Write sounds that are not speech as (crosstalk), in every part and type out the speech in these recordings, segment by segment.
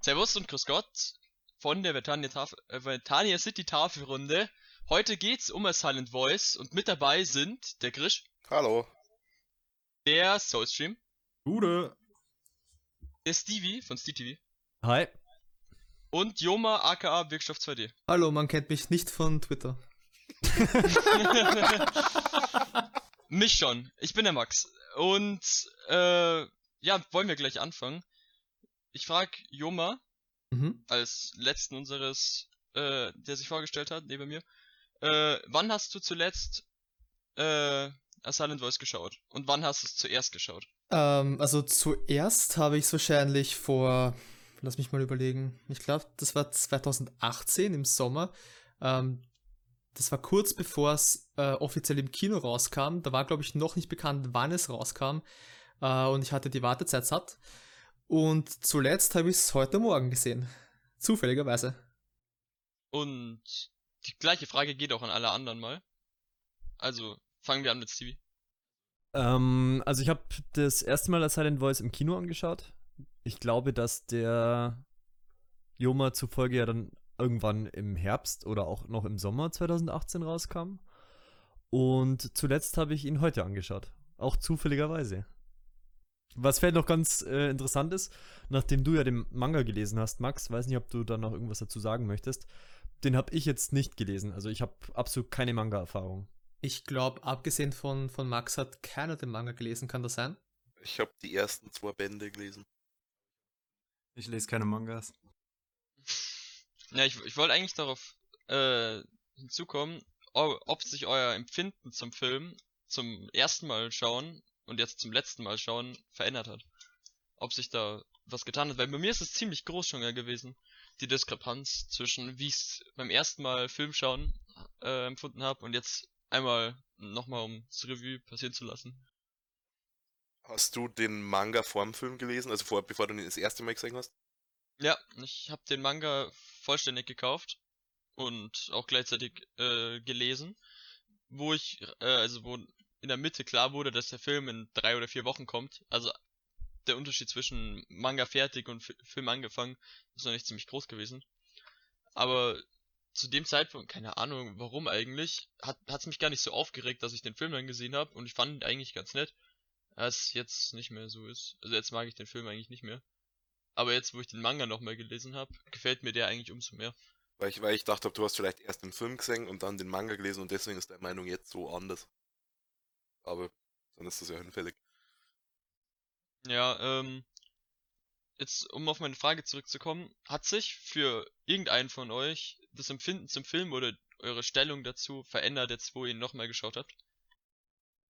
Servus und Grüß Gott von der Vetania, Taf äh, Vetania City Tafelrunde. Heute geht's um a Silent Voice und mit dabei sind der Grisch, Hallo. der Soulstream, Gute. der Stevie von SteeTV Hi. und Joma aka Wirkstoff 2D. Hallo, man kennt mich nicht von Twitter. (laughs) Mich schon. Ich bin der Max. Und äh, ja, wollen wir gleich anfangen. Ich frag Joma Mhm. als letzten unseres, äh, der sich vorgestellt hat, neben mir. Äh, wann hast du zuletzt äh, A Silent Voice geschaut? Und wann hast du es zuerst geschaut? Ähm, also zuerst habe ich es wahrscheinlich vor, lass mich mal überlegen, ich glaube, das war 2018 im Sommer. Ähm, das war kurz bevor es äh, offiziell im Kino rauskam. Da war, glaube ich, noch nicht bekannt, wann es rauskam. Äh, und ich hatte die Wartezeit satt. Und zuletzt habe ich es heute Morgen gesehen. Zufälligerweise. Und die gleiche Frage geht auch an alle anderen mal. Also fangen wir an mit Stevie. Ähm, also ich habe das erste Mal das Silent Voice im Kino angeschaut. Ich glaube, dass der Joma zufolge ja dann irgendwann im Herbst oder auch noch im Sommer 2018 rauskam. Und zuletzt habe ich ihn heute angeschaut. Auch zufälligerweise. Was vielleicht noch ganz äh, interessant ist, nachdem du ja den Manga gelesen hast, Max, weiß nicht, ob du da noch irgendwas dazu sagen möchtest. Den habe ich jetzt nicht gelesen. Also ich habe absolut keine Manga-Erfahrung. Ich glaube, abgesehen von, von Max hat keiner den Manga gelesen, kann das sein? Ich habe die ersten zwei Bände gelesen. Ich lese keine Mangas. (laughs) Ja, ich, ich wollte eigentlich darauf äh, hinzukommen, ob sich euer Empfinden zum Film zum ersten Mal schauen und jetzt zum letzten Mal schauen verändert hat. Ob sich da was getan hat. Weil bei mir ist es ziemlich groß schon gewesen, die Diskrepanz zwischen wie ich es beim ersten Mal Film schauen äh, empfunden habe und jetzt einmal nochmal um das Revue passieren zu lassen. Hast du den Manga vorm Film gelesen, also vor, bevor du ihn das erste Mal gesehen hast? Ja, ich habe den Manga vollständig gekauft und auch gleichzeitig äh, gelesen, wo ich, äh, also wo in der Mitte klar wurde, dass der Film in drei oder vier Wochen kommt. Also der Unterschied zwischen Manga fertig und Fi- Film angefangen ist noch nicht ziemlich groß gewesen. Aber zu dem Zeitpunkt, keine Ahnung warum eigentlich, hat hat's mich gar nicht so aufgeregt, dass ich den Film dann gesehen habe und ich fand ihn eigentlich ganz nett. Als jetzt nicht mehr so ist. Also jetzt mag ich den Film eigentlich nicht mehr. Aber jetzt, wo ich den Manga nochmal gelesen habe, gefällt mir der eigentlich umso mehr. Weil ich, weil ich dachte, du hast vielleicht erst den Film gesehen und dann den Manga gelesen und deswegen ist deine Meinung jetzt so anders. Aber dann ist das ja hinfällig. Ja, ähm, jetzt, um auf meine Frage zurückzukommen, hat sich für irgendeinen von euch das Empfinden zum Film oder eure Stellung dazu verändert, jetzt wo ihr ihn nochmal geschaut habt?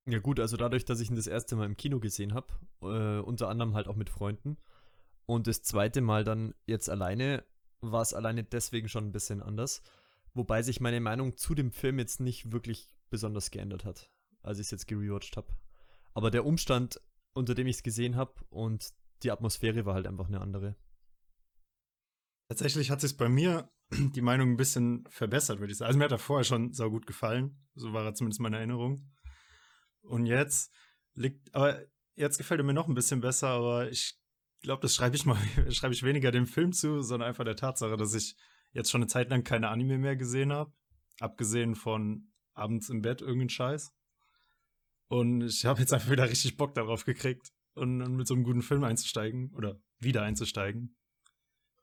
Ja gut, also dadurch, dass ich ihn das erste Mal im Kino gesehen habe, äh, unter anderem halt auch mit Freunden und das zweite Mal dann jetzt alleine, war es alleine deswegen schon ein bisschen anders. Wobei sich meine Meinung zu dem Film jetzt nicht wirklich besonders geändert hat, als ich es jetzt gerewatcht habe. Aber der Umstand, unter dem ich es gesehen habe und die Atmosphäre war halt einfach eine andere. Tatsächlich hat sich bei mir (clears throat) die Meinung ein bisschen verbessert, würde ich sagen. Also mir hat er vorher schon sau gut gefallen. So war er zumindest meine Erinnerung. Und jetzt liegt, aber jetzt gefällt er mir noch ein bisschen besser, aber ich glaube, das schreibe ich mal, (laughs) schreibe ich weniger dem Film zu, sondern einfach der Tatsache, dass ich jetzt schon eine Zeit lang keine Anime mehr gesehen habe. Abgesehen von abends im Bett irgendeinen Scheiß. Und ich habe jetzt einfach wieder richtig Bock darauf gekriegt und, und mit so einem guten Film einzusteigen oder wieder einzusteigen.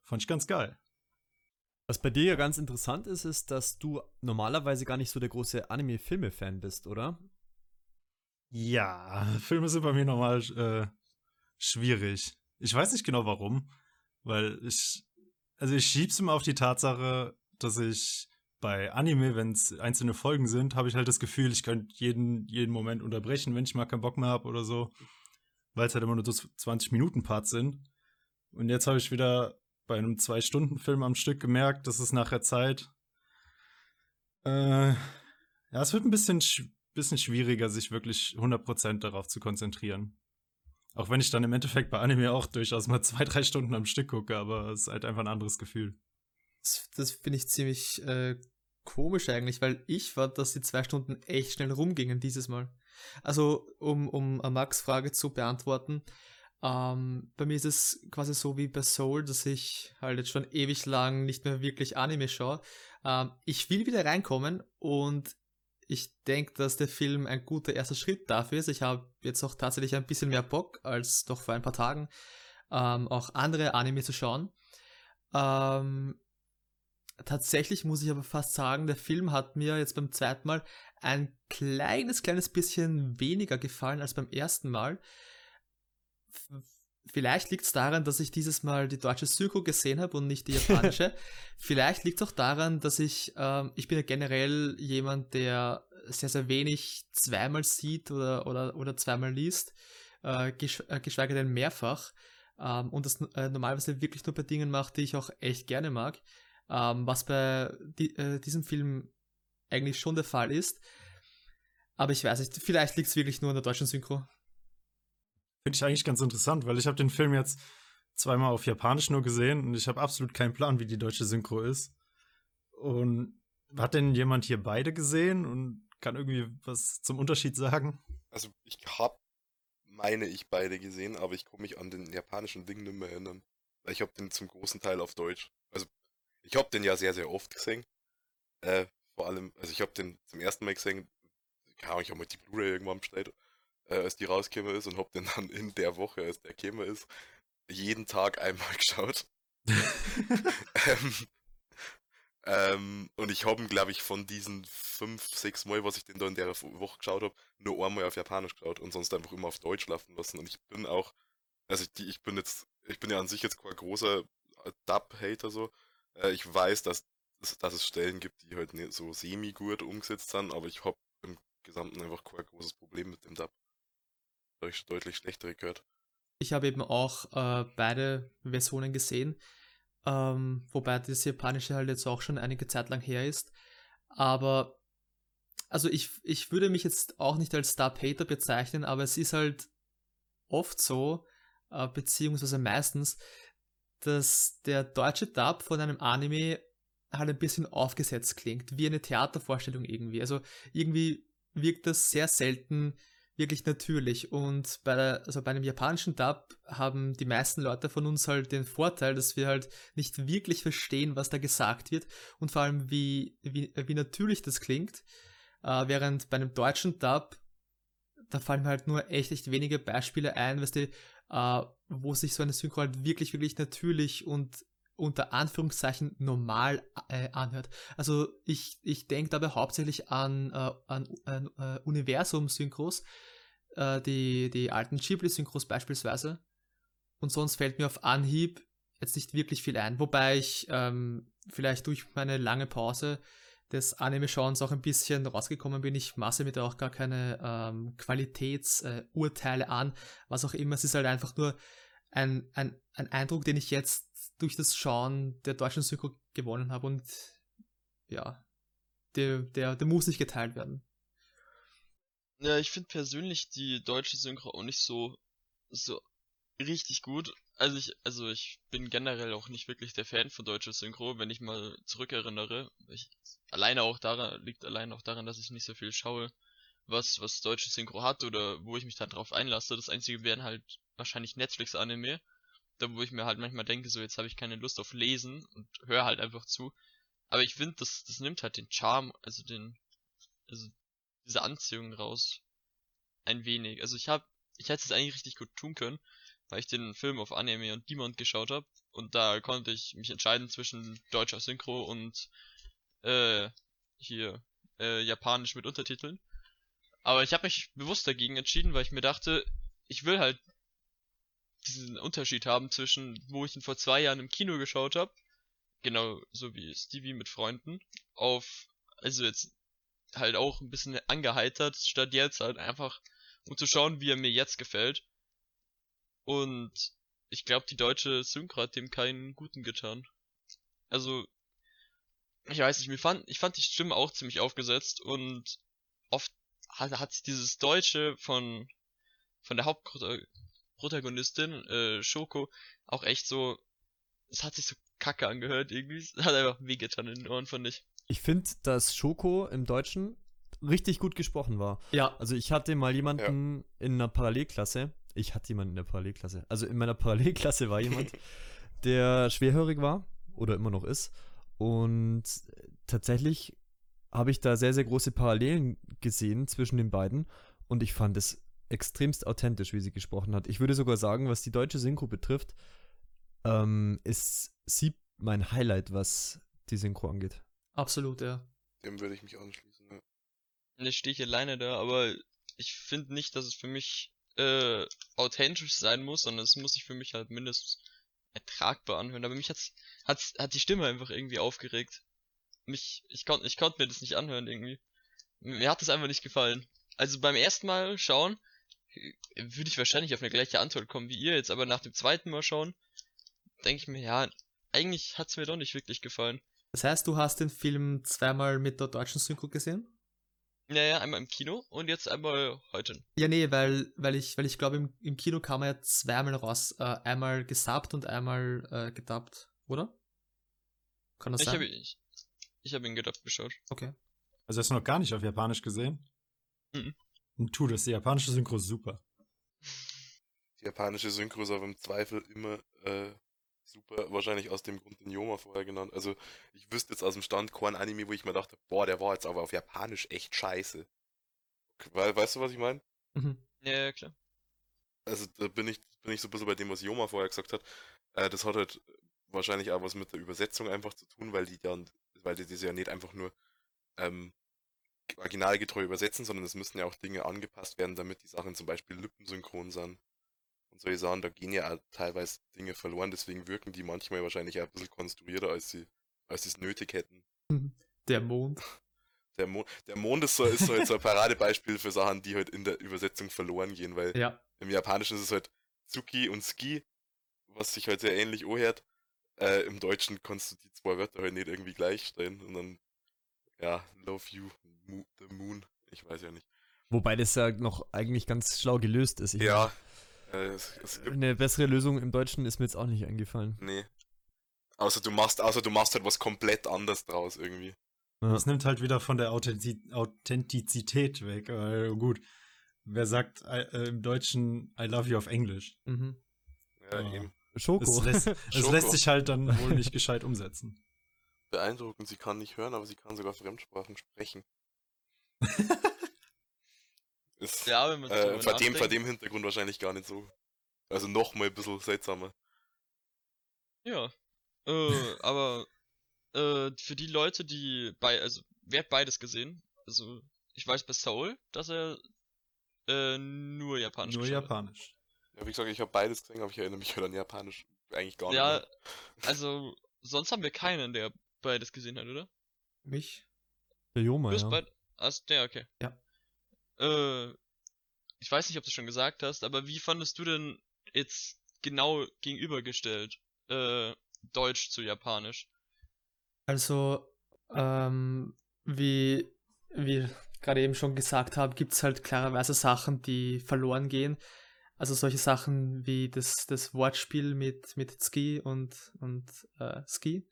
Fand ich ganz geil. Was bei dir ja ganz interessant ist, ist, dass du normalerweise gar nicht so der große Anime-Filme-Fan bist, oder? Ja, Filme sind bei mir normal äh, schwierig. Ich weiß nicht genau warum, weil ich, also ich schieb's immer auf die Tatsache, dass ich bei Anime, wenn es einzelne Folgen sind, habe ich halt das Gefühl, ich könnte jeden, jeden Moment unterbrechen, wenn ich mal keinen Bock mehr habe oder so, weil es halt immer nur so 20 Minuten Parts sind. Und jetzt habe ich wieder bei einem Zwei-Stunden-Film am Stück gemerkt, dass es nachher Zeit. Äh, ja, es wird ein bisschen, sch bisschen schwieriger, sich wirklich 100% darauf zu konzentrieren. Auch wenn ich dann im Endeffekt bei Anime auch durchaus mal zwei, drei Stunden am Stück gucke, aber es ist halt einfach ein anderes Gefühl. Das, das finde ich ziemlich äh, komisch eigentlich, weil ich fand, dass die zwei Stunden echt schnell rumgingen dieses Mal. Also, um, um Max Frage zu beantworten, ähm, bei mir ist es quasi so wie bei Soul, dass ich halt jetzt schon ewig lang nicht mehr wirklich Anime schaue. Ähm, ich will wieder reinkommen und ich denke, dass der Film ein guter erster Schritt dafür ist. Ich habe jetzt auch tatsächlich ein bisschen mehr Bock als noch vor ein paar Tagen, ähm, auch andere Anime zu schauen. Ähm, tatsächlich muss ich aber fast sagen, der Film hat mir jetzt beim zweiten Mal ein kleines, kleines bisschen weniger gefallen als beim ersten Mal. Vielleicht liegt es daran, dass ich dieses Mal die deutsche Synchro gesehen habe und nicht die japanische. (laughs) Vielleicht liegt es auch daran, dass ich, ähm, ich bin ja generell jemand, der sehr, sehr wenig zweimal sieht oder, oder, oder zweimal liest, äh, gesch äh, geschweige denn mehrfach. Ähm, und das äh, normalerweise wirklich nur bei Dingen macht, die ich auch echt gerne mag. Ähm, was bei di äh, diesem Film eigentlich schon der Fall ist. Aber ich weiß nicht, vielleicht liegt es wirklich nur an der deutschen Synchro. Finde ich eigentlich ganz interessant, weil ich habe den Film jetzt zweimal auf Japanisch nur gesehen und ich habe absolut keinen Plan, wie die deutsche Synchro ist. Und hat denn jemand hier beide gesehen und kann irgendwie was zum Unterschied sagen? Also ich hab, meine ich, beide gesehen, aber ich kann mich an den japanischen Ding nicht mehr erinnern. Weil ich hab den zum großen Teil auf Deutsch. Also ich hab den ja sehr, sehr oft gesehen. Äh, vor allem, also ich hab den zum ersten Mal gesehen, keine Ahnung, ich hab mal die Blu-ray irgendwann bestellt, äh, als die rausgekommen ist und hab den dann in der Woche, als der gekommen ist, jeden Tag einmal (laughs) geschaut. (laughs) ähm, ähm, und ich habe ihn, glaube ich, von diesen fünf, sechs Mal, was ich den da in der Woche geschaut habe, nur einmal auf Japanisch geschaut und sonst einfach immer auf Deutsch laufen lassen. Und ich bin auch, also die, ich bin jetzt, ich bin ja an sich jetzt kein großer Dub-Hater so. Äh, ich weiß, dass, dass, es Stellen gibt, die halt so semi-gut umgesetzt sind, aber ich habe im Gesamten einfach kein großes Problem mit dem Dub. Deutlich schlechtere gehört. Ich habe eben auch äh, beide Versionen gesehen, ähm, wobei das japanische halt jetzt auch schon einige Zeit lang her ist. Aber, also ich, ich würde mich jetzt auch nicht als Star-Hater bezeichnen, aber es ist halt oft so, äh, beziehungsweise meistens, dass der deutsche Dub von einem Anime halt ein bisschen aufgesetzt klingt, wie eine Theatervorstellung irgendwie. Also irgendwie wirkt das sehr selten wirklich natürlich. Und bei, der, also bei einem japanischen Dub haben die meisten Leute von uns halt den Vorteil, dass wir halt nicht wirklich verstehen, was da gesagt wird und vor allem, wie, wie, wie natürlich das klingt. Äh, während bei einem deutschen Dub, da fallen mir halt nur echt, echt wenige Beispiele ein, weißt du, äh, wo sich so eine Synchro halt wirklich, wirklich natürlich und unter Anführungszeichen normal äh, anhört. Also ich, ich denke dabei hauptsächlich an, äh, an, an äh, Universum-Synchros, äh, die, die alten Ghibli-Synchros beispielsweise. Und sonst fällt mir auf Anhieb jetzt nicht wirklich viel ein. Wobei ich ähm, vielleicht durch meine lange Pause des Anime-Schauens auch ein bisschen rausgekommen bin. Ich maße mir da auch gar keine ähm, Qualitätsurteile äh, an, was auch immer. Es ist halt einfach nur ein, ein, ein Eindruck, den ich jetzt durch das Schauen der deutschen Synchro gewonnen habe und ja, der, der, der muss nicht geteilt werden. Ja, ich finde persönlich die deutsche Synchro auch nicht so, so richtig gut. Also ich, also ich bin generell auch nicht wirklich der Fan von deutscher Synchro, wenn ich mal zurückerinnere. Ich, alleine auch daran, liegt allein auch daran, dass ich nicht so viel schaue, was, was deutsche Synchro hat oder wo ich mich dann drauf einlasse. Das einzige wären halt wahrscheinlich Netflix-Anime. Da wo ich mir halt manchmal denke, so jetzt habe ich keine Lust auf Lesen und höre halt einfach zu. Aber ich finde, das, das nimmt halt den Charme, also den, also diese Anziehung raus. Ein wenig. Also ich habe, ich hätte es eigentlich richtig gut tun können, weil ich den Film auf Anime und Demon geschaut habe und da konnte ich mich entscheiden zwischen deutscher Synchro und äh, hier äh, japanisch mit Untertiteln. Aber ich habe mich bewusst dagegen entschieden, weil ich mir dachte, ich will halt diesen Unterschied haben zwischen, wo ich ihn vor zwei Jahren im Kino geschaut habe, genau so wie Stevie mit Freunden, auf, also jetzt halt auch ein bisschen angeheitert, statt jetzt halt einfach, um zu schauen, wie er mir jetzt gefällt. Und ich glaube, die deutsche Synchro hat dem keinen guten getan. Also, ich weiß nicht, mir fand, ich fand die Stimme auch ziemlich aufgesetzt und oft hat, hat dieses Deutsche von, von der Hauptprotagonistin, äh, Shoko, auch echt so, es hat sich so kacke angehört irgendwie. Es hat einfach wehgetan in den Ohren, fand ich. Ich finde, dass Schoko im Deutschen richtig gut gesprochen war. Ja, Also ich hatte mal jemanden in einer Parallelklasse. Ich hatte jemanden in der Parallelklasse. Also in meiner Parallelklasse war jemand, (laughs) der schwerhörig war oder immer noch ist. Und tatsächlich habe ich da sehr, sehr große Parallelen gesehen zwischen den beiden. Und ich fand es extremst authentisch, wie sie gesprochen hat. Ich würde sogar sagen, was die deutsche Synchro betrifft, ähm, ist sie mein Highlight, was die Synchro angeht. absolut, ja. Dem würde ich mich anschließen. Ja. Jetzt stehe ich alleine da, aber ich finde nicht, dass es für mich äh, authentisch sein muss, sondern es muss sich für mich halt mindestens ertragbar anhören. Aber mich hat's, hat's, hat die Stimme einfach irgendwie aufgeregt. Mich, ich konnte ich konnt mir das nicht anhören irgendwie. Mir hat das einfach nicht gefallen. Also beim ersten Mal schauen, würde ich wahrscheinlich auf eine gleiche Antwort kommen wie ihr jetzt, aber nach dem zweiten Mal schauen, denke ich mir, ja, eigentlich hat's mir doch nicht wirklich gefallen. Das heißt, du hast den Film zweimal mit der deutschen Synchro gesehen? Naja, einmal im Kino und jetzt einmal heute. Ja, nee, weil, weil ich, weil ich glaube, im, im Kino kam er ja zweimal raus. Äh, einmal gesubbt und einmal äh, gedubbt, oder? Kann das Ich sein? habe ich, ich hab ihn gedacht geschaut. okay. Also hast du noch gar nicht auf Japanisch gesehen? Mhm. Und tu das, die japanische Synchro ist super. Die japanische Synchro ist aber im Zweifel immer äh, super. Wahrscheinlich aus dem Grund, den Joma vorher genannt. Also ich wüsste jetzt aus dem Stand kein Anime, wo ich mir dachte, boah, der war jetzt aber auf Japanisch echt scheiße. We weißt du, was ich meine? Mhm. Ja, ja, klar. Also da bin ich, bin ich so ein bisschen bei dem, was Joma vorher gesagt hat. Äh, das hat halt wahrscheinlich auch was mit der Übersetzung einfach zu tun, weil die ja, weil die das ja nicht einfach nur ähm, originalgetreu übersetzen, sondern es müssen ja auch Dinge angepasst werden, damit die Sachen zum Beispiel lippensynchron sind. Und solche Sachen, da gehen ja teilweise Dinge verloren, deswegen wirken die manchmal wahrscheinlich auch ein bisschen konstruierter, als sie, als sie es nötig hätten. Der Mond. Der, Mo der Mond ist so, ist so, halt so ein Paradebeispiel für Sachen, die halt in der Übersetzung verloren gehen, weil Ja. im Japanischen ist es halt Tsuki und Ski, was sich halt sehr ähnlich anhört. Äh, Im Deutschen kannst du die zwei Wörter halt nicht irgendwie gleichstellen und dann, ja, Love You, Mo the Moon, ich weiß ja nicht. Wobei das ja noch eigentlich ganz schlau gelöst ist. Ich Ja, äh, es, es meine, gibt, Eine bessere Lösung im Deutschen ist mir jetzt auch nicht eingefallen. nee. Außer du machst, außer du machst halt was komplett anderes draus irgendwie. Ja. Das nimmt halt wieder von der Authentiz Authentizität weg. Weil, gut, wer sagt äh, im Deutschen I love you auf Englisch? Mhm. Ja, Ah. eben. Schoko. Es lässt, (laughs) es Schoko. lässt sich halt dann wohl nicht gescheit umsetzen. Beeindruckend, sie kann nicht hören, aber sie kann sogar Fremdsprachen sprechen. (laughs) ist, Ja, wenn man äh, vor, dem, vor dem Hintergrund wahrscheinlich gar nicht so. Also noch mal ein bisschen seltsamer. Ja. Äh, (laughs) aber äh, für die Leute, die bei, also wer hat beides gesehen? Also ich weiß bei Soul, dass er äh, nur Japanisch Nur. Japanisch. Ja, wie gesagt, ich habe beides gesehen, aber ich erinnere mich halt an Japanisch eigentlich gar nicht. Ja, mehr. also sonst haben wir keinen, der beides gesehen hat, oder? Mich? Der Joma, Du hast ja. der, okay. Ja. Äh, ich weiß nicht, ob du schon gesagt hast, aber wie fandest du denn jetzt genau gegenübergestellt äh, Deutsch zu Japanisch? Also, ähm, wie, wie gerade eben schon gesagt habe, gibt es halt klarerweise Sachen, die verloren gehen. Also solche Sachen wie das, das Wortspiel mit, mit Ski und, und äh, Ski.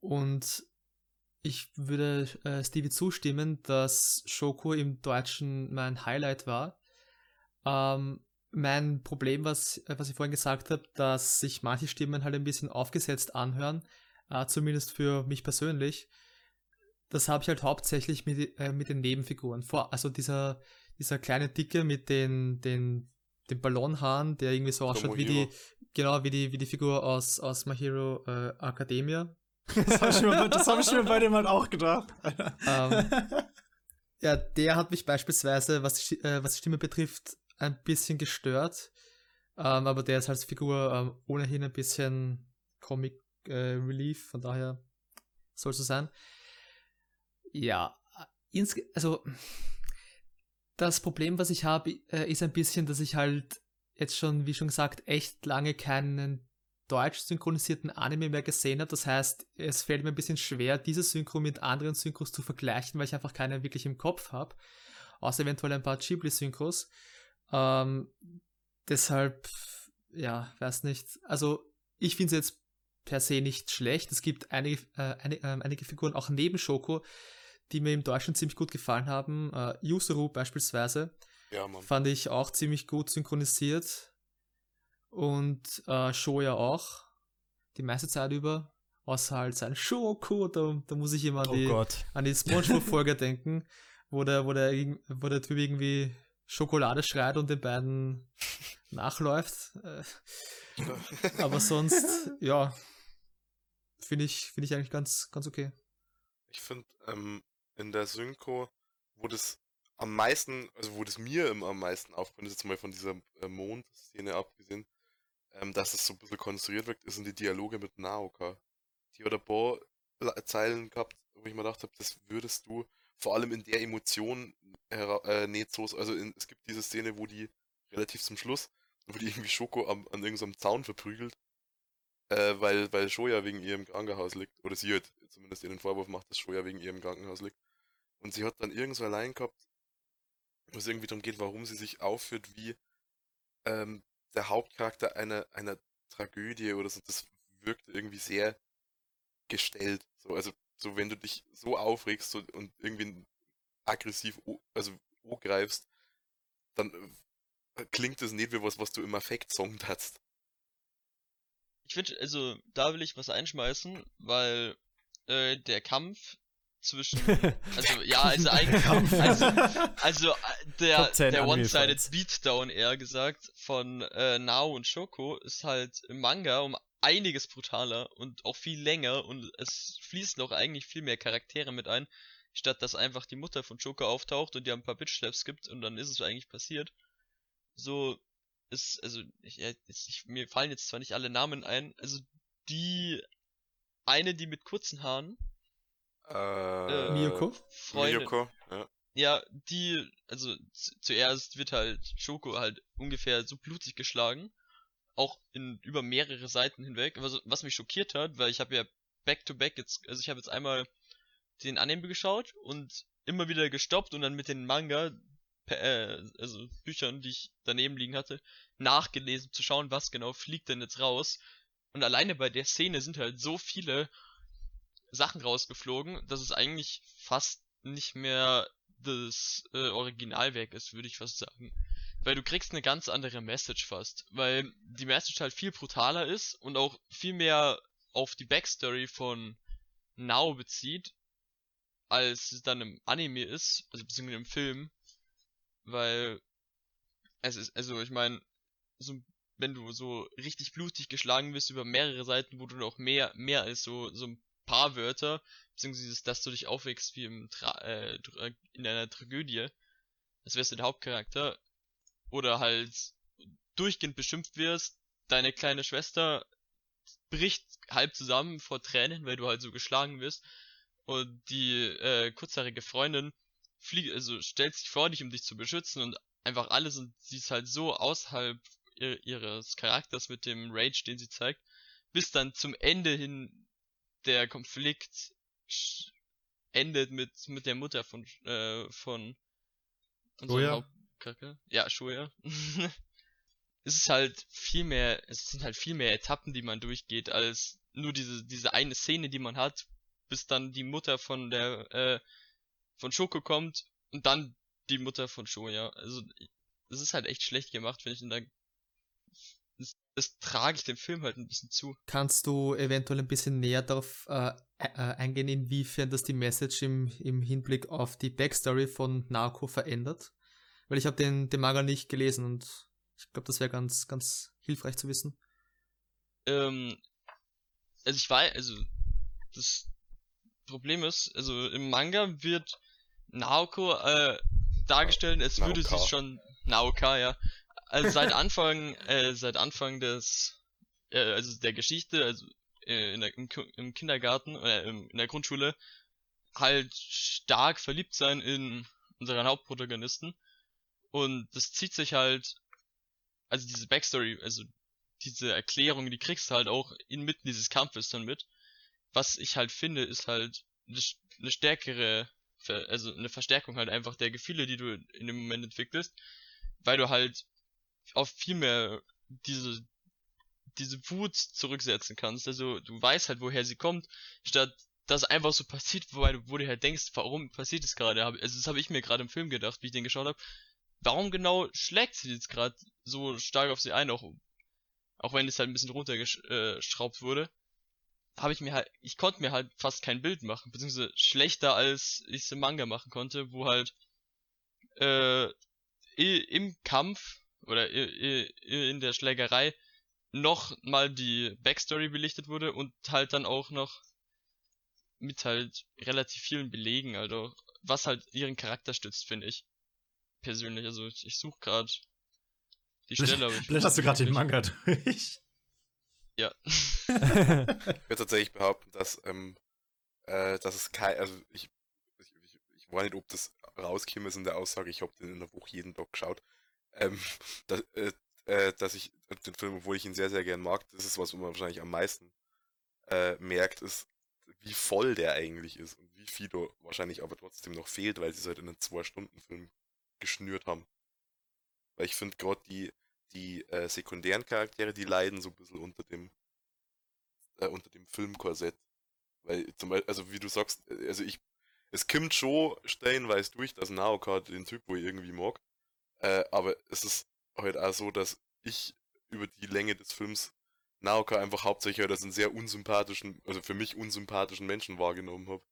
Und ich würde äh, Stevie zustimmen, dass Shoko im Deutschen mein Highlight war. Ähm, mein Problem, was, äh, was ich vorhin gesagt habe, dass sich manche Stimmen halt ein bisschen aufgesetzt anhören, äh, zumindest für mich persönlich. Das habe ich halt hauptsächlich mit, äh, mit den Nebenfiguren. Vor, also dieser, dieser kleine Dicke mit den, den, den Ballonhaaren, der irgendwie so ausschaut wie die, genau, wie die, wie die Figur aus, aus My Hero äh, Academia. Das habe ich, mir- das hab ich mir bei dem halt auch gedacht. Ähm, (laughs) Ja, der hat mich beispielsweise, was die, äh, was die Stimme betrifft, ein bisschen gestört. Ähm, aber der ist als Figur ähm, ohnehin ein bisschen Comic äh, Relief, von daher soll es so sein. Ja, ins, also das Problem, was ich habe, äh, ist ein bisschen, dass ich halt jetzt schon, wie schon gesagt, echt lange keinen deutsch synchronisierten Anime mehr gesehen habe. Das heißt, es fällt mir ein bisschen schwer, diese Synchro mit anderen Synchros zu vergleichen, weil ich einfach keine wirklich im Kopf habe. Außer eventuell ein paar Ghibli-Synchros. Ähm, deshalb, ja, weiß nicht. Also, ich finde es jetzt per se nicht schlecht. Es gibt einige, äh, eine, ähm, einige Figuren auch neben Shoko, die mir im Deutschen ziemlich gut gefallen haben. Äh, Yusuru beispielsweise Ja, fand ich auch ziemlich gut synchronisiert. Und äh, Shoya auch. Die meiste Zeit über. Außer halt sein Schoko, da, da muss ich immer an Oh die, Gott. an die Spongebob-Folge (laughs) denken, wo der, wo, der, wo der Typ irgendwie Schokolade schreit und den beiden nachläuft. Äh, aber sonst, (laughs) ja, finde ich, finde ich eigentlich ganz, ganz okay. Ich finde, ähm, in der Synchro, wo das am meisten, also wo das mir immer am meisten aufkommt, ist jetzt mal von dieser äh, Mondszene abgesehen, ähm, dass es so ein bisschen konstruiert wirkt, sind die Dialoge mit Naoka. Die hat paar La- Zeilen gehabt, wo ich mir gedacht habe, das würdest du vor allem in der Emotion äh, so, also in, es gibt diese Szene, wo die relativ zum Schluss, wo die irgendwie Schoko am, an irgendeinem Zaun verprügelt, äh, weil, weil Shoya wegen ihr im Krankenhaus liegt, oder sie halt zumindest ihr den Vorwurf macht, dass Shoya wegen ihr im Krankenhaus liegt. Und sie hat dann irgend so allein gehabt, wo es irgendwie darum geht, warum sie sich aufführt wie ähm, der Hauptcharakter einer, einer Tragödie oder so. Das wirkt irgendwie sehr gestellt. So, also, so wenn du dich so aufregst so, und irgendwie aggressiv, also greifst, dann äh, klingt das nicht wie was, was du im Affekt-Song hast. Ich finde, also da will ich was einschmeißen, weil äh, der Kampf zwischen, (laughs) also ja, also (laughs) eigentlich, also, also äh, der, Top 10 der. One-Sided Beatdown eher gesagt von äh, Nao und Shoko ist halt im Manga um einiges brutaler und auch viel länger und es fließen auch eigentlich viel mehr Charaktere mit ein, statt dass einfach die Mutter von Shoko auftaucht und ihr ein paar Bitch-Slaps gibt und dann ist es eigentlich passiert. So ist, also, ich, ich, mir fallen jetzt zwar nicht alle Namen ein, also die eine, die mit kurzen Haaren, Äh, Miyoko? Freundin, Miyoko, ja. ja, die, also zu- zuerst wird halt Shoko halt ungefähr so blutig geschlagen, auch in über mehrere Seiten hinweg. Was, was mich schockiert hat, weil ich habe ja back to back jetzt, also ich habe jetzt einmal den Anime geschaut und immer wieder gestoppt und dann mit den Manga, äh, also Büchern, die ich daneben liegen hatte, nachgelesen, zu schauen, was genau fliegt denn jetzt raus. Und alleine bei der Szene sind halt so viele Sachen rausgeflogen, dass es eigentlich fast nicht mehr das äh, Originalwerk ist, würde ich fast sagen. Weil du kriegst eine ganz andere Message fast. Weil die Message halt viel brutaler ist und auch viel mehr auf die Backstory von Now bezieht, als es dann im Anime ist, also beziehungsweise im Film. Weil es ist, also ich meine, so wenn du so richtig blutig geschlagen wirst über mehrere Seiten, wo du noch mehr, mehr als so, so ein paar Wörter, beziehungsweise dass du dich aufwächst wie im Tra äh, Tra- in einer Tragödie, als wärst du der Hauptcharakter, oder halt durchgehend beschimpft wirst, deine kleine Schwester bricht halb zusammen vor Tränen, weil du halt so geschlagen wirst, und die äh, kurzhaarige Freundin fliegt, also stellt sich vor dich, um dich zu beschützen, und einfach alles, und sie ist halt so außerhalb ihr, ihres Charakters mit dem Rage, den sie zeigt, bis dann zum Ende hin der Konflikt endet mit mit der Mutter von äh, von unserem? Hauptcharakter. Ja, Shoya. (laughs) es ist halt viel mehr, es sind halt viel mehr Etappen, die man durchgeht, als nur diese diese eine Szene, die man hat, bis dann die Mutter von der äh, von Shoko kommt und dann die Mutter von Shoya. Also es ist halt echt schlecht gemacht, finde ich, und da das, das trage ich dem Film halt ein bisschen zu. Kannst du eventuell ein bisschen näher darauf äh, äh, eingehen, inwiefern das die Message im, im Hinblick auf die Backstory von Narco verändert? Weil ich habe den, den Manga nicht gelesen und ich glaube, das wäre ganz, ganz hilfreich zu wissen. Ähm, also ich weiß, also das Problem ist, also im Manga wird Naoko äh, dargestellt, als würde sie schon Naoka, ja. Also seit Anfang, äh, seit Anfang des, äh, also der Geschichte, also äh, in der, im, im Kindergarten, äh, in der Grundschule, halt stark verliebt sein in unseren Hauptprotagonisten. Und das zieht sich halt, also diese Backstory, also diese Erklärung, die kriegst du halt auch inmitten dieses Kampfes dann mit. Was ich halt finde, ist halt eine, st- eine stärkere, also eine Verstärkung halt einfach der Gefühle, die du in dem Moment entwickelst, weil du halt auf viel mehr diese diese Wut zurücksetzen kannst. Also du weißt halt, woher sie kommt, statt das einfach so passiert, wobei du, wo du halt denkst, warum passiert das gerade? Also das habe ich mir gerade im Film gedacht, wie ich den geschaut habe. Warum genau schlägt sie jetzt gerade so stark auf sie ein, auch, auch wenn es halt ein bisschen runtergeschraubt wurde? Habe ich mir halt, ich konnte mir halt fast kein Bild machen, beziehungsweise schlechter als ich es im Manga machen konnte, wo halt äh, im Kampf oder in der Schlägerei noch mal die Backstory belichtet wurde und halt dann auch noch mit halt relativ vielen Belegen, also was halt ihren Charakter stützt, finde ich. Persönlich, also ich, ich suche gerade die Stelle, Vielleicht hast du gerade den. Manga durch. Ja. (laughs) Ich würde tatsächlich behaupten, dass, ähm, äh, dass es kein, also ich, ich, ich, ich weiß nicht, ob das rauskäme ist in der Aussage, ich habe den in der Woche jeden Tag geschaut, ähm, (laughs) dass, äh, äh, dass ich den Film, obwohl ich ihn sehr, sehr gern mag, das ist, was man wahrscheinlich am meisten äh, merkt, ist, wie voll der eigentlich ist und wie viel wahrscheinlich aber trotzdem noch fehlt, weil sie es halt in einen Zwei-Stunden-Film geschnürt haben. Weil ich finde gerade die, die äh, sekundären Charaktere, die leiden so ein bisschen unter dem äh, unter dem Filmkorsett. Weil zum Beispiel, also wie du sagst, äh, also ich, es kommt schon stellenweise durch, dass Naoka den Typ, wo ich irgendwie mag, äh, aber es ist halt auch so, dass ich über die Länge des Films Naoka einfach hauptsächlich als einen sehr unsympathischen, also für mich unsympathischen Menschen wahrgenommen habe.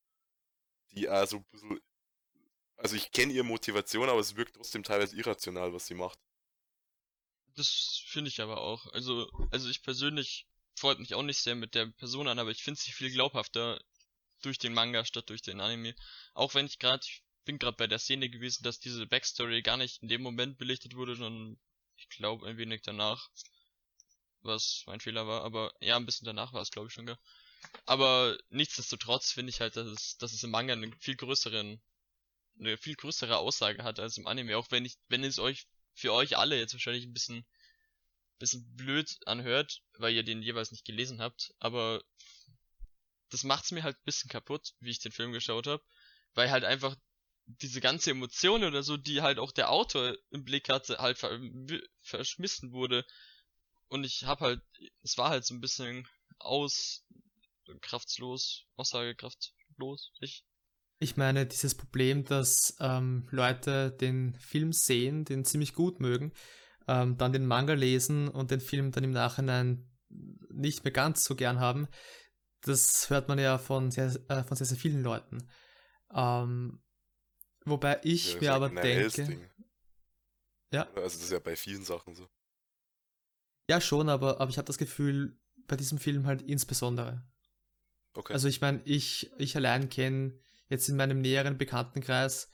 Die auch so ein bisschen, also ich kenne ihre Motivation, aber es wirkt trotzdem teilweise irrational, was sie macht. Das finde ich aber auch. Also, also ich persönlich freut mich auch nicht sehr mit der Person an, aber ich finde sie viel glaubhafter durch den Manga statt durch den Anime. Auch wenn ich gerade, bin gerade bei der Szene gewesen, dass diese Backstory gar nicht in dem Moment belichtet wurde, sondern ich glaube ein wenig danach, was mein Fehler war. Aber ja, ein bisschen danach war es, glaube ich schon. Gell? Aber nichtsdestotrotz finde ich halt, dass es, dass es im Manga einen viel größeren, eine viel größere Aussage hat als im Anime. Auch wenn ich, wenn es euch für euch alle jetzt wahrscheinlich ein bisschen bisschen blöd anhört, weil ihr den jeweils nicht gelesen habt, aber das macht's mir halt ein bisschen kaputt, wie ich den Film geschaut habe, weil halt einfach diese ganze Emotion oder so, die halt auch der Autor im Blick hatte, halt ver verschmissen wurde und ich hab halt, es war halt so ein bisschen aus kraftslos, aussagekraftlos, ich Ich meine, dieses Problem, dass ähm, Leute den Film sehen, den ziemlich gut mögen, ähm, dann den Manga lesen und den Film dann im Nachhinein nicht mehr ganz so gern haben, das hört man ja von sehr, äh, von sehr, sehr vielen Leuten. Ähm, wobei ich Ja, mir aber denke, Ding. Ja. Also das ist ja bei vielen Sachen so. ja schon, aber, aber ich habe das Gefühl, bei diesem Film halt insbesondere. Okay. Also ich meine, ich, ich allein kenne jetzt in meinem näheren Bekanntenkreis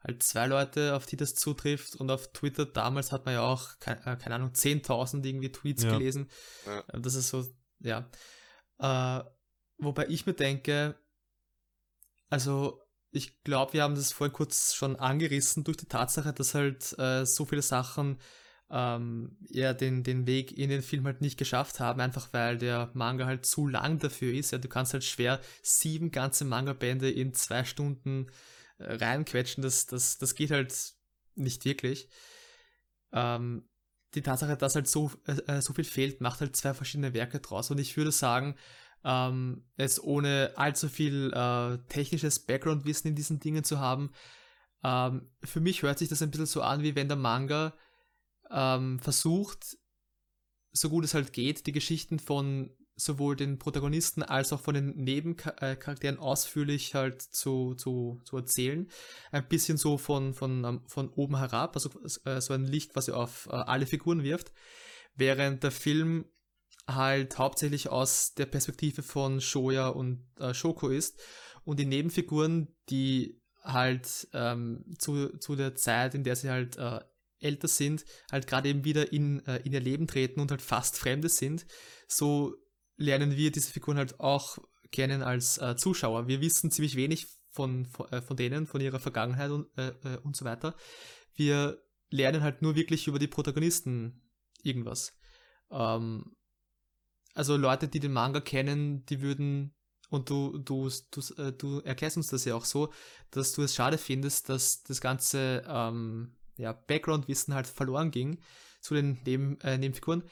halt zwei Leute, auf die das zutrifft. Und auf Twitter damals hat man ja auch, keine, äh, keine Ahnung, 10.000 irgendwie Tweets Ja. gelesen. Ja. Äh, Das ist so, ja. Äh, wobei ich mir denke, also ich glaube, wir haben das vorhin kurz schon angerissen durch die Tatsache, dass halt äh, so viele Sachen ähm, ja den, den Weg in den Film halt nicht geschafft haben, einfach weil der Manga halt zu lang dafür ist. Ja, du kannst halt schwer sieben ganze Manga-Bände in zwei Stunden äh, reinquetschen. Das, das, das geht halt nicht wirklich. Ähm, die Tatsache, dass halt so, äh, so viel fehlt, macht halt zwei verschiedene Werke draus. Und ich würde sagen, ähm, jetzt ohne allzu viel äh, technisches Background-Wissen in diesen Dingen zu haben, ähm, für mich hört sich das ein bisschen so an, wie wenn der Manga ähm, versucht, so gut es halt geht, die Geschichten von sowohl den Protagonisten als auch von den Nebencharakteren ausführlich halt zu, zu, zu erzählen. Ein bisschen so von, von, ähm, von oben herab, also äh, so ein Licht, was er auf äh, alle Figuren wirft, während der Film halt hauptsächlich aus der Perspektive von Shoya und äh, Shoko ist und die Nebenfiguren, die halt ähm, zu, zu der Zeit, in der sie halt äh, älter sind, halt gerade eben wieder in, äh, in ihr Leben treten und halt fast Fremde sind, so lernen wir diese Figuren halt auch kennen als äh, Zuschauer. Wir wissen ziemlich wenig von, von, äh, von denen, von ihrer Vergangenheit und, äh, äh, und so weiter. Wir lernen halt nur wirklich über die Protagonisten irgendwas. Ähm, also Leute, die den Manga kennen, die würden, und du, du, du, äh, du erklärst uns das ja auch so, dass du es schade findest, dass das ganze ähm, ja, Background-Wissen halt verloren ging zu den Neben, äh, Nebenfiguren.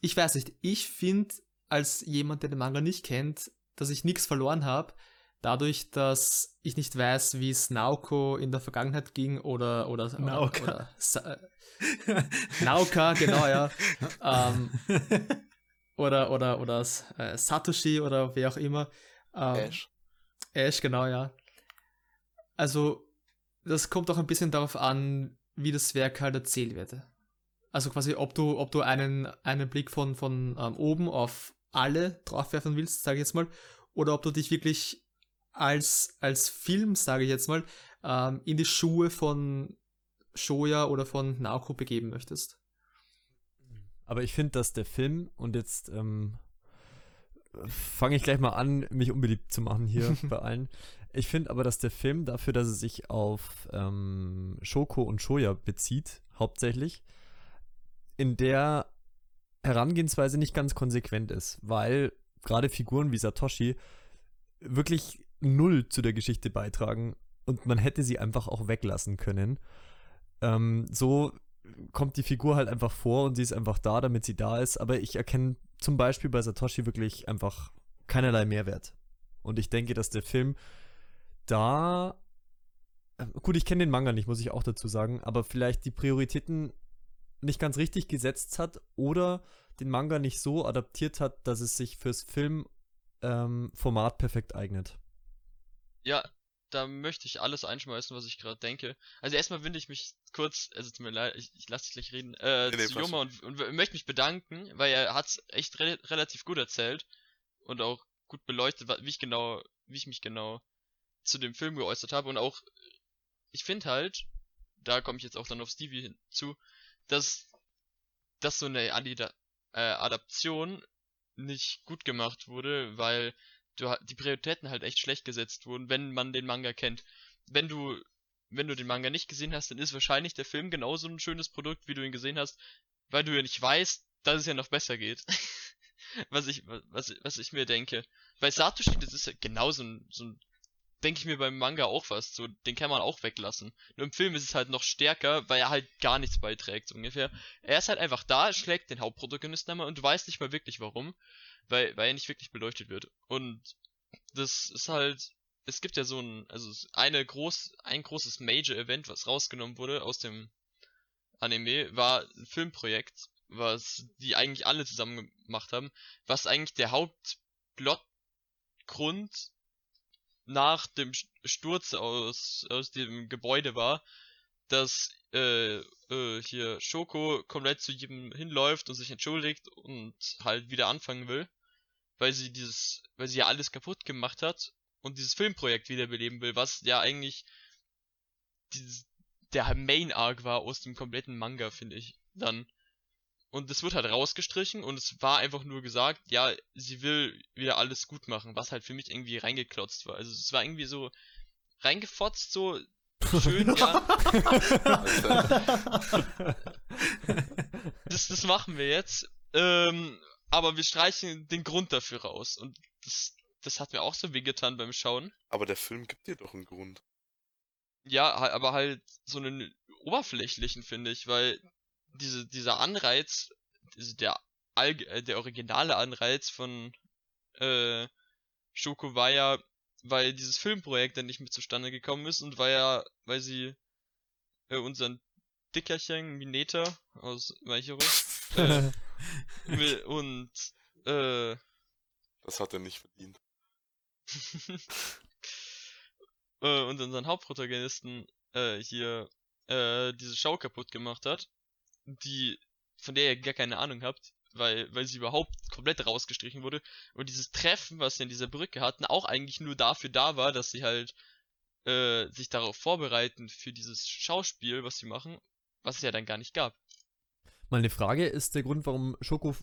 Ich weiß nicht, ich finde, als jemand, der den Manga nicht kennt, dass ich nichts verloren habe, dadurch, dass ich nicht weiß, wie es Naoko in der Vergangenheit ging oder oder Naoka. oder, oder Sa- äh, Naoka, genau ja, (laughs) ähm, oder oder oder äh, Satoshi oder wer auch immer. Ähm, Ash. Ash, genau, ja. Also, das kommt auch ein bisschen darauf an, wie das Werk halt erzählt wird. Also quasi, ob du, ob du einen, einen Blick von, von ähm, oben auf alle draufwerfen willst, sage ich jetzt mal, oder ob du dich wirklich als, als Film, sage ich jetzt mal, ähm, in die Schuhe von Shoya oder von Naoko begeben möchtest. Aber ich finde, dass der Film, und jetzt ähm, fange ich gleich mal an, mich unbeliebt zu machen hier (laughs) bei allen. Ich finde aber, dass der Film dafür, dass er sich auf ähm, Shoko und Shoya bezieht, hauptsächlich, in der Herangehensweise nicht ganz konsequent ist, weil gerade Figuren wie Satoshi wirklich null zu der Geschichte beitragen und man hätte sie einfach auch weglassen können. Ähm, so kommt die Figur halt einfach vor und sie ist einfach da, damit sie da ist, aber ich erkenne zum Beispiel bei Satoshi wirklich einfach keinerlei Mehrwert. Und ich denke, dass der Film da. äh, Gut, ich kenne den Manga nicht, muss ich auch dazu sagen, aber vielleicht die Prioritäten nicht ganz richtig gesetzt hat oder den Manga nicht so adaptiert hat, dass es sich fürs Filmformat ähm, perfekt eignet. Ja, da möchte ich alles einschmeißen, was ich gerade denke. Also erstmal wende ich mich kurz, also tut mir leid, ich, ich lasse dich gleich reden, äh, Nee, nee, zu Joma und, und möchte mich bedanken, weil er hat's echt re relativ gut erzählt und auch gut beleuchtet, wie ich genau, wie ich mich genau zu dem Film geäußert habe und auch, ich finde halt, da komme ich jetzt auch dann auf Stevie hinzu, dass, dass so eine Adida äh, Adaption nicht gut gemacht wurde, weil du die Prioritäten halt echt schlecht gesetzt wurden, wenn man den Manga kennt. Wenn du wenn du den Manga nicht gesehen hast, dann ist wahrscheinlich der Film genauso ein schönes Produkt, wie du ihn gesehen hast, weil du ja nicht weißt, dass es ja noch besser geht. (laughs) was ich was was ich mir denke. Bei Satoshi, das ist ja genauso ein, so ein denke ich mir beim Manga auch was, so den kann man auch weglassen. Nur im Film ist es halt noch stärker, weil er halt gar nichts beiträgt so ungefähr. Er ist halt einfach da, schlägt den Hauptprotagonisten einmal und du weißt nicht mal wirklich warum, weil weil er nicht wirklich beleuchtet wird. Und das ist halt es gibt ja so ein, also eine groß, ein großes Major-Event, was rausgenommen wurde aus dem Anime, war ein Filmprojekt, was die eigentlich alle zusammen gemacht haben, was eigentlich der Hauptplotgrund nach dem St- Sturz aus, aus dem Gebäude war, dass äh, äh, hier Shoko komplett zu jedem hinläuft und sich entschuldigt und halt wieder anfangen will, weil sie dieses, weil sie ja alles kaputt gemacht hat und dieses Filmprojekt wiederbeleben will, was ja eigentlich dieses, der Main Arc war aus dem kompletten Manga, finde ich, dann. Und es wird halt rausgestrichen und es war einfach nur gesagt, ja, sie will wieder alles gut machen, was halt für mich irgendwie reingeklotzt war. Also es war irgendwie so reingefotzt, so schön, ja, (laughs) das, das machen wir jetzt. Ähm, aber wir streichen den Grund dafür raus. Und das, das hat mir auch so wehgetan beim Schauen. Aber der Film gibt dir doch einen Grund. Ja, aber halt so einen oberflächlichen, finde ich, weil diese, dieser Anreiz, diese, der, äh, der originale Anreiz von äh, Shoko war ja, weil dieses Filmprojekt dann nicht mehr zustande gekommen ist und weil ja, weil sie äh, unseren Dickerchen Mineta aus My Hero äh, (laughs) will und äh, Das hat er nicht verdient. (laughs) äh, und unseren Hauptprotagonisten äh, hier äh, diese Show kaputt gemacht hat, die von der ihr gar keine Ahnung habt, weil weil sie überhaupt komplett rausgestrichen wurde und dieses Treffen, was sie in dieser Brücke hatten, auch eigentlich nur dafür da war, dass sie halt äh, sich darauf vorbereiten für dieses Schauspiel, was sie machen, was es ja dann gar nicht gab. Mal eine Frage, ist der Grund, warum Schoko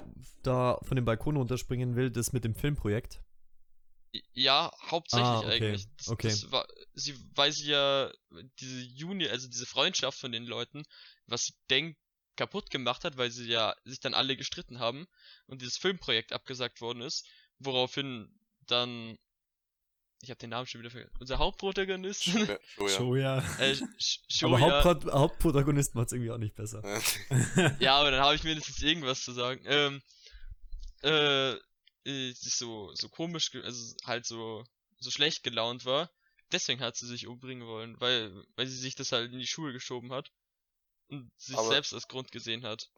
da von dem Balkon runterspringen will, das mit dem Filmprojekt? Ja, hauptsächlich Ah, okay, eigentlich. Das, okay. das war, sie, weil sie ja diese Juni, also diese Freundschaft von den Leuten, was sie denkt, kaputt gemacht hat, weil sie ja sich dann alle gestritten haben und dieses Filmprojekt abgesagt worden ist, woraufhin dann, ich habe den Namen schon wieder vergessen, unser Hauptprotagonist, ja. (laughs) Shoya. äh, Sh- Aber Shoya, Hauptpro Hauptprotagonist macht es irgendwie auch nicht besser. Äh, (laughs) ja, aber dann habe ich mindestens irgendwas zu sagen. Ähm, äh, äh, sich so, so komisch, also halt so, so schlecht gelaunt war. Deswegen hat sie sich umbringen wollen, weil, weil sie sich das halt in die Schuhe geschoben hat. Und sich Aber- selbst als Grund gesehen hat.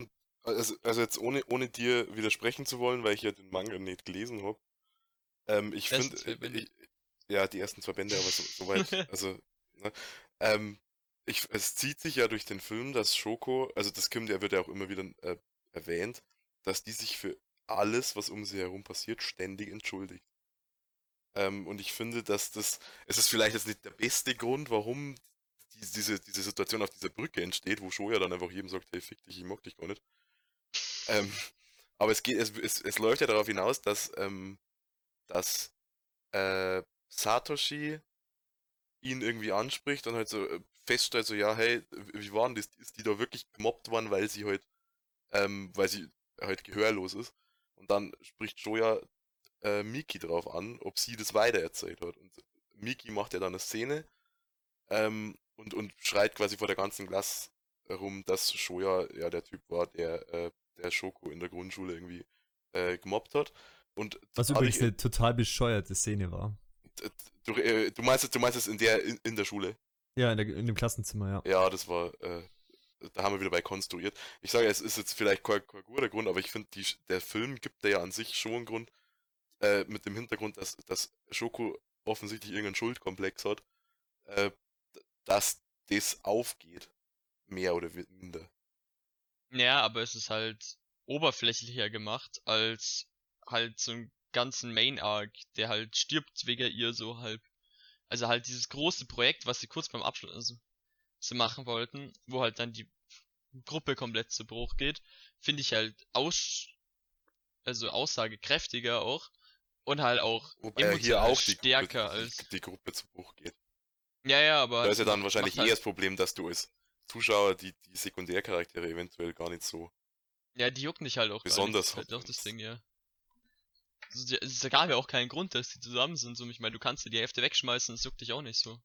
Also, also jetzt ohne, ohne dir widersprechen zu wollen, weil ich ja den Manga nicht gelesen habe. Ähm, ich finde, Bände. ich, ja, die ersten zwei Bände, aber so, (laughs) soweit, also, ne, ähm, ich, es zieht sich ja durch den Film, dass Shoko, also das kommt, ja, wird ja auch immer wieder äh, erwähnt, dass die sich für alles, was um sie herum passiert, ständig entschuldigt. Ähm, und ich finde, dass das, es ist vielleicht jetzt nicht der beste Grund, warum diese, diese Situation auf dieser Brücke entsteht, wo Shoya dann einfach jedem sagt, hey, fick dich, ich mag dich gar nicht. Ähm, aber es geht, es, es, es läuft ja darauf hinaus, dass, ähm, dass äh, Satoshi ihn irgendwie anspricht und halt so äh, feststellt, so, ja, hey, wie war denn das? Ist die da wirklich gemobbt worden, weil sie halt, ähm, weil sie halt gehörlos ist? Und dann spricht Shoya äh, Miki drauf an, ob sie das weitererzählt hat. Und Miki macht ja dann eine Szene ähm, und, und schreit quasi vor der ganzen Klasse herum, dass Shoya ja der Typ war, der, äh, der Shoko in der Grundschule irgendwie äh, gemobbt hat. Und Was übrigens eine total bescheuerte Szene war. du, äh, du meinst es, du meinst es in der in, in der Schule? Ja, in, der, in dem Klassenzimmer, ja. Ja, das war, äh, da haben wir wieder bei konstruiert. Ich sage, es ist jetzt vielleicht kein, kein guter Grund, aber ich finde, der Film gibt ja an sich schon einen Grund, äh, mit dem Hintergrund, dass, dass Shoko offensichtlich irgendeinen Schuldkomplex hat, äh, dass das aufgeht. Mehr oder minder. Ja, aber es ist halt oberflächlicher gemacht als halt so einen ganzen Main Arc, der halt stirbt wegen ihr so halb. Also halt dieses große Projekt, was sie kurz beim Abschluss also, sie machen wollten, wo halt dann die Gruppe komplett zu Bruch geht, finde ich halt aus also aussagekräftiger auch und halt auch Wobei ja hier emotional auch stärker Gruppe, als die Gruppe zu Bruch geht. Ja ja, aber Da ist ja dann wahrscheinlich eher halt, das Problem, dass du als Zuschauer die, die Sekundärcharaktere eventuell gar nicht so. Ja, die jucken dich halt auch gar nicht. Besonders Das ist halt auch das. Ding, ja. Also, Es gab ja auch keinen Grund, dass die zusammen sind. So, ich meine, du kannst dir die Hälfte wegschmeißen, das juckt dich auch nicht so.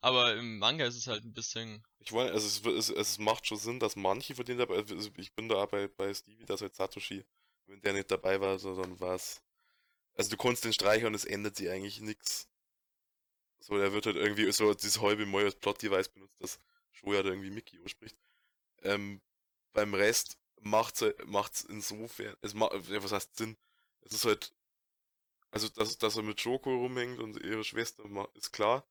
Aber im Manga ist es halt ein bisschen. Ich meine, also es, es, es macht schon Sinn, dass manche von denen dabei, also ich bin da auch bei, bei Stevie, dass halt Satoshi, wenn der nicht dabei war, so, dann war es. Also du konntest den streichen und es ändert sich eigentlich nichts. So, der wird halt irgendwie so dieses halbe Mal als Plot-Device benutzt, dass Shoya da irgendwie Mickey ausspricht. Ähm, beim Rest macht's macht's insofern, es macht, was heißt Sinn? Es ist halt, also dass, dass er mit Shoko rumhängt und ihre Schwester, ist klar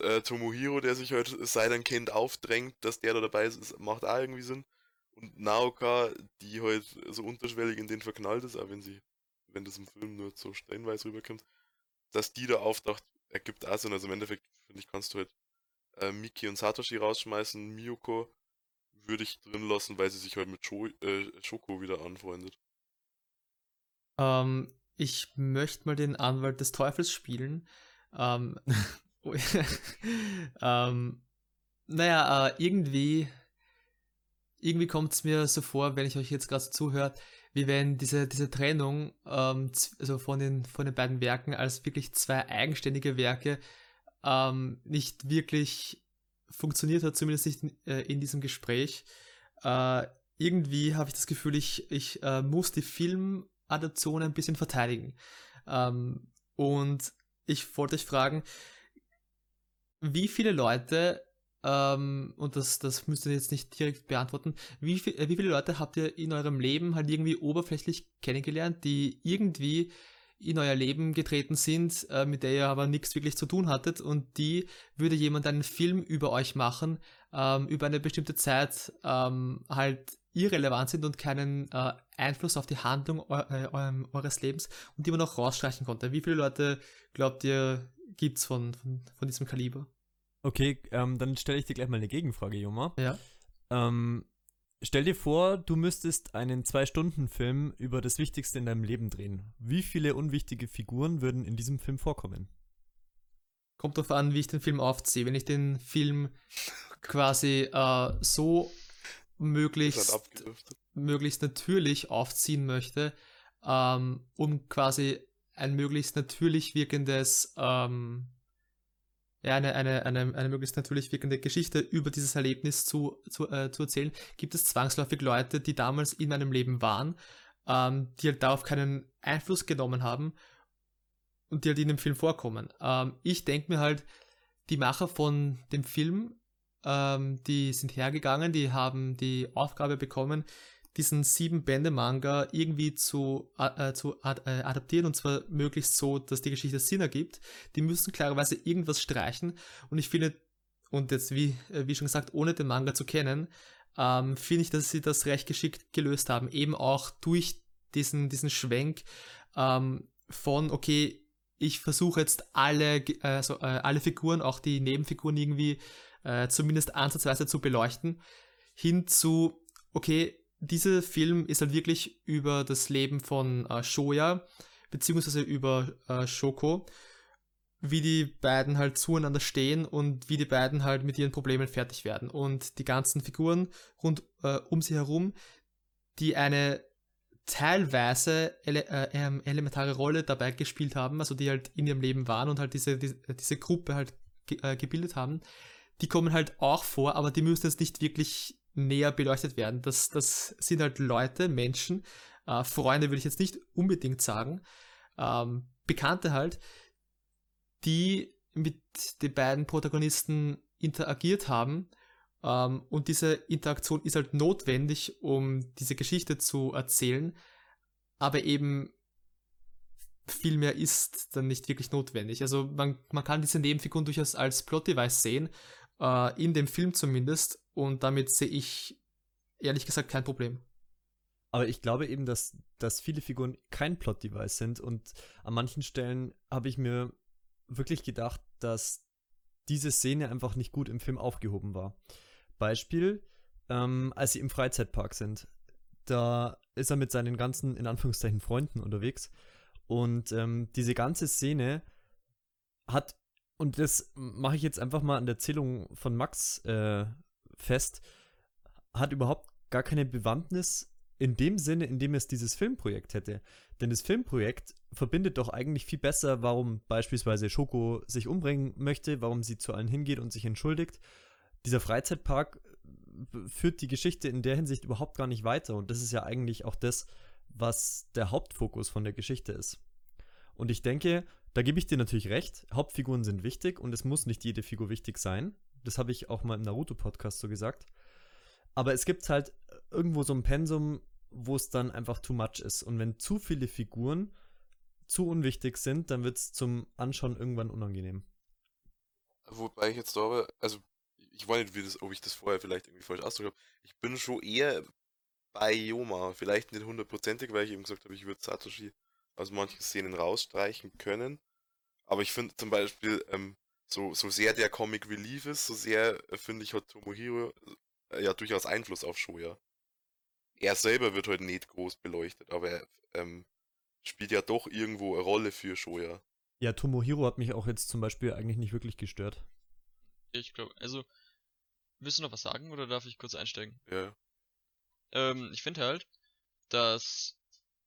äh, Tomohiro, der sich halt seit ein Kind aufdrängt, dass der da dabei ist, macht auch irgendwie Sinn. Und Naoka, die halt so unterschwellig in den verknallt ist, auch wenn sie, wenn das im Film nur so stellenweise rüberkommt, dass die da auftaucht, ergibt auch Sinn. Also im Endeffekt, finde ich, kannst du halt äh, Miki und Satoshi rausschmeißen, Miyuko würde ich drin lassen, weil sie sich halt mit Sho äh, Shoko wieder anfreundet. Ähm, ich möchte mal den Anwalt des Teufels spielen. Ähm, (laughs) oh, (laughs) ähm, naja, äh, irgendwie, irgendwie kommt es mir so vor, wenn ich euch jetzt gerade so zuhört, wie wenn diese, diese Trennung ähm, also von, den, von den beiden Werken als wirklich zwei eigenständige Werke ähm, nicht wirklich funktioniert hat, zumindest nicht in, äh, in diesem Gespräch. Äh, irgendwie habe ich das Gefühl, ich, ich äh, muss die Filmadaption ein bisschen verteidigen. Ähm, und ich wollte euch fragen, wie viele Leute, ähm, und das, das müsst ihr jetzt nicht direkt beantworten, wie, viel, äh, wie viele Leute habt ihr in eurem Leben halt irgendwie oberflächlich kennengelernt, die irgendwie in euer Leben getreten sind, äh, mit der ihr aber nichts wirklich zu tun hattet und die würde jemand einen Film über euch machen, ähm, über eine bestimmte Zeit ähm, halt irrelevant sind und keinen äh, Einfluss auf die Handlung eu äh, eurem- eures Lebens und die man noch rausstreichen konnte. Wie viele Leute glaubt ihr gibt's von, von, von diesem Kaliber? Okay, ähm, dann stelle ich dir gleich mal eine Gegenfrage, Joma. Ja. Ähm, stell dir vor, du müsstest einen Zwei-Stunden-Film über das Wichtigste in deinem Leben drehen. Wie viele unwichtige Figuren würden in diesem Film vorkommen? Kommt darauf an, wie ich den Film aufziehe. Wenn ich den Film (laughs) quasi äh, so möglichst möglichst natürlich aufziehen möchte, ähm, um quasi ein möglichst natürlich wirkendes, ähm, ja, eine, eine, eine, eine möglichst natürlich wirkende Geschichte über dieses Erlebnis zu, zu, äh, zu erzählen, gibt es zwangsläufig Leute, die damals in meinem Leben waren, ähm, die halt darauf keinen Einfluss genommen haben und die halt in dem Film vorkommen. Ähm, ich denke mir halt, die Macher von dem Film, ähm, die sind hergegangen, die haben die Aufgabe bekommen, diesen sieben Bände Manga irgendwie zu, äh, zu ad äh, adaptieren und zwar möglichst so, dass die Geschichte Sinn ergibt. Die müssen klarerweise irgendwas streichen und ich finde, und jetzt wie, äh, wie schon gesagt, ohne den Manga zu kennen, ähm, finde ich, dass sie das recht geschickt gelöst haben. Eben auch durch diesen, diesen Schwenk ähm, von, okay, ich versuche jetzt alle, also, äh, alle Figuren, auch die Nebenfiguren irgendwie äh, zumindest ansatzweise zu beleuchten, hin zu, okay, dieser Film ist halt wirklich über das Leben von äh, Shoya, beziehungsweise über äh, Shoko, wie die beiden halt zueinander stehen und wie die beiden halt mit ihren Problemen fertig werden. Und die ganzen Figuren rund äh, um sie herum, die eine teilweise ele äh, ähm, elementare Rolle dabei gespielt haben, also die halt in ihrem Leben waren und halt diese, diese, diese Gruppe halt ge äh, gebildet haben, die kommen halt auch vor, aber die müssen jetzt nicht wirklich näher beleuchtet werden. Das, das sind halt Leute, Menschen, äh, Freunde würde ich jetzt nicht unbedingt sagen, ähm, Bekannte halt, die mit den beiden Protagonisten interagiert haben. Ähm, und diese Interaktion ist halt notwendig, um diese Geschichte zu erzählen, aber eben viel mehr ist dann nicht wirklich notwendig. Also man, man kann diese Nebenfiguren durchaus als Plot-Device sehen, äh, in dem Film zumindest, und damit sehe ich ehrlich gesagt kein Problem. Aber ich glaube eben, dass, dass viele Figuren kein Plot-Device sind und an manchen Stellen habe ich mir wirklich gedacht, dass diese Szene einfach nicht gut im Film aufgehoben war. Beispiel, ähm, als sie im Freizeitpark sind. Da ist er mit seinen ganzen, in Anführungszeichen, Freunden unterwegs. Und ähm, diese ganze Szene hat, und das mache ich jetzt einfach mal an der Erzählung von Max äh, fest, hat überhaupt gar keine Bewandtnis in dem Sinne, in dem es dieses Filmprojekt hätte. Denn das Filmprojekt verbindet doch eigentlich viel besser, warum beispielsweise Schoko sich umbringen möchte, warum sie zu allen hingeht und sich entschuldigt. Dieser Freizeitpark führt die Geschichte in der Hinsicht überhaupt gar nicht weiter. Und das ist ja eigentlich auch das, was der Hauptfokus von der Geschichte ist. Und ich denke, da gebe ich dir natürlich recht, Hauptfiguren sind wichtig und es muss nicht jede Figur wichtig sein. Das habe ich auch mal im Naruto-Podcast so gesagt. Aber es gibt halt irgendwo so ein Pensum, wo es dann einfach too much ist. Und wenn zu viele Figuren zu unwichtig sind, dann wird es zum Anschauen irgendwann unangenehm. Wobei ich jetzt glaube, also ich weiß nicht, wie das, ob ich das vorher vielleicht irgendwie falsch ausgedrückt habe. Ich bin schon eher bei Yoma. Vielleicht nicht hundertprozentig, weil ich eben gesagt habe, ich würde Satoshi aus manchen Szenen rausstreichen können. Aber ich finde zum Beispiel, ähm, so, so sehr der Comic Relief ist, so sehr, äh, finde ich, hat Tomohiro äh, ja durchaus Einfluss auf Shoya. Er selber wird halt nicht groß beleuchtet, aber er ähm, spielt ja doch irgendwo eine Rolle für Shoya. Ja, Tomohiro hat mich auch jetzt zum Beispiel eigentlich nicht wirklich gestört. Ich glaube, also, willst du noch was sagen oder darf ich kurz einsteigen? Ja. Ähm, ich finde halt, dass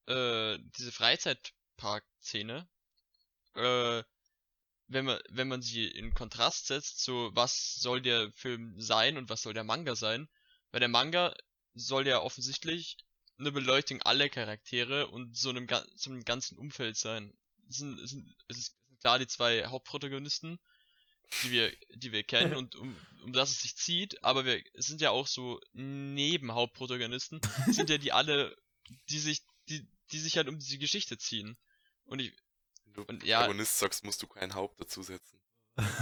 äh, diese Freizeitpark-Szene, äh, wenn man, wenn man sie in Kontrast setzt, so was soll der Film sein und was soll der Manga sein, weil der Manga soll ja offensichtlich eine Beleuchtung aller Charaktere und so einem, so einem ganzen Umfeld sein. Es sind, es sind, es ist klar die zwei Hauptprotagonisten, die wir, die wir kennen (laughs) und um, um das es sich zieht, aber wir es sind ja auch so Nebenhauptprotagonisten, es sind ja die alle, die sich, die, die sich halt um diese Geschichte ziehen. Und ich, Wenn du Und ja- Protagonist sagst, musst du kein Haupt dazusetzen.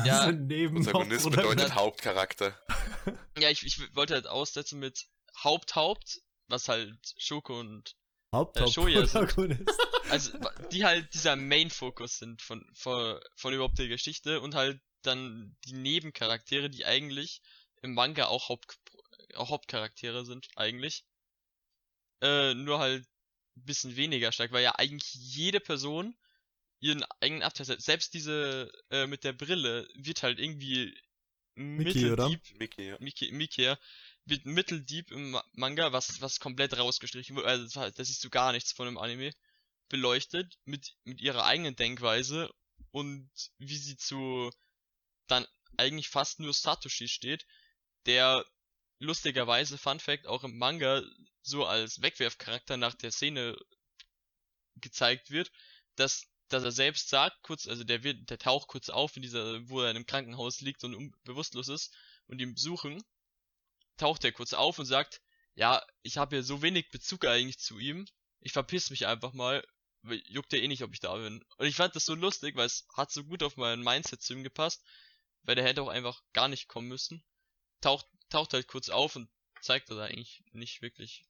Ja, neben Protagonist bedeutet Hauptcharakter. (laughs) ja, ich, ich wollte halt aussetzen mit Haupt, Haupt, was halt Shoko und Haupt Shoya sind- also die halt dieser Main-Fokus sind von, von, von überhaupt der Geschichte und halt dann die Nebencharaktere, die eigentlich im Manga auch, Haupt, auch Hauptcharaktere sind, eigentlich. Äh, nur halt bisschen weniger stark, weil ja eigentlich jede Person ihren eigenen Abteil hat. Selbst diese äh, mit der Brille wird halt irgendwie Mickey, oder? mitteldeep Mickey, ja. Mickey, Mickey ja, wird mitteldeep im Ma- Manga, was, was komplett rausgestrichen wurde, also das da siehst du gar nichts von dem Anime, beleuchtet mit, mit ihrer eigenen Denkweise und wie sie zu dann eigentlich fast nur Satoshi steht, der lustigerweise, Fun Fact, auch im Manga so als Wegwerfcharakter nach der Szene gezeigt wird, dass, dass er selbst sagt, kurz, also der wird, der taucht kurz auf in dieser, wo er in einem Krankenhaus liegt und un- bewusstlos ist und ihn besuchen, taucht er kurz auf und sagt, ja, ich habe ja so wenig Bezug eigentlich zu ihm, ich verpiss mich einfach mal, juckt ja eh nicht, ob ich da bin. Und ich fand das so lustig, weil es hat so gut auf mein Mindset zu ihm gepasst, weil der hätte auch einfach gar nicht kommen müssen. Taucht, taucht halt kurz auf und zeigt, dass er eigentlich nicht wirklich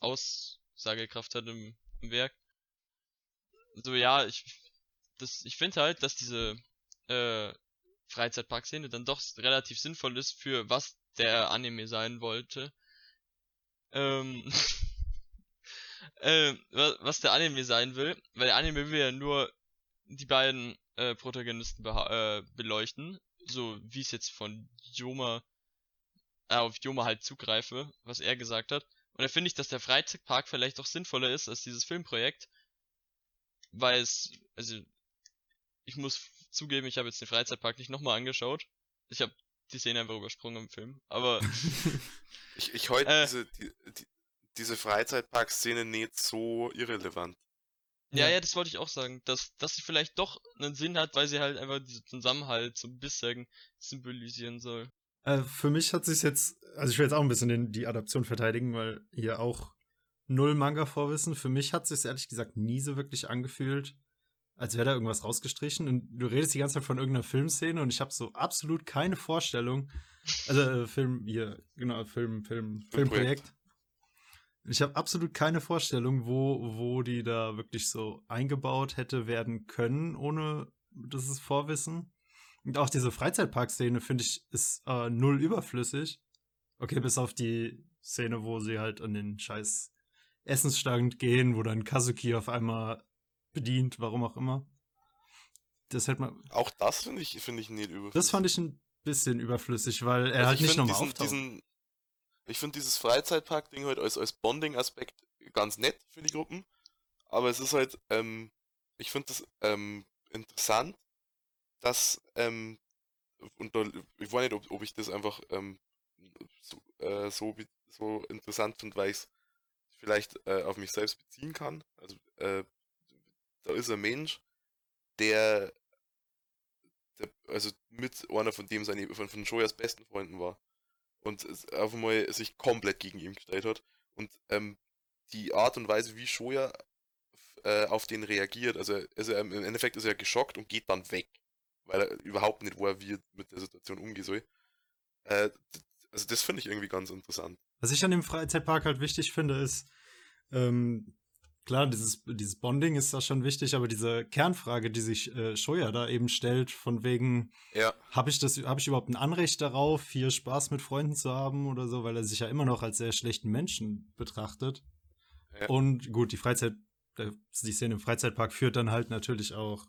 Aussagekraft hat im, im Werk. So, ja, ich, das, ich finde halt, dass diese, äh, Freizeitparkszene dann doch relativ sinnvoll ist für was der Anime sein wollte. Ähm, (laughs) äh, wa- was der Anime sein will, weil der Anime will ja nur die beiden äh, Protagonisten äh, beleuchten, so wie es jetzt von Joma äh, auf Joma halt zugreife, was er gesagt hat. Und da finde ich, dass der Freizeitpark vielleicht auch sinnvoller ist als dieses Filmprojekt, weil es, also ich muss zugeben, ich habe jetzt den Freizeitpark nicht nochmal angeschaut. Ich habe die Szene einfach übersprungen im Film, aber (laughs) Ich, ich heute Äh. diese, die, die, diese Freizeitpark-Szene nicht so irrelevant. Ja, ja, das wollte ich auch sagen, dass, dass sie vielleicht doch einen Sinn hat, weil sie halt einfach diesen Zusammenhalt so ein bisschen symbolisieren soll. Äh, für mich hat sich jetzt, also ich will jetzt auch ein bisschen den, die Adaption verteidigen, weil hier auch null Manga-Vorwissen. Für mich hat sich ehrlich gesagt nie so wirklich angefühlt, als wäre da irgendwas rausgestrichen. Und du redest die ganze Zeit von irgendeiner Filmszene und ich habe so absolut keine Vorstellung. Also äh, Film, hier, genau, Film, Film, Filmprojekt. Ich habe absolut keine Vorstellung, wo, wo die da wirklich so eingebaut hätte werden können, ohne das Vorwissen. Und auch diese Freizeitpark-Szene, finde ich, ist äh, null überflüssig. Okay, bis auf die Szene, wo sie halt an den scheiß Essensstand gehen, wo dann Kazuki auf einmal bedient, warum auch immer. Das hätte man. Auch das finde ich, finde ich nicht überflüssig. Das fand ich ein bisschen überflüssig, weil er Also halt ich nicht nochmal auftaucht. diesen, Ich finde dieses Freizeitpark-Ding halt als, als Bonding-Aspekt ganz nett für die Gruppen. Aber es ist halt, ähm, ich finde das ähm, interessant, dass, ähm, und da, ich weiß nicht, ob, ob ich das einfach ähm, so, äh, so, so interessant finde, weil ich es vielleicht äh, auf mich selbst beziehen kann. Also, äh, da ist ein Mensch, der, der also mit einer von dem seine, von, von Shoyas besten Freunden war. Und auf einmal sich komplett gegen ihn gestellt hat. Und ähm, die Art und Weise, wie Shoya äh, auf den reagiert, also, also ähm, im Endeffekt ist er geschockt und geht dann weg, weil er überhaupt nicht weiß, wie er mit der Situation umgehen soll. Äh, also das finde ich irgendwie ganz interessant. Was ich an dem Freizeitpark halt wichtig finde, ist, ähm, klar, dieses, dieses Bonding ist da schon wichtig, aber diese Kernfrage, die sich äh, Shoya da eben stellt, von wegen, Ja, habe ich das, habe ich überhaupt ein Anrecht darauf, hier Spaß mit Freunden zu haben oder so, weil er sich ja immer noch als sehr schlechten Menschen betrachtet. Ja. Und gut, die Freizeit, äh, die Szene im Freizeitpark führt dann halt natürlich auch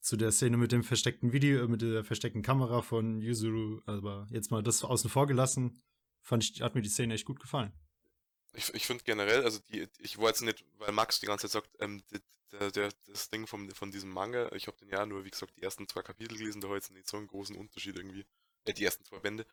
zu der Szene mit dem versteckten Video, äh, mit der versteckten Kamera von Yuzuru. Aber jetzt mal das außen vor gelassen, fand ich, hat mir die Szene echt gut gefallen. ich, ich finde generell, also die, ich wollte jetzt nicht, weil Max die ganze Zeit sagt, ähm, der, der, das Ding vom, von diesem Manga, ich habe den ja nur, wie gesagt, die ersten zwei Kapitel gelesen, da jetzt nicht so einen großen Unterschied irgendwie, äh, die ersten zwei Bände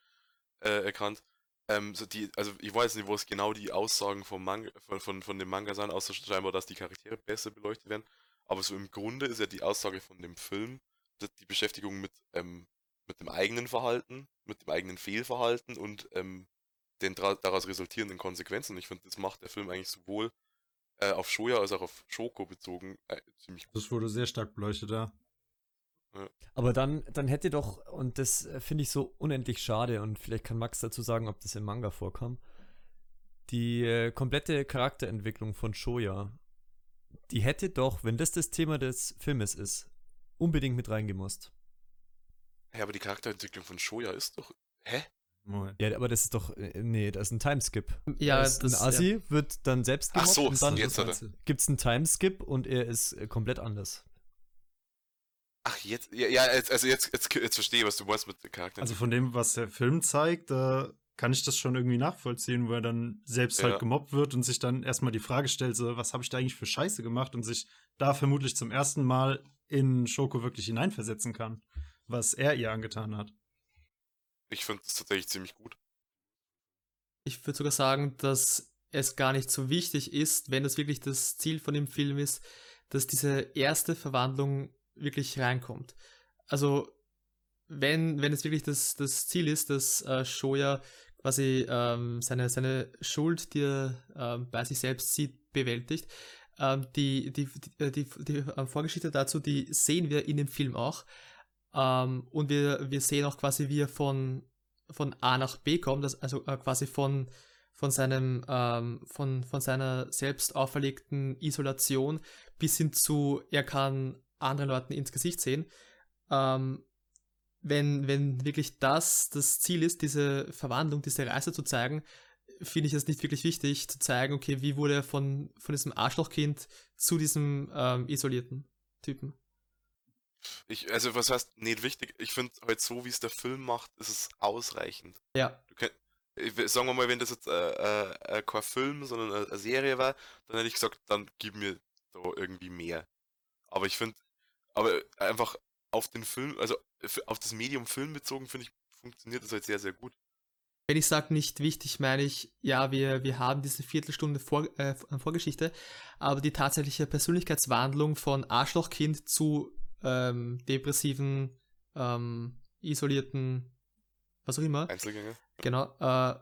äh, erkannt. Ähm, so die, also ich weiß nicht, wo es genau die Aussagen vom Manga, von, von, von dem Manga sind, außer scheinbar, dass die Charaktere besser beleuchtet werden. Aber so im Grunde ist ja die Aussage von dem Film, dass die Beschäftigung mit, ähm, mit dem eigenen Verhalten, mit dem eigenen Fehlverhalten und ähm, den daraus resultierenden Konsequenzen. Ich finde, das macht der Film eigentlich sowohl äh, auf Shoya als auch auf Shoko bezogen äh, ziemlich gut. Das wurde sehr stark beleuchtet da. Aber dann, dann hätte doch, und das äh, finde ich so unendlich schade, und vielleicht kann Max dazu sagen, ob das im Manga vorkam, die äh, komplette Charakterentwicklung von Shoya, die hätte doch, wenn das das Thema des Filmes ist, unbedingt mit reingemusst. Ja, aber die Charakterentwicklung von Shoya ist doch. Hä? Moment. Ja, aber das ist doch, äh, nee, das ist ein Timeskip. Ja, ist das- ein Assi, wird dann selbst Ach so, und dann jetzt gibt es einen Timeskip und er ist äh, komplett anders. Ach, jetzt. Ja, ja jetzt, also jetzt, jetzt, jetzt verstehe ich, was du meinst mit der Charakter. Also von dem, was der Film zeigt, da kann ich das schon irgendwie nachvollziehen, wo er dann selbst Ja. halt gemobbt wird und sich dann erstmal die Frage stellt, so, was habe ich da eigentlich für Scheiße gemacht und sich da vermutlich zum ersten Mal in Schoko wirklich hineinversetzen kann, was er ihr angetan hat. ich finde das tatsächlich ziemlich gut. ich würde sogar sagen, dass es gar nicht so wichtig ist, wenn das wirklich das Ziel von dem Film ist, dass diese erste Verwandlung wirklich reinkommt. Also, wenn, wenn es wirklich das, das Ziel ist, dass äh, Shoya quasi ähm, seine, seine Schuld, die er ähm, bei sich selbst sieht, bewältigt, ähm, die, die, die, die, die äh, Vorgeschichte dazu, die sehen wir in dem Film auch. Ähm, und wir, wir sehen auch quasi, wie er von, von A nach B kommt, also äh, quasi von, von, seinem, ähm, von, von seiner selbst auferlegten Isolation bis hin zu, er kann anderen Leuten ins Gesicht sehen. Ähm, wenn, wenn wirklich das das Ziel ist, diese Verwandlung, diese Reise zu zeigen, finde ich es nicht wirklich wichtig, zu zeigen, okay, wie wurde er von, von diesem Arschlochkind zu diesem ähm, isolierten Typen. Ich, also was heißt nicht wichtig? Ich finde halt so, wie es der Film macht, ist es ausreichend. Ja, könnt, sagen wir mal, wenn das jetzt äh, äh, äh, kein Film, sondern eine, eine Serie war, dann hätte ich gesagt, dann gib mir da irgendwie mehr. Aber ich finde, aber einfach auf den Film, also auf das Medium Film bezogen, finde ich, funktioniert das halt sehr, sehr gut. wenn ich sage nicht wichtig, meine ich, ja, wir, wir haben diese Viertelstunde Vor, äh, Vorgeschichte, aber die tatsächliche Persönlichkeitswandlung von Arschlochkind zu ähm, depressiven, ähm, isolierten, was auch immer, Einzelgänger. genau, äh,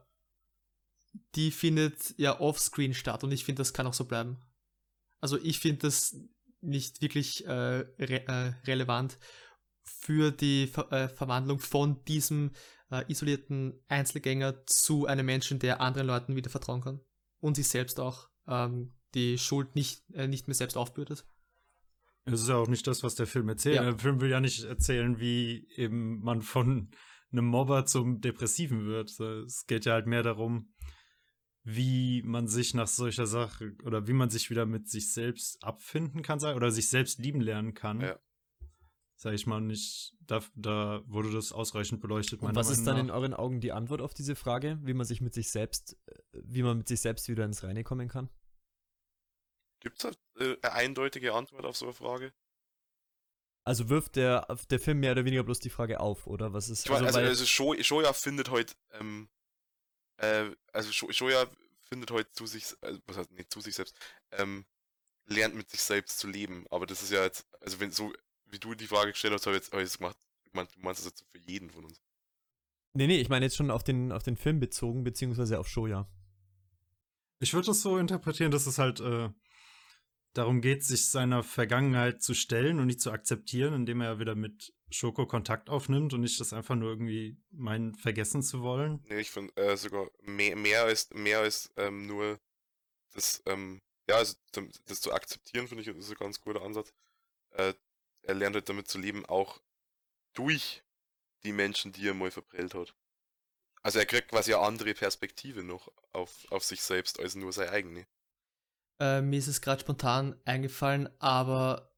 die findet ja offscreen statt und ich finde, das kann auch so bleiben. Also ich finde das nicht wirklich äh, re äh, relevant für die Ver äh, Verwandlung von diesem äh, isolierten Einzelgänger zu einem Menschen, der anderen Leuten wieder vertrauen kann und sich selbst auch ähm, die Schuld nicht, äh, nicht mehr selbst aufbürdet. Es ist ja auch nicht das, was der Film erzählt. Ja. Der Film will ja nicht erzählen, wie eben man von einem Mobber zum Depressiven wird. Es geht ja halt mehr darum, wie man sich nach solcher Sache oder wie man sich wieder mit sich selbst abfinden kann oder sich selbst lieben lernen kann. Ja. Sag ich mal nicht, da, da wurde das ausreichend beleuchtet. Und was ist dann Meinung in nach. euren Augen die Antwort auf diese Frage, wie man sich mit sich selbst, wie man mit sich selbst wieder ins Reine kommen kann? Gibt es äh, eine eindeutige Antwort auf so eine Frage? Also wirft der, der Film mehr oder weniger bloß die Frage auf, oder was ist Ich meine, also, also Sho Shoya findet heute, ähm, äh, also Sho Shoya findet heute zu sich, also, was heißt, nicht zu sich selbst, ähm, lernt mit sich selbst zu leben. Aber das ist ja jetzt, also wenn so, wie du die Frage gestellt hast, habe ich jetzt, hab ich jetzt gemacht, ich mein, du meinst das jetzt für jeden von uns. Nee, nee, ich meine jetzt schon auf den, auf den Film bezogen, beziehungsweise auf Shoya. Ich würde das so interpretieren, dass es halt äh, darum geht, sich seiner Vergangenheit zu stellen und die zu akzeptieren, indem er wieder mit Schoko Kontakt aufnimmt und nicht das einfach nur irgendwie meinen, vergessen zu wollen. Nee, ich finde äh, sogar mehr, mehr als, mehr als ähm, nur das, ähm, ja, also das, das zu akzeptieren, finde ich, ist ein ganz guter Ansatz. Äh, er lernt halt damit zu leben, auch durch die Menschen, die er mal verprellt hat. Also er kriegt quasi eine andere Perspektive noch auf, auf sich selbst als nur seine eigene. Äh, mir ist es gerade spontan eingefallen, aber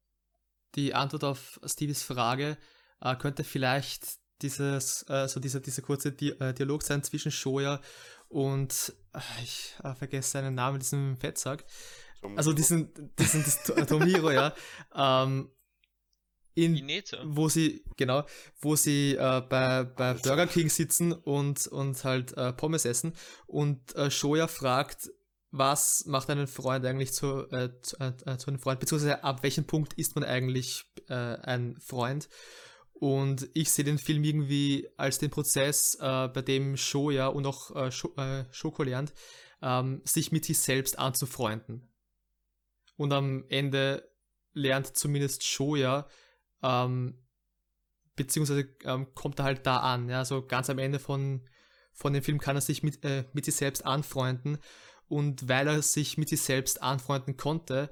die Antwort auf Stevies Frage äh, könnte vielleicht dieses, äh, so dieser, dieser kurze Di äh, Dialog sein zwischen Shoya und äh, ich äh, vergesse seinen Namen, diesem Fettsack. Tom Also diesen, diesen Tomiro, ja. (laughs) Ähm, in, wo sie, genau, wo sie äh, bei, bei. Burger King sitzen und, und halt äh, Pommes essen und äh, Shoya fragt, was macht einen Freund eigentlich zu, äh, zu, äh, zu einem Freund, beziehungsweise ab welchem Punkt ist man eigentlich äh, ein Freund? Und ich sehe den Film irgendwie als den Prozess, äh, bei dem Shoya und auch äh, Sho äh, Shoko lernt, ähm, sich mit sich selbst anzufreunden. Und am Ende lernt zumindest Shoya, ähm, beziehungsweise ähm, kommt er halt da an. Ja? Also ganz am Ende von, von dem Film kann er sich mit, äh, mit sich selbst anfreunden. Und weil er sich mit sich selbst anfreunden konnte,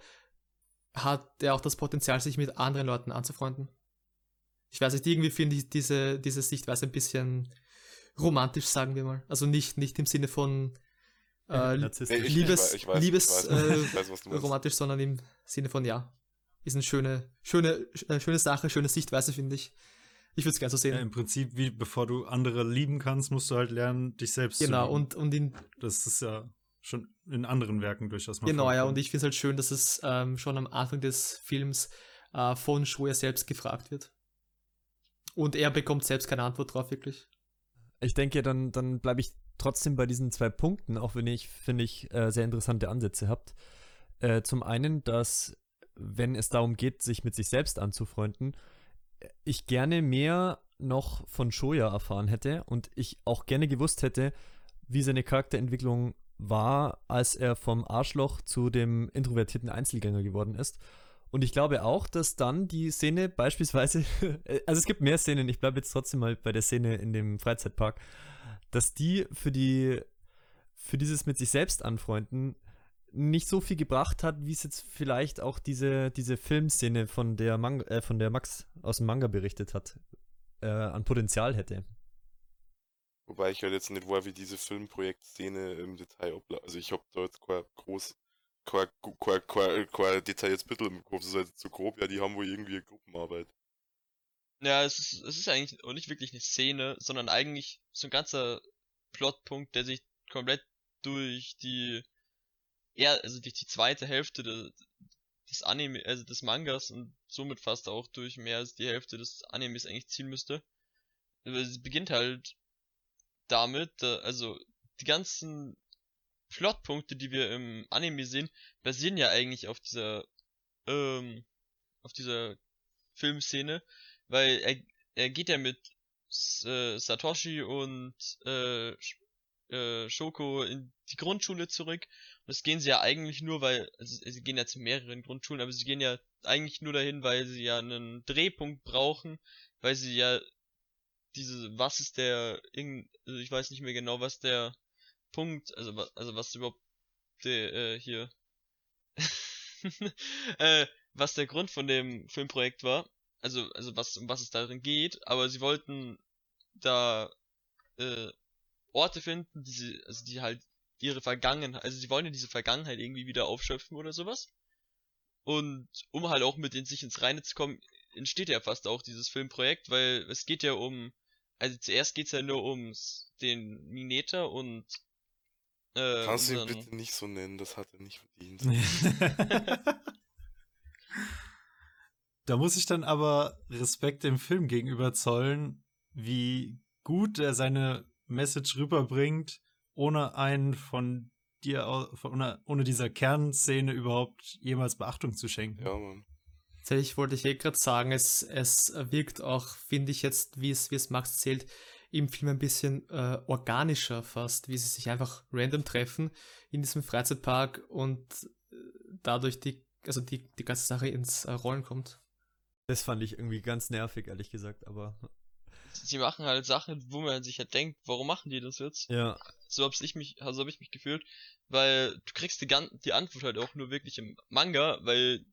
hat er auch das Potenzial, sich mit anderen Leuten anzufreunden. Ich weiß nicht, irgendwie finde ich diese, diese Sichtweise ein bisschen romantisch, sagen wir mal. Also nicht, nicht im Sinne von äh, Liebes, Liebes äh, romantisch, sondern im Sinne von ja. Ist eine schöne, schöne, äh, schöne Sache, schöne Sichtweise, finde ich. Ich würde es gerne so sehen. Ja, Im Prinzip, wie bevor du andere lieben kannst, musst du halt lernen, dich selbst genau, zu lieben. und, und in, das ist ja schon in anderen Werken durchaus mal genau, ja, und ich finde es halt schön, dass es ähm, schon am Anfang des Films äh, von Schroer selbst gefragt wird. Und er bekommt selbst keine Antwort drauf, wirklich. ich denke, dann, dann bleibe ich trotzdem bei diesen zwei Punkten, auch wenn ich, finde ich, äh, sehr interessante Ansätze habt. Äh, zum einen, dass, wenn es darum geht, sich mit sich selbst anzufreunden, ich gerne mehr noch von Shoya erfahren hätte und ich auch gerne gewusst hätte, wie seine Charakterentwicklung war, als er vom Arschloch zu dem introvertierten Einzelgänger geworden ist. Und ich glaube auch, dass dann die Szene beispielsweise, (laughs) also es gibt mehr Szenen, ich bleibe jetzt trotzdem mal bei der Szene in dem Freizeitpark, dass die für die, für dieses mit sich selbst anfreunden nicht so viel gebracht hat, wie es jetzt vielleicht auch diese, diese Filmszene von der, Mang äh, von der Max aus dem Manga berichtet hat, äh, an Potenzial hätte. Wobei ich halt jetzt nicht weiß, wie diese Filmprojektszene im Detail abläuft. Also ich hab da jetzt kein groß, kein, kein detailliertes Bild im Kopf, das ist halt zu grob, ja, die haben wohl irgendwie eine Gruppenarbeit. Ja, es ist, es ist eigentlich auch nicht wirklich eine Szene, sondern eigentlich so ein ganzer Plotpunkt, der sich komplett durch die, ja, also durch die zweite Hälfte des, des Anime, also des Mangas und somit fast auch durch mehr als die Hälfte des Animes eigentlich ziehen müsste. Es beginnt halt damit, da- also die ganzen Plotpunkte, die wir im Anime sehen, basieren ja eigentlich auf dieser, ähm, auf dieser Filmszene, weil er, er geht ja mit äh, Satoshi und äh, äh, Shoko in die Grundschule zurück. Und das gehen sie ja eigentlich nur, weil, also sie gehen ja zu mehreren Grundschulen, aber sie gehen ja eigentlich nur dahin, weil sie ja einen Drehpunkt brauchen, weil sie ja diese, was ist der, also ich weiß nicht mehr genau, was der Punkt, also, wa- also was überhaupt der, äh, hier, (laughs) äh, was der Grund von dem Filmprojekt war, also, also was, um was es darin geht, aber sie wollten da, äh, Orte finden, die sie, also die halt ihre Vergangenheit, also sie wollen ja diese Vergangenheit irgendwie wieder aufschöpfen oder sowas. Und um halt auch mit in sich ins Reine zu kommen, entsteht ja fast auch dieses Filmprojekt, weil es geht ja um, also zuerst geht's ja nur ums den Mineta und äh, Kannst du ihn bitte nicht so nennen, das hat er nicht verdient. (laughs) (laughs) da muss ich dann aber Respekt dem Film gegenüber zollen, wie gut er seine Message rüberbringt, ohne einen von dir, au- von, ohne, ohne dieser Kernszene überhaupt jemals Beachtung zu schenken. Ja, Mann. Tatsächlich wollte ich eh gerade sagen, es, es wirkt auch, finde ich jetzt, wie es, wie es Max zählt, im Film ein bisschen äh, organischer fast, wie sie sich einfach random treffen in diesem Freizeitpark und äh, dadurch die, also die, die ganze Sache ins äh, Rollen kommt. Das fand ich irgendwie ganz nervig, ehrlich gesagt, aber sie machen halt Sachen, wo man sich halt denkt, warum machen die das jetzt? ja. So hab's ich mich, so hab ich mich gefühlt, weil du kriegst die, gan die Antwort halt auch nur wirklich im Manga, weil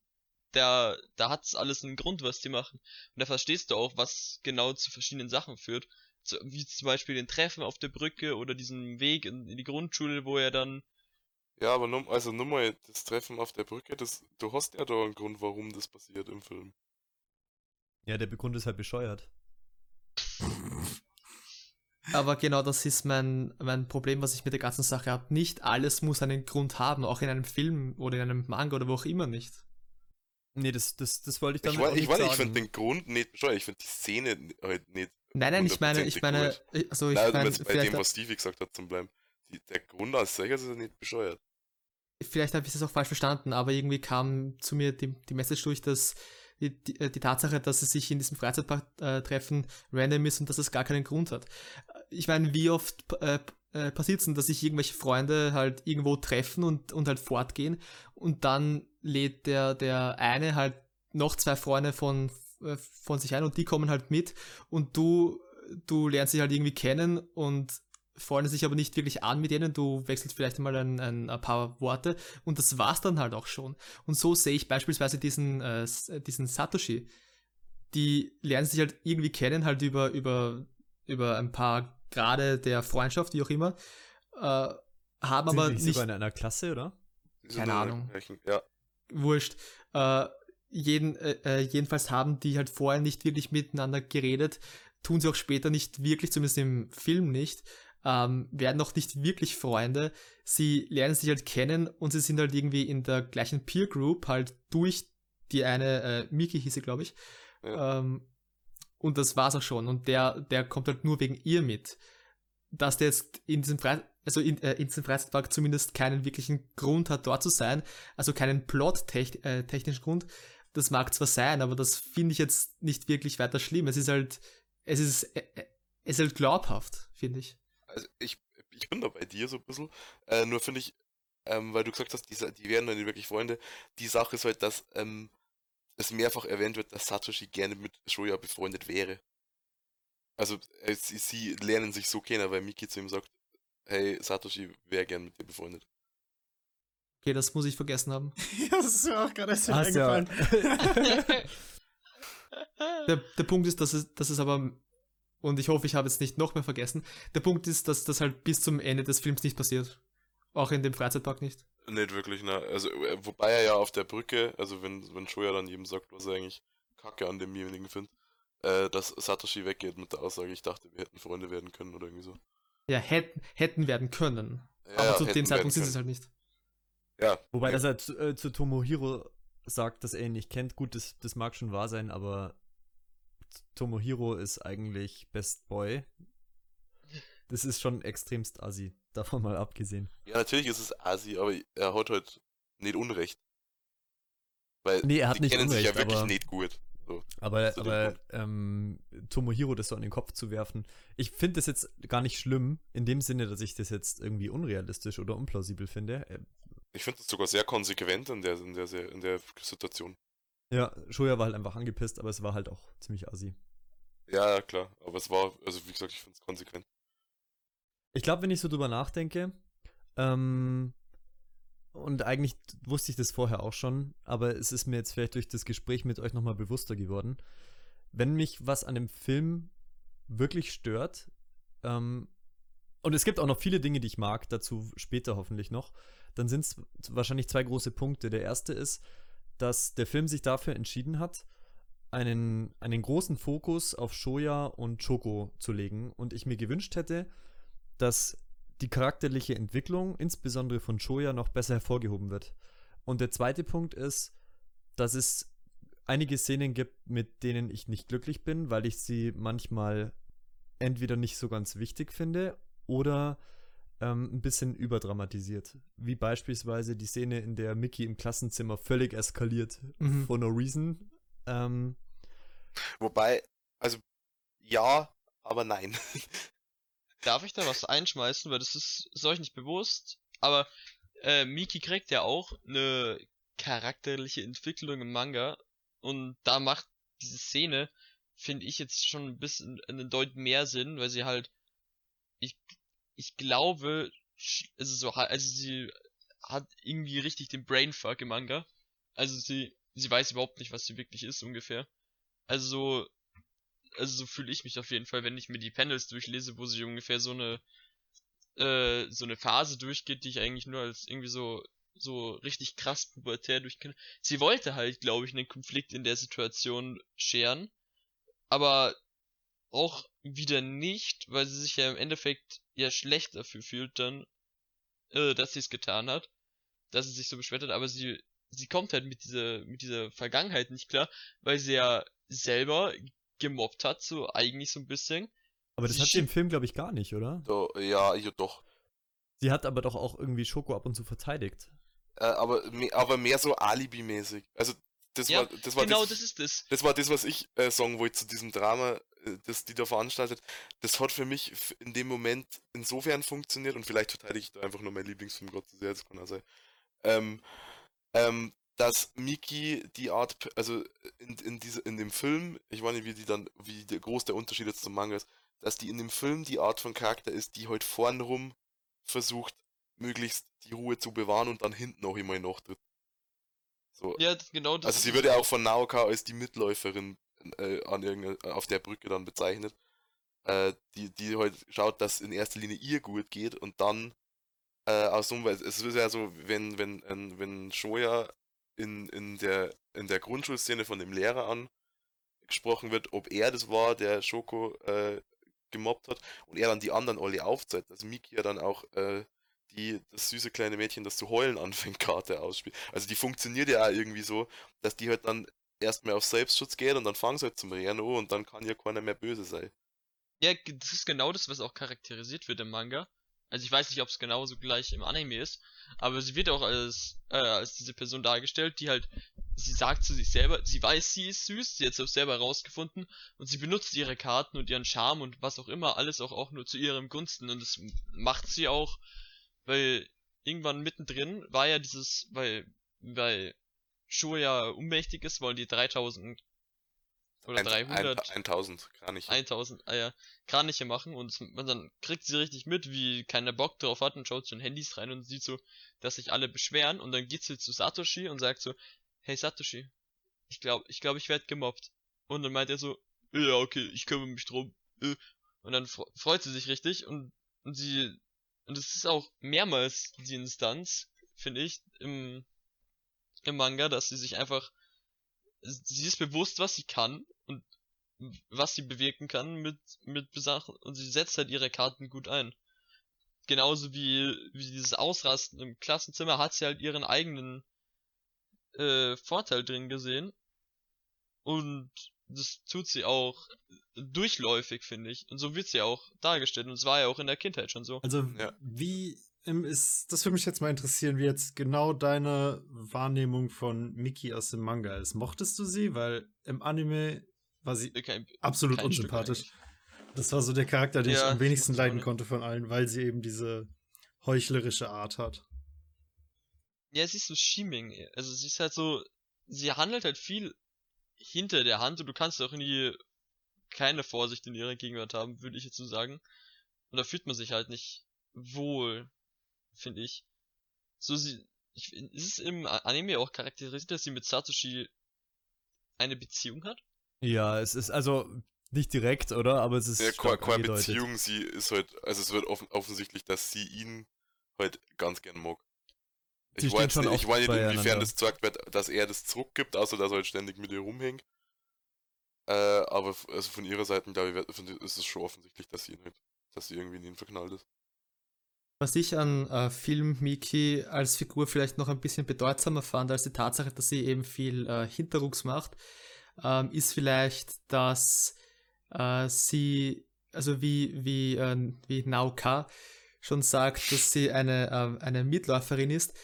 da, da hat's alles einen Grund, was die machen. Und da verstehst du auch, was genau zu verschiedenen Sachen führt. So, wie zum Beispiel den Treffen auf der Brücke oder diesen Weg in, in die Grundschule, wo er dann, Ja, aber nur, also nur mal das Treffen auf der Brücke, das, du hast ja da einen Grund, warum das passiert im Film. Ja, der Begrund ist halt bescheuert. Aber genau das ist mein, mein Problem, was ich mit der ganzen Sache habe. Nicht alles muss einen Grund haben, auch in einem Film oder in einem Manga oder wo auch immer nicht. Nee, das, das, das wollte ich Ich, damit weiß- auch ich, nicht weiß, ich sagen. finde den Grund nicht bescheuert, ich finde die Szene halt nicht. Nein, nein, ich meine, ich meine, hundertprozentig also ich Nein, also meine, jetzt bei vielleicht, dem, was Stevie gesagt hat, zum Bleiben. Die, der Grund als solches ist ja nicht bescheuert. vielleicht habe ich das auch falsch verstanden, aber irgendwie kam zu mir die, die Message durch, dass die, äh, die Tatsache, dass sie sich in diesem Freizeitpark äh, treffen, random ist und dass es gar keinen Grund hat. Ich meine, wie oft äh, äh, passiert es denn, dass sich irgendwelche Freunde halt irgendwo treffen und, und halt fortgehen und dann lädt der, der eine halt noch zwei Freunde von, äh, von sich ein und die kommen halt mit und du, du lernst sie halt irgendwie kennen und freundest dich aber nicht wirklich an mit denen, du wechselst vielleicht mal ein, ein, ein paar Worte und das war's dann halt auch schon. Und so sehe ich beispielsweise diesen, äh, diesen Satoshi. Die lernen sich halt irgendwie kennen, halt über, über, über ein paar Grade der Freundschaft, wie auch immer, äh, haben Sind aber die nicht sogar in einer Klasse, oder? Keine Ahnung. Ja, wurscht. Äh, jeden, äh, äh, jedenfalls haben die halt vorher nicht wirklich miteinander geredet, tun sie auch später nicht wirklich, zumindest im Film nicht, ähm, werden auch nicht wirklich Freunde. Sie lernen sich halt kennen und sie sind halt irgendwie in der gleichen Peer Group, halt durch die eine, äh, Miki hieß sie, glaube ich. Ja. Ähm, und das war's auch schon. Und der, der kommt halt nur wegen ihr mit. dass der jetzt in diesem, Fre also in, äh, in diesem Freizeitpark zumindest keinen wirklichen Grund hat, dort zu sein, also keinen plot-technischen Grund. Das mag zwar sein, aber das finde ich jetzt nicht wirklich weiter schlimm. Es ist halt, es ist, äh, äh, es ist halt glaubhaft, finde ich. Also ich, ich bin da bei dir so ein bisschen. Äh, nur finde ich, ähm, weil du gesagt hast, die, die wären dann nicht wirklich Freunde. Die Sache ist halt, dass ähm, es mehrfach erwähnt wird, dass Satoshi gerne mit Shoya befreundet wäre. Also äh, sie, sie lernen sich so kennen, weil Miki zu ihm sagt, hey, Satoshi wäre gern mit dir befreundet. Okay, das muss ich vergessen haben. (laughs) das ist mir auch gerade erst wieder Hast ja, eingefallen. (laughs) (laughs) Der, der Punkt ist, dass es, dass es aber, und ich hoffe, ich habe jetzt nicht noch mehr vergessen, der Punkt ist, dass das halt bis zum Ende des Films nicht passiert. Auch in dem Freizeitpark nicht. Nicht wirklich, ne? Also, äh, wobei er ja auf der Brücke, also wenn, wenn Shoya dann jedem sagt, was er eigentlich kacke an demjenigen findet, äh, dass Satoshi weggeht mit der Aussage, ich dachte, wir hätten Freunde werden können oder irgendwie so. Ja, hätten, hätten werden können. Ja, aber zu dem Zeitpunkt sind sie es halt nicht. Ja. Wobei, ja. dass er zu, äh, zu Tomohiro sagt, dass er ihn nicht kennt, gut, das, das mag schon wahr sein, aber Tomohiro ist eigentlich Best Boy. Das ist schon extremst assi, (laughs) davon mal abgesehen. Ja, natürlich ist es Asi, aber er hat halt nicht Unrecht. Weil Nee, er hat die nicht kennen sich ja Unrecht, wirklich aber- nicht gut. So. Aber, aber ähm, Tomohiro das so an den Kopf zu werfen, ich finde das jetzt gar nicht schlimm, in dem Sinne, dass ich das jetzt irgendwie unrealistisch oder unplausibel finde. Äh, Ich finde das sogar sehr konsequent in der, in der, in der Situation. Ja, Shoya war halt einfach angepisst, aber es war halt auch ziemlich assi. Ja, klar. Aber es war, also wie gesagt, ich finde es konsequent. Ich glaube, wenn ich so drüber nachdenke, ähm, und eigentlich wusste ich das vorher auch schon, aber es ist mir jetzt vielleicht durch das Gespräch mit euch nochmal bewusster geworden. Wenn mich was an dem Film wirklich stört, ähm, und es gibt auch noch viele Dinge, die ich mag, dazu später hoffentlich noch, dann sind es wahrscheinlich zwei große Punkte. Der erste ist, dass der Film sich dafür entschieden hat, einen, einen großen Fokus auf Shoya und Choco zu legen und ich mir gewünscht hätte, dass die charakterliche Entwicklung, insbesondere von Shoya, noch besser hervorgehoben wird. Und der zweite Punkt ist, dass es einige Szenen gibt, mit denen ich nicht glücklich bin, weil ich sie manchmal entweder nicht so ganz wichtig finde oder ähm, ein bisschen überdramatisiert. Wie beispielsweise die Szene, in der Mickey im Klassenzimmer völlig eskaliert, Mhm. for no reason. Ähm, Wobei, also ja, aber nein. (laughs) Darf ich da was einschmeißen? Weil das ist, ist euch nicht bewusst. Aber äh, Miki kriegt ja auch eine charakterliche Entwicklung im Manga. Und da macht diese Szene, finde ich jetzt schon ein bisschen einen Deut mehr Sinn, weil sie halt, ich, ich glaube, also so, also sie hat irgendwie richtig den Brainfuck im Manga. Also sie, sie weiß überhaupt nicht, was sie wirklich ist, ungefähr. Also so, also so fühle ich mich auf jeden Fall, wenn ich mir die Panels durchlese, wo sie ungefähr so eine äh, so eine Phase durchgeht, die ich eigentlich nur als irgendwie so so richtig krass pubertär durchkenne. Sie wollte halt, glaube ich, einen Konflikt in der Situation scheren, aber auch wieder nicht, weil sie sich ja im Endeffekt ja schlecht dafür fühlt dann, äh, dass sie es getan hat, dass sie sich so beschwert hat, aber sie sie kommt halt mit dieser mit dieser Vergangenheit nicht klar, weil sie ja selber gemobbt hat, so eigentlich so ein bisschen. aber das Sie hat sie im Film, glaube ich, gar nicht, oder? Da, ja, ja, doch. Sie hat aber doch auch irgendwie Schoko ab und zu verteidigt. Äh, aber, me- aber mehr so Alibi-mäßig. Also, das Ja, war, das war genau, das, das ist es. das war das, was ich äh, sagen wollte zu diesem Drama, das die da veranstaltet. Das hat für mich in dem Moment insofern funktioniert und vielleicht verteidige ich da einfach nur meinen Lieblingsfilm Gott zu sehr, das kann auch sein. Ähm, ähm, dass Miki die Art, also in, in, diese, in dem Film, ich weiß nicht, wie die dann, wie der, groß der Unterschied jetzt zum Manga ist, dass die in dem Film die Art von Charakter ist, die halt vornrum versucht, möglichst die Ruhe zu bewahren und dann hinten auch immer nachtritt. So, Ja, genau das also sie wird ja auch von Naoka als die Mitläuferin äh, an irgendeiner, auf der Brücke dann bezeichnet. Äh, die, die halt schaut, dass in erster Linie ihr gut geht und dann äh, aus so, weil es ist ja so, wenn, wenn, ähm, wenn Shoya in, in der in der Grundschulszene von dem Lehrer angesprochen wird, ob er das war, der Shoko äh, gemobbt hat und er dann die anderen alle aufzeigt, dass Miki ja dann auch äh, die, das süße kleine Mädchen, das zu heulen anfängt, (laughs) Karte ausspielt. Also die funktioniert ja auch irgendwie so, dass die halt dann erstmal auf Selbstschutz geht und dann fangen sie halt zum Rennen an und dann kann ja keiner mehr böse sein. Ja, das ist genau das, was auch charakterisiert wird im Manga. Also ich weiß nicht, ob es genauso gleich im Anime ist, aber sie wird auch als, äh, als diese Person dargestellt, die halt, sie sagt zu sich selber, sie weiß, sie ist süß, sie hat es auch selber herausgefunden und sie benutzt ihre Karten und ihren Charme und was auch immer, alles auch, auch nur zu ihrem Gunsten und das macht sie auch, weil irgendwann mittendrin war ja dieses, weil, weil Sho ja unmächtig ist, wollen die 3000 oder Ein- 300 Ein, 1000, gar nicht. 1000 Eier Kraniche machen und, und dann kriegt sie richtig mit, wie keiner Bock drauf hat und schaut so in Handys rein und sieht so, dass sich alle beschweren und dann geht sie zu Satoshi und sagt so, hey Satoshi, ich glaube, ich glaube, ich werde gemobbt. Und dann meint er so, ja, okay, ich kümmere mich drum. äh. Und dann fre- freut sie sich richtig und, und sie, und es ist auch mehrmals die Instanz, finde ich, im, im Manga, dass sie sich einfach, sie ist bewusst, was sie kann und was sie bewirken kann mit, mit Sachen und sie setzt halt ihre Karten gut ein. Genauso wie, wie dieses Ausrasten im Klassenzimmer hat sie halt ihren eigenen äh, Vorteil drin gesehen. Und das tut sie auch durchläufig, finde ich. Und so wird sie auch dargestellt. Und es war ja auch in der Kindheit schon so. Also, Ja. wie ist, das würde mich jetzt mal interessieren, wie jetzt genau deine Wahrnehmung von Miki aus dem Manga ist. Mochtest du sie? Weil im Anime war sie Kein, absolut kein unsympathisch. Das war so der Charakter, den ich Ja, am ich wenigsten sie auch leiden konnte von allen, weil sie eben diese heuchlerische Art hat. Ja, sie ist so scheming. Also sie ist halt so, sie handelt halt viel hinter der Hand und du kannst auch nie keine Vorsicht in ihrer Gegenwart haben, würde ich jetzt so sagen. Und da fühlt man sich halt nicht wohl, finde ich. So sie, ich, ist es im Anime auch charakterisiert, dass sie mit Satoshi eine Beziehung hat? Ja, es ist also nicht direkt, oder? Aber es ist Ja, keine angedeutet. Beziehung, sie ist halt, also es wird offen, offensichtlich, dass sie ihn halt ganz gern mag. Sie Ich weiß nicht, ich weiß nicht, inwiefern das gesagt wird, dass er das zurückgibt, außer dass er halt ständig mit ihr rumhängt. Äh, aber also von ihrer Seite, glaube ich, wird- finde ich, ist es schon offensichtlich, dass sie ihn halt, dass sie irgendwie in ihn verknallt ist. Was ich an äh, Film Miki als Figur vielleicht noch ein bisschen bedeutsamer fand als die Tatsache, dass sie eben viel äh, Hinterrucks macht, ähm, ist vielleicht, dass äh, sie, also wie, wie, äh, wie Nauka schon sagt, dass sie eine, äh, eine Mitläuferin ist.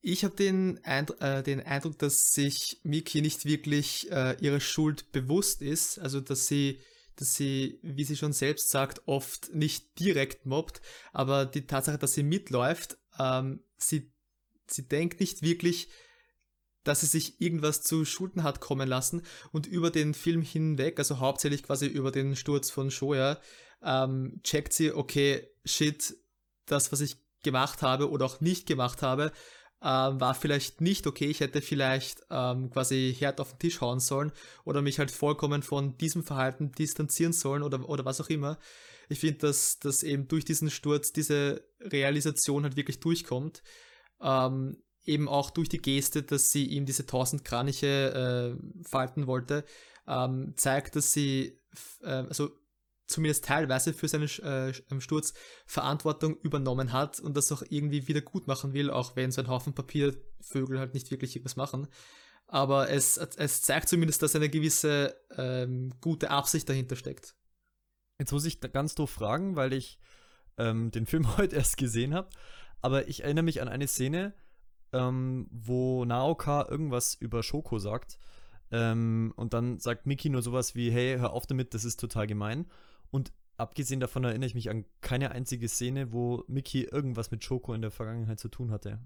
Ich habe den, Eindru äh, den Eindruck, dass sich Miki nicht wirklich äh, ihrer Schuld bewusst ist, also dass sie, sie, wie sie schon selbst sagt, oft nicht direkt mobbt, aber die Tatsache, dass sie mitläuft, ähm, sie, sie denkt nicht wirklich, dass sie sich irgendwas zu Schulden hat kommen lassen und über den Film hinweg, also hauptsächlich quasi über den Sturz von Shoya, ähm, checkt sie, okay, shit, das, was ich gemacht habe oder auch nicht gemacht habe, ähm, war vielleicht nicht okay. Ich hätte vielleicht ähm, quasi hart auf den Tisch hauen sollen oder mich halt vollkommen von diesem Verhalten distanzieren sollen oder, oder was auch immer. Ich finde, dass, dass eben durch diesen Sturz diese Realisation halt wirklich durchkommt. Ähm, eben auch durch die Geste, dass sie ihm diese tausend Kraniche äh, falten wollte, ähm, zeigt, dass sie äh, also zumindest teilweise für seinen äh, Sturz Verantwortung übernommen hat und das auch irgendwie wieder gut machen will, auch wenn so ein Haufen Papiervögel halt nicht wirklich irgendwas machen. Aber es, es zeigt zumindest, dass eine gewisse ähm, gute Absicht dahinter steckt. Jetzt muss ich ganz doof fragen, weil ich ähm, den Film (laughs) heute erst gesehen habe. Aber ich erinnere mich an eine Szene, ähm, wo Naoka irgendwas über Shoko sagt. Ähm, und dann sagt Miki nur sowas wie, hey, hör auf damit, das ist total gemein. Und abgesehen davon erinnere ich mich an keine einzige Szene, wo Miki irgendwas mit Shoko in der Vergangenheit zu tun hatte.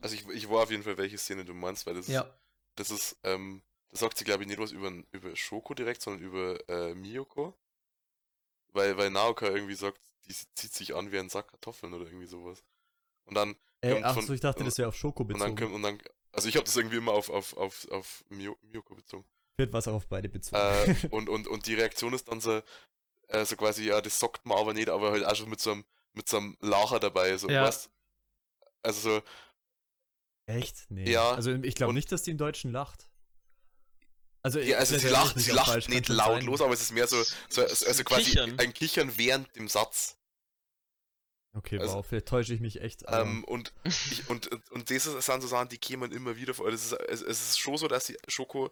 Also ich, ich war auf jeden Fall, welche Szene du meinst, weil das ist, das ist, ähm, das sagt sie glaube ich nicht was über, über Shoko direkt, sondern über äh, Miyoko. Weil, weil Naoka irgendwie sagt, die zieht sich an wie ein Sack Kartoffeln oder irgendwie sowas. Und dann Ey, kommt ach von- so, ich dachte, das wäre auf Shoko Und dann bezogen. und dann, also ich habe das irgendwie immer auf, auf, auf, auf Miyo- Miyoko bezogen. Wird was auch auf beide bezogen. Äh, (laughs) und, und, und die Reaktion ist dann so, äh, so quasi, ja, das sagt man aber nicht, aber halt auch schon mit so einem, mit so einem Lacher dabei, so, Ja. was? Also so, Echt? Nee. Ja, Also ich glaube nicht, dass die im Deutschen lacht. Also, ja, also sie lacht, sie lacht falsch, nicht lautlos, aber es ist mehr so, so also quasi Kichern. ein Kichern während dem Satz. Okay, also- wow, vielleicht täusche ich mich echt. Ähm, und, ich, und, und, und das sind so Sachen, die kämen immer wieder vor. Das ist, es, es ist schon so, dass die Schoko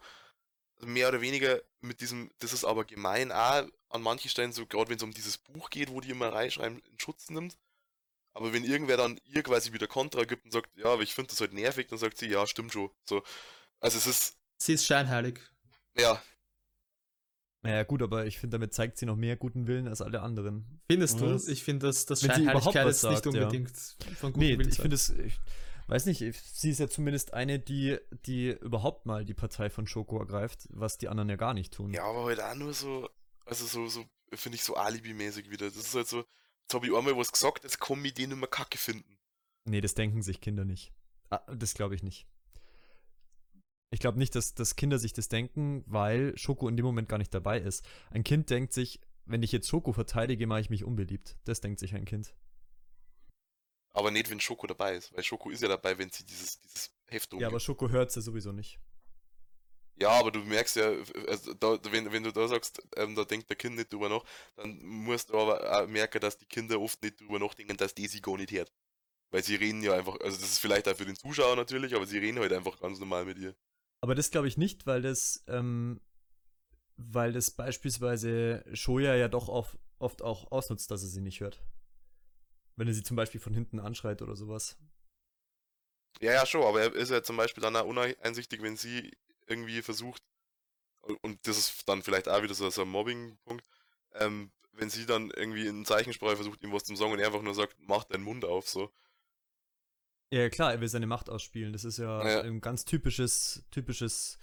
mehr oder weniger mit diesem, das ist aber gemein auch an manchen Stellen so, gerade wenn es um dieses Buch geht, wo die immer reinschreiben, in Schutz nimmt. Aber wenn irgendwer dann ihr quasi wieder Kontra gibt und sagt, ja, aber ich finde das halt nervig, dann sagt sie, ja, stimmt schon. So. Also es ist, Sie ist scheinheilig. ja, Naja, gut, aber ich finde, damit zeigt sie noch mehr guten Willen als alle anderen. Findest du? Was? Ich finde, dass das überhaupt Scheinheiligkeit was ist nicht sagt, ja. unbedingt von gutem Nee, Willen ich finde es, ich weiß nicht, ich- sie ist ja zumindest eine, die, die überhaupt mal die Partei von Schoko ergreift, was die anderen ja gar nicht tun. ja, aber halt auch nur so, also so, so, finde ich so alibimäßig wieder. Das ist halt so, jetzt habe ich einmal was gesagt, jetzt kann ich den immer kacke finden. Nee, das denken sich Kinder nicht. Ah, das glaube ich nicht. Ich glaube nicht, dass, dass Kinder sich das denken, weil Schoko in dem Moment gar nicht dabei ist. Ein Kind denkt sich, wenn ich jetzt Schoko verteidige, mache ich mich unbeliebt. Das denkt sich ein Kind. Aber nicht, wenn Schoko dabei ist, weil Schoko ist ja dabei, wenn sie dieses, dieses Heft Ja, aber. Schoko hört es ja sowieso nicht. Ja, aber du merkst ja, also da, wenn, wenn du da sagst, ähm, da denkt der Kind nicht drüber nach, dann musst du aber auch merken, dass die Kinder oft nicht drüber nachdenken, dass die sie gar nicht hört. Weil sie reden ja einfach, also das ist vielleicht auch für den Zuschauer natürlich, aber sie reden halt einfach ganz normal mit ihr. Aber das glaube ich nicht, weil das, ähm, weil das beispielsweise Shoya ja doch auf, oft auch ausnutzt, dass er sie nicht hört. Wenn er sie zum Beispiel von hinten anschreit oder sowas. Ja, ja, schon, aber er ist ja zum Beispiel dann auch uneinsichtig, wenn sie irgendwie versucht, und das ist dann vielleicht auch wieder so, so ein Mobbing-Punkt, ähm, wenn sie dann irgendwie in Zeichensprache versucht, ihm was zu sagen und er einfach nur sagt, mach deinen Mund auf, so. Ja, klar, er will seine Macht ausspielen. Das ist ja, Ja. ein ganz typisches, typisches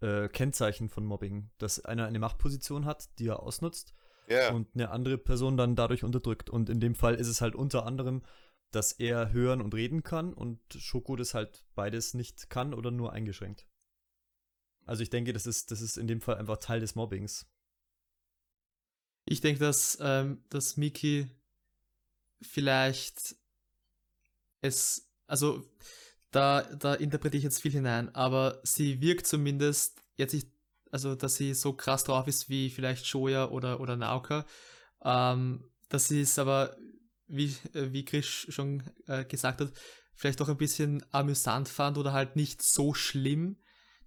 äh, Kennzeichen von Mobbing, dass einer eine Machtposition hat, die er ausnutzt Ja, und eine andere Person dann dadurch unterdrückt. Und in dem Fall ist es halt unter anderem, dass er hören und reden kann und Schoko das halt beides nicht kann oder nur eingeschränkt. Also ich denke, das ist, das ist in dem Fall einfach Teil des Mobbings. Ich denke, dass, ähm, dass Miki vielleicht es, also da, da interpretiere ich jetzt viel hinein, aber sie wirkt zumindest jetzt nicht, also dass sie so krass drauf ist wie vielleicht Shoya oder, oder Naoka, ähm, dass sie es aber, wie, äh, wie Krish schon äh, gesagt hat, vielleicht auch ein bisschen amüsant fand oder halt nicht so schlimm,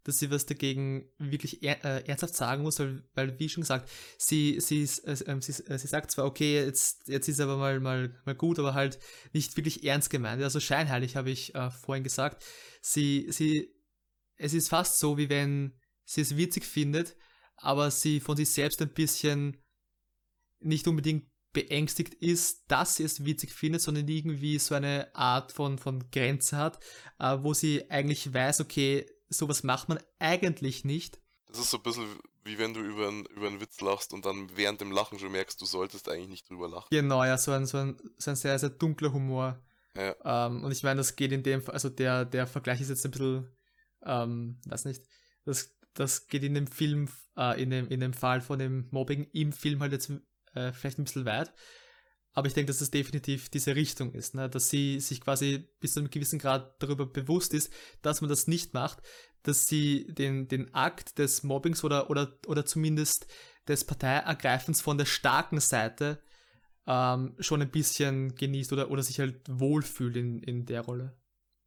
dass sie was dagegen wirklich er, äh, ernsthaft sagen muss, weil, weil wie schon gesagt, sie, sie, äh, ähm, sie, äh, sie sagt zwar, okay, jetzt, jetzt ist aber mal, mal, mal gut, aber halt nicht wirklich ernst gemeint. Also scheinheilig, habe ich äh, vorhin gesagt. Sie, sie, es ist fast so, wie wenn sie es witzig findet, aber sie von sich selbst ein bisschen nicht unbedingt beängstigt ist, dass sie es witzig findet, sondern irgendwie so eine Art von, von Grenze hat, äh, wo sie eigentlich weiß, okay, sowas macht man eigentlich nicht. das ist so ein bisschen wie wenn du über einen, über einen Witz lachst und dann während dem Lachen schon merkst, du solltest eigentlich nicht drüber lachen. Genau, ja, so ein, so ein, so ein sehr, sehr dunkler Humor. Ja. Ähm, und ich meine, das geht in dem Fall, also der, der Vergleich ist jetzt ein bisschen, ähm, weiß nicht, das, das geht in dem Film, äh, in, dem, in dem Fall von dem Mobbing im Film halt jetzt äh, vielleicht ein bisschen weit. Aber ich denke, dass das definitiv diese Richtung ist, ne? dass sie sich quasi bis zu einem gewissen Grad darüber bewusst ist, dass man das nicht macht, dass sie den, den Akt des Mobbings oder, oder, oder zumindest des Parteiergreifens von der starken Seite ähm, schon ein bisschen genießt oder, oder sich halt wohlfühlt in, in der Rolle.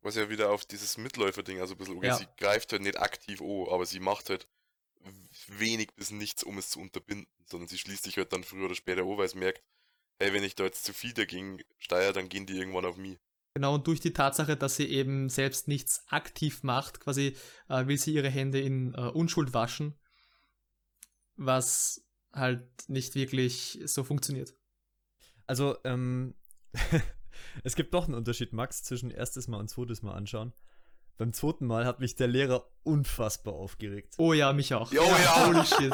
Was ja wieder auf dieses Mitläufer-Ding, also ein bisschen, okay, Ja. sie greift halt nicht aktiv an, aber sie macht halt wenig bis nichts, um es zu unterbinden, sondern sie schließt sich halt dann früher oder später an, weil sie merkt, hey, wenn ich da jetzt zu viel dagegen steuere, dann gehen die irgendwann auf mich. Genau, und durch die Tatsache, dass sie eben selbst nichts aktiv macht, quasi äh, will sie ihre Hände in äh, Unschuld waschen, was halt nicht wirklich so funktioniert. Also, ähm, (laughs) es gibt doch einen Unterschied, Max, zwischen erstes Mal und zweites Mal anschauen. Beim zweiten Mal hat mich der Lehrer unfassbar aufgeregt. Oh ja, mich auch. Oh ja. (laughs) Holy shit.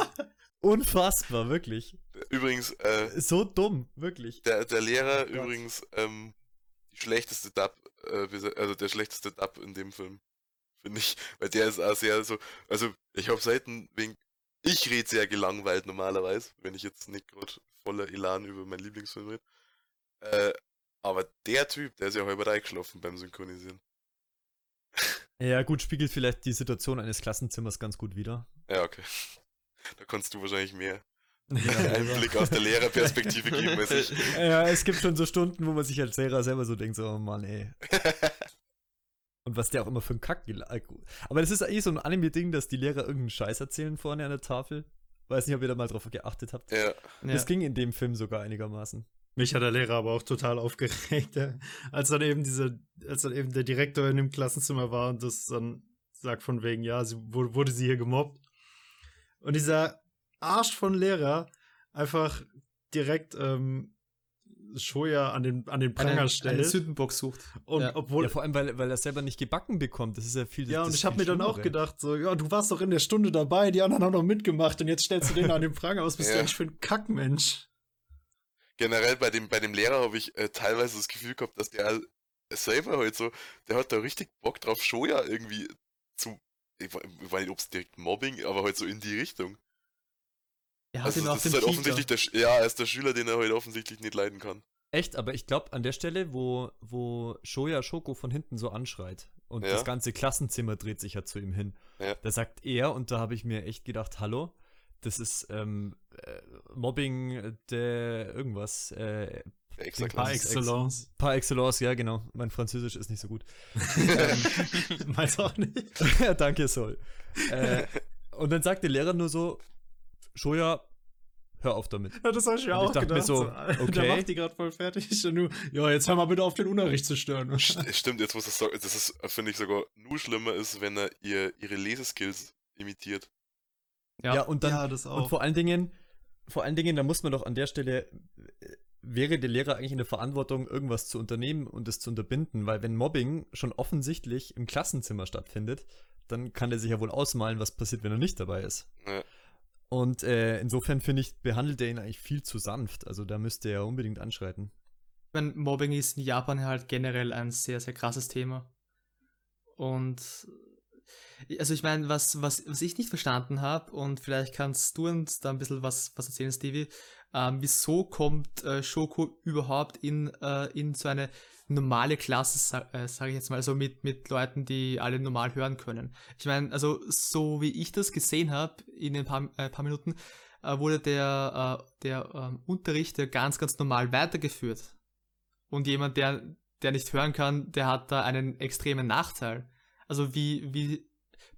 Unfassbar, wirklich. Übrigens, äh, So dumm, wirklich. der, der Lehrer Gott. übrigens, ähm, die schlechteste Dub, äh, also der schlechteste Dub in dem Film, finde ich, weil der ist auch sehr so, also ich habe selten wegen, ich rede sehr gelangweilt normalerweise, wenn ich jetzt nicht gerade voller Elan über meinen Lieblingsfilm rede, äh, aber der Typ, der ist ja halber reingeschlafen beim Synchronisieren. Ja, gut, spiegelt vielleicht die Situation eines Klassenzimmers ganz gut wider. Ja, okay. Da kannst du wahrscheinlich mehr Ja, Einblick aus der Lehrerperspektive geben als ich. (laughs) ja, es gibt schon so Stunden, wo man sich als Lehrer selber so denkt, so, oh Mann, ey. (laughs) Und was der auch immer für ein Kack. Aber das ist eigentlich so ein Anime-Ding, dass die Lehrer irgendeinen Scheiß erzählen vorne an der Tafel. Weiß nicht, ob ihr da mal drauf geachtet habt. Ja. Ja. Das ging in dem Film sogar einigermaßen. Mich hat der Lehrer aber auch total aufgeregt, als dann eben diese, als dann eben der Direktor in dem Klassenzimmer war und das dann sagt von wegen, ja, sie wurde, wurde sie hier gemobbt. Und dieser Arsch von Lehrer einfach direkt ähm, Shoya an den, an den Pranger stellt. Sündenbock sucht. und ja. obwohl ja, vor allem, weil, weil er selber nicht gebacken bekommt. Das ist ja viel. Ja, und ich habe mir dann auch gedacht, so, ja, du warst doch in der Stunde dabei, die anderen haben noch mitgemacht und jetzt stellst du den an den Pranger aus, bist du Ja. eigentlich für ein Kackmensch? Generell bei dem, bei dem Lehrer habe ich äh, teilweise das Gefühl gehabt, dass der selber halt so, der hat da richtig Bock drauf, Shoya irgendwie zu. Ich we- ich weiß nicht, ob es direkt Mobbing, aber halt so in die Richtung. Er hat Also ihn auf ist dem halt offensichtlich der, ja, er ist der Schüler, den er halt offensichtlich nicht leiden kann. Echt, aber ich glaube, an der Stelle, wo, wo Shoya Shoko von hinten so anschreit und Ja. das ganze Klassenzimmer dreht sich ja zu ihm hin, Ja. da sagt er, und da habe ich mir echt gedacht, hallo, das ist ähm, äh, Mobbing der irgendwas, äh, Par excellence. par excellence, ja genau, mein Französisch ist nicht so gut. (laughs) (laughs) Weiß auch nicht. ja, (laughs) danke, Sol. Äh, und dann sagt der Lehrer nur so, Shoya, hör auf damit. Ja, das habe ich mir ich auch dachte mir gedacht. so, Der okay. macht die gerade voll fertig. Und du, ja, jetzt hör mal bitte auf, den Unterricht zu stören. St- Stimmt, jetzt muss sagen, das ist, finde ich sogar nur schlimmer ist, wenn er ihr, ihre Leseskills imitiert. Ja, und dann ja, das Und vor allen Dingen, vor allen Dingen, da muss man doch an der Stelle, äh, wäre der Lehrer eigentlich in der Verantwortung, irgendwas zu unternehmen und es zu unterbinden, weil wenn Mobbing schon offensichtlich im Klassenzimmer stattfindet, dann kann er sich ja wohl ausmalen, was passiert, wenn er nicht dabei ist. Ja. Und äh, insofern finde ich, behandelt er ihn eigentlich viel zu sanft. Also da müsste er unbedingt anschreiten. Ich meine, Mobbing ist in Japan halt generell ein sehr, sehr krasses Thema. Und also ich meine, was, was, was ich nicht verstanden habe, und vielleicht kannst du uns da ein bisschen was, was erzählen, Stevie, ähm, wieso kommt äh, Shoko überhaupt in, äh, in so eine normale Klasse, äh, sage ich jetzt mal, also mit, mit Leuten, die alle normal hören können. Ich meine, also so wie ich das gesehen habe in ein paar, äh, paar Minuten, äh, wurde der, äh, der ähm, Unterricht ja ganz, ganz normal weitergeführt. Und jemand, der, der nicht hören kann, der hat da einen extremen Nachteil. Also wie, wie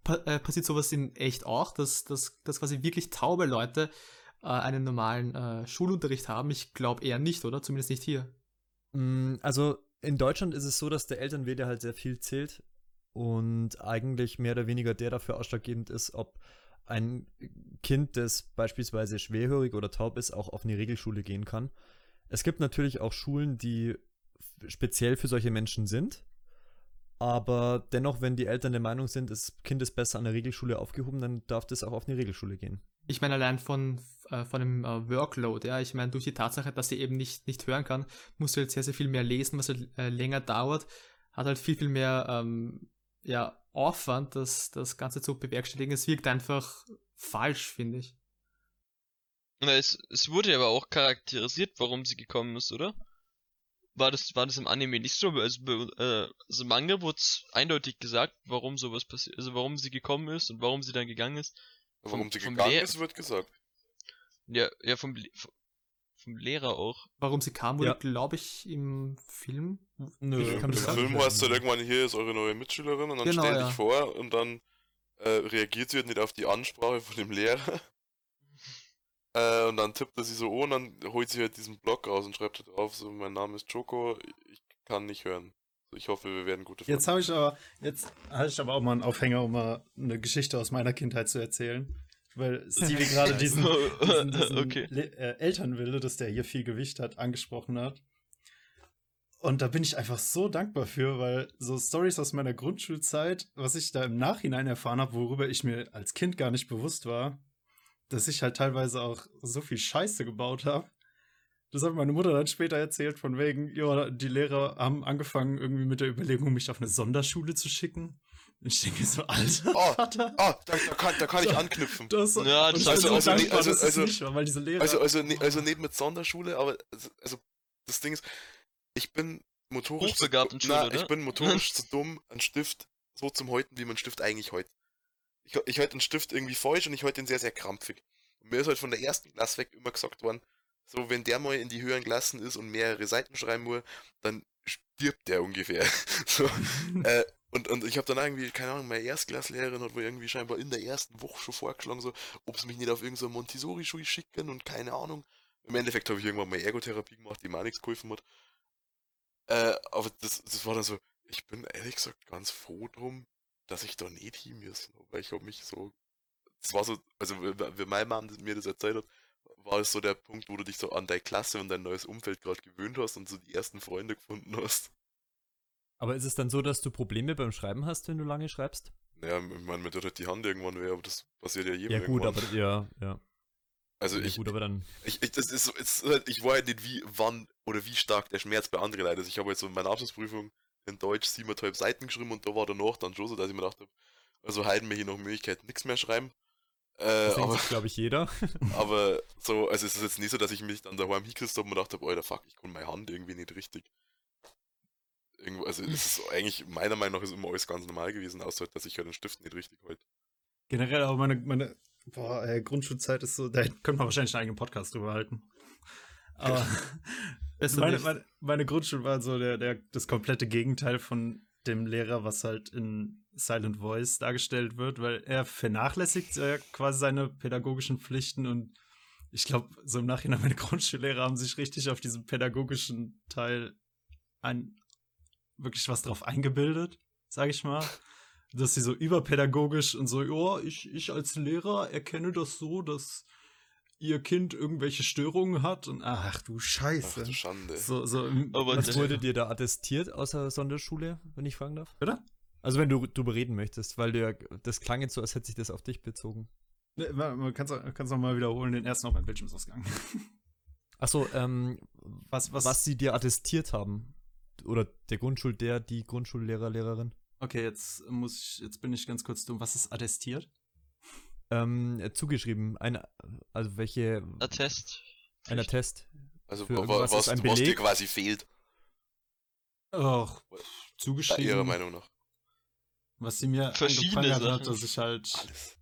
äh, passiert sowas in echt auch, dass, dass, dass quasi wirklich taube Leute äh, einen normalen äh, Schulunterricht haben? Ich glaube eher nicht, oder? Zumindest nicht hier. Mm, Also in Deutschland ist es so, dass der Elternwille halt sehr viel zählt und eigentlich mehr oder weniger der dafür ausschlaggebend ist, ob ein Kind, das beispielsweise schwerhörig oder taub ist, auch auf eine Regelschule gehen kann. Es gibt natürlich auch Schulen, die speziell für solche Menschen sind. Aber dennoch, wenn die Eltern der Meinung sind, das Kind ist besser an der Regelschule aufgehoben, dann darf das auch auf eine Regelschule gehen. Ich meine, allein von, äh, von dem äh, Workload, ja, ich meine, durch die Tatsache, dass sie eben nicht, nicht hören kann, muss sie halt sehr, sehr viel mehr lesen, was halt äh, länger dauert, hat halt viel, viel mehr ähm, ja, Aufwand, das, das Ganze zu bewerkstelligen. Es wirkt einfach falsch, finde ich. Na, es, es wurde aber auch charakterisiert, warum sie gekommen ist, oder? War das, war das im Anime nicht so? Also, äh, also im Manga wurde eindeutig gesagt, warum sowas passiert, also warum sie gekommen ist und warum sie dann gegangen ist. Warum Vom- sie vom gegangen Lehr- ist, wird gesagt. Ja, ja, vom, Le- vom, Lehrer auch. Warum sie kam, wurde, Ja. glaube ich, im Film. Nö, Ich Im, kann im das sagen. Film heißt es halt irgendwann, hier ist eure neue Mitschülerin und dann Genau, stell ja. dich vor und dann äh, reagiert sie halt nicht auf die Ansprache von dem Lehrer. Äh, und dann tippt er sie so an und dann holt sie halt diesen Block raus und schreibt halt drauf, so, mein Name ist Choco, ich kann nicht hören. Ich hoffe, wir werden gute Jetzt habe ich aber, jetzt habe ich aber auch mal einen Aufhänger, um mal eine Geschichte aus meiner Kindheit zu erzählen. Weil Stevie (laughs) gerade diesen, diesen, diesen (laughs) okay. Äh, Elternwille, dass der hier viel Gewicht hat, angesprochen hat. Und da bin ich einfach so dankbar für, weil so Stories aus meiner Grundschulzeit, was ich da im Nachhinein erfahren habe, worüber ich mir als Kind gar nicht bewusst war, dass ich halt teilweise auch so viel Scheiße gebaut habe. Das hat meine Mutter dann später erzählt, von wegen, ja, die Lehrer haben angefangen irgendwie mit der Überlegung, mich auf eine Sonderschule zu schicken. Und ich denke so, Alter, Oh, Vater. Ah, da, da, kann, da kann ich anknüpfen. Das, Ja, das also- also- dankbar, also- dass es also- nicht weil diese Lehrer. Also, also, ne, also neben mit Sonderschule, aber also, also das Ding ist, ich bin motorisch zu, Hochbegabtenschule, na, oder? ich bin motorisch zu dumm, einen Stift so zum Häuten, wie man einen Stift eigentlich hält. Ich, ich halte einen Stift irgendwie falsch und ich halte ihn sehr, sehr krampfig. Und mir ist halt von der ersten Klasse weg immer gesagt worden, so wenn der mal in die höheren Klassen ist und mehrere Seiten schreiben muss, dann stirbt der ungefähr. (laughs) so, äh, Und, und ich habe dann irgendwie, keine Ahnung, meine Erstklasslehrerin hat wohl irgendwie scheinbar in der ersten Woche schon vorgeschlagen, so, ob sie mich nicht auf irgendeine so Montessori-Schule schicken und keine Ahnung. Im Endeffekt habe ich irgendwann mal Ergotherapie gemacht, die mir auch nichts geholfen hat. Äh, aber das, das war dann so, ich bin ehrlich gesagt ganz froh drum, dass ich da nicht hin muss, weil ich habe mich so, das war so, also wie meine Mom mir das erzählt hat, war es so der Punkt, wo du dich so an deine Klasse und dein neues Umfeld gerade gewöhnt hast und so die ersten Freunde gefunden hast. Aber ist es dann so, dass du Probleme beim Schreiben hast, wenn du lange schreibst? Naja, ich meine, mir tut halt die Hand irgendwann weh, aber das passiert ja jedem Ja, gut, irgendwann. aber ja, ja. also ja ich, gut, aber dann. ich, ich, das ist so, es ist halt, ich weiß halt nicht, wie, wann oder wie stark der Schmerz bei anderen Leuten ist. Ich habe jetzt so in meiner Abschlussprüfung in Deutsch siebeneinhalb Seiten geschrieben und da war danach dann schon so, dass ich mir gedacht habe, also halten wir hier noch Möglichkeit, nichts mehr schreiben. Äh, Das aber, glaube ich, jeder. (laughs) aber so, also es ist jetzt nicht so, dass ich mich dann daheim hingekriegt habe und mir gedacht habe, Alter, fuck, ich kann meine Hand irgendwie nicht richtig. Irgendwo, also es ist (laughs) eigentlich, meiner Meinung nach ist immer alles ganz normal gewesen, außer halt, dass ich halt den Stift nicht richtig halte. Generell aber meine, meine boah, ey, Grundschulzeit ist so, da könnte man wahrscheinlich einen eigenen Podcast drüber halten. (laughs) Aber meine, meine, meine Grundschule war so der, der, das komplette Gegenteil von dem Lehrer, was halt in Silent Voice dargestellt wird, weil er vernachlässigt äh, quasi seine pädagogischen Pflichten und ich glaube, so im Nachhinein, (laughs) meine Grundschullehrer haben sich richtig auf diesen pädagogischen Teil ein, wirklich was drauf eingebildet, sage ich mal. Dass sie so überpädagogisch und so, ja, ich, ich als Lehrer erkenne das so, dass ihr Kind irgendwelche Störungen hat und ach du Ach Scheiße. du Schande. So, so Aber Was wurde dir da attestiert außer Sonderschule, wenn ich fragen darf? Oder? Also wenn du drüber reden möchtest, weil du ja, das klang jetzt so, als hätte sich das auf dich bezogen. Ne, man man kann's auch- kann's noch mal wiederholen, den ersten auf mein Bildschirm ist ausgegangen. Achso, ähm, Was, was, was sie dir attestiert haben. Oder der Grundschul, der, die Grundschullehrer, Lehrerin. Okay, jetzt muss ich, jetzt bin ich ganz kurz dumm. Was ist attestiert? Ähm, äh, zugeschrieben. Ein, also welche, Attest. einer Test. Also Für wa- irgendwas was, ist ein was dir Beleg? quasi fehlt, Och, bei ihrer zugeschrieben, Meinung nach. was sie mir Verschiedene hat, Sachen. dass ich halt Alles.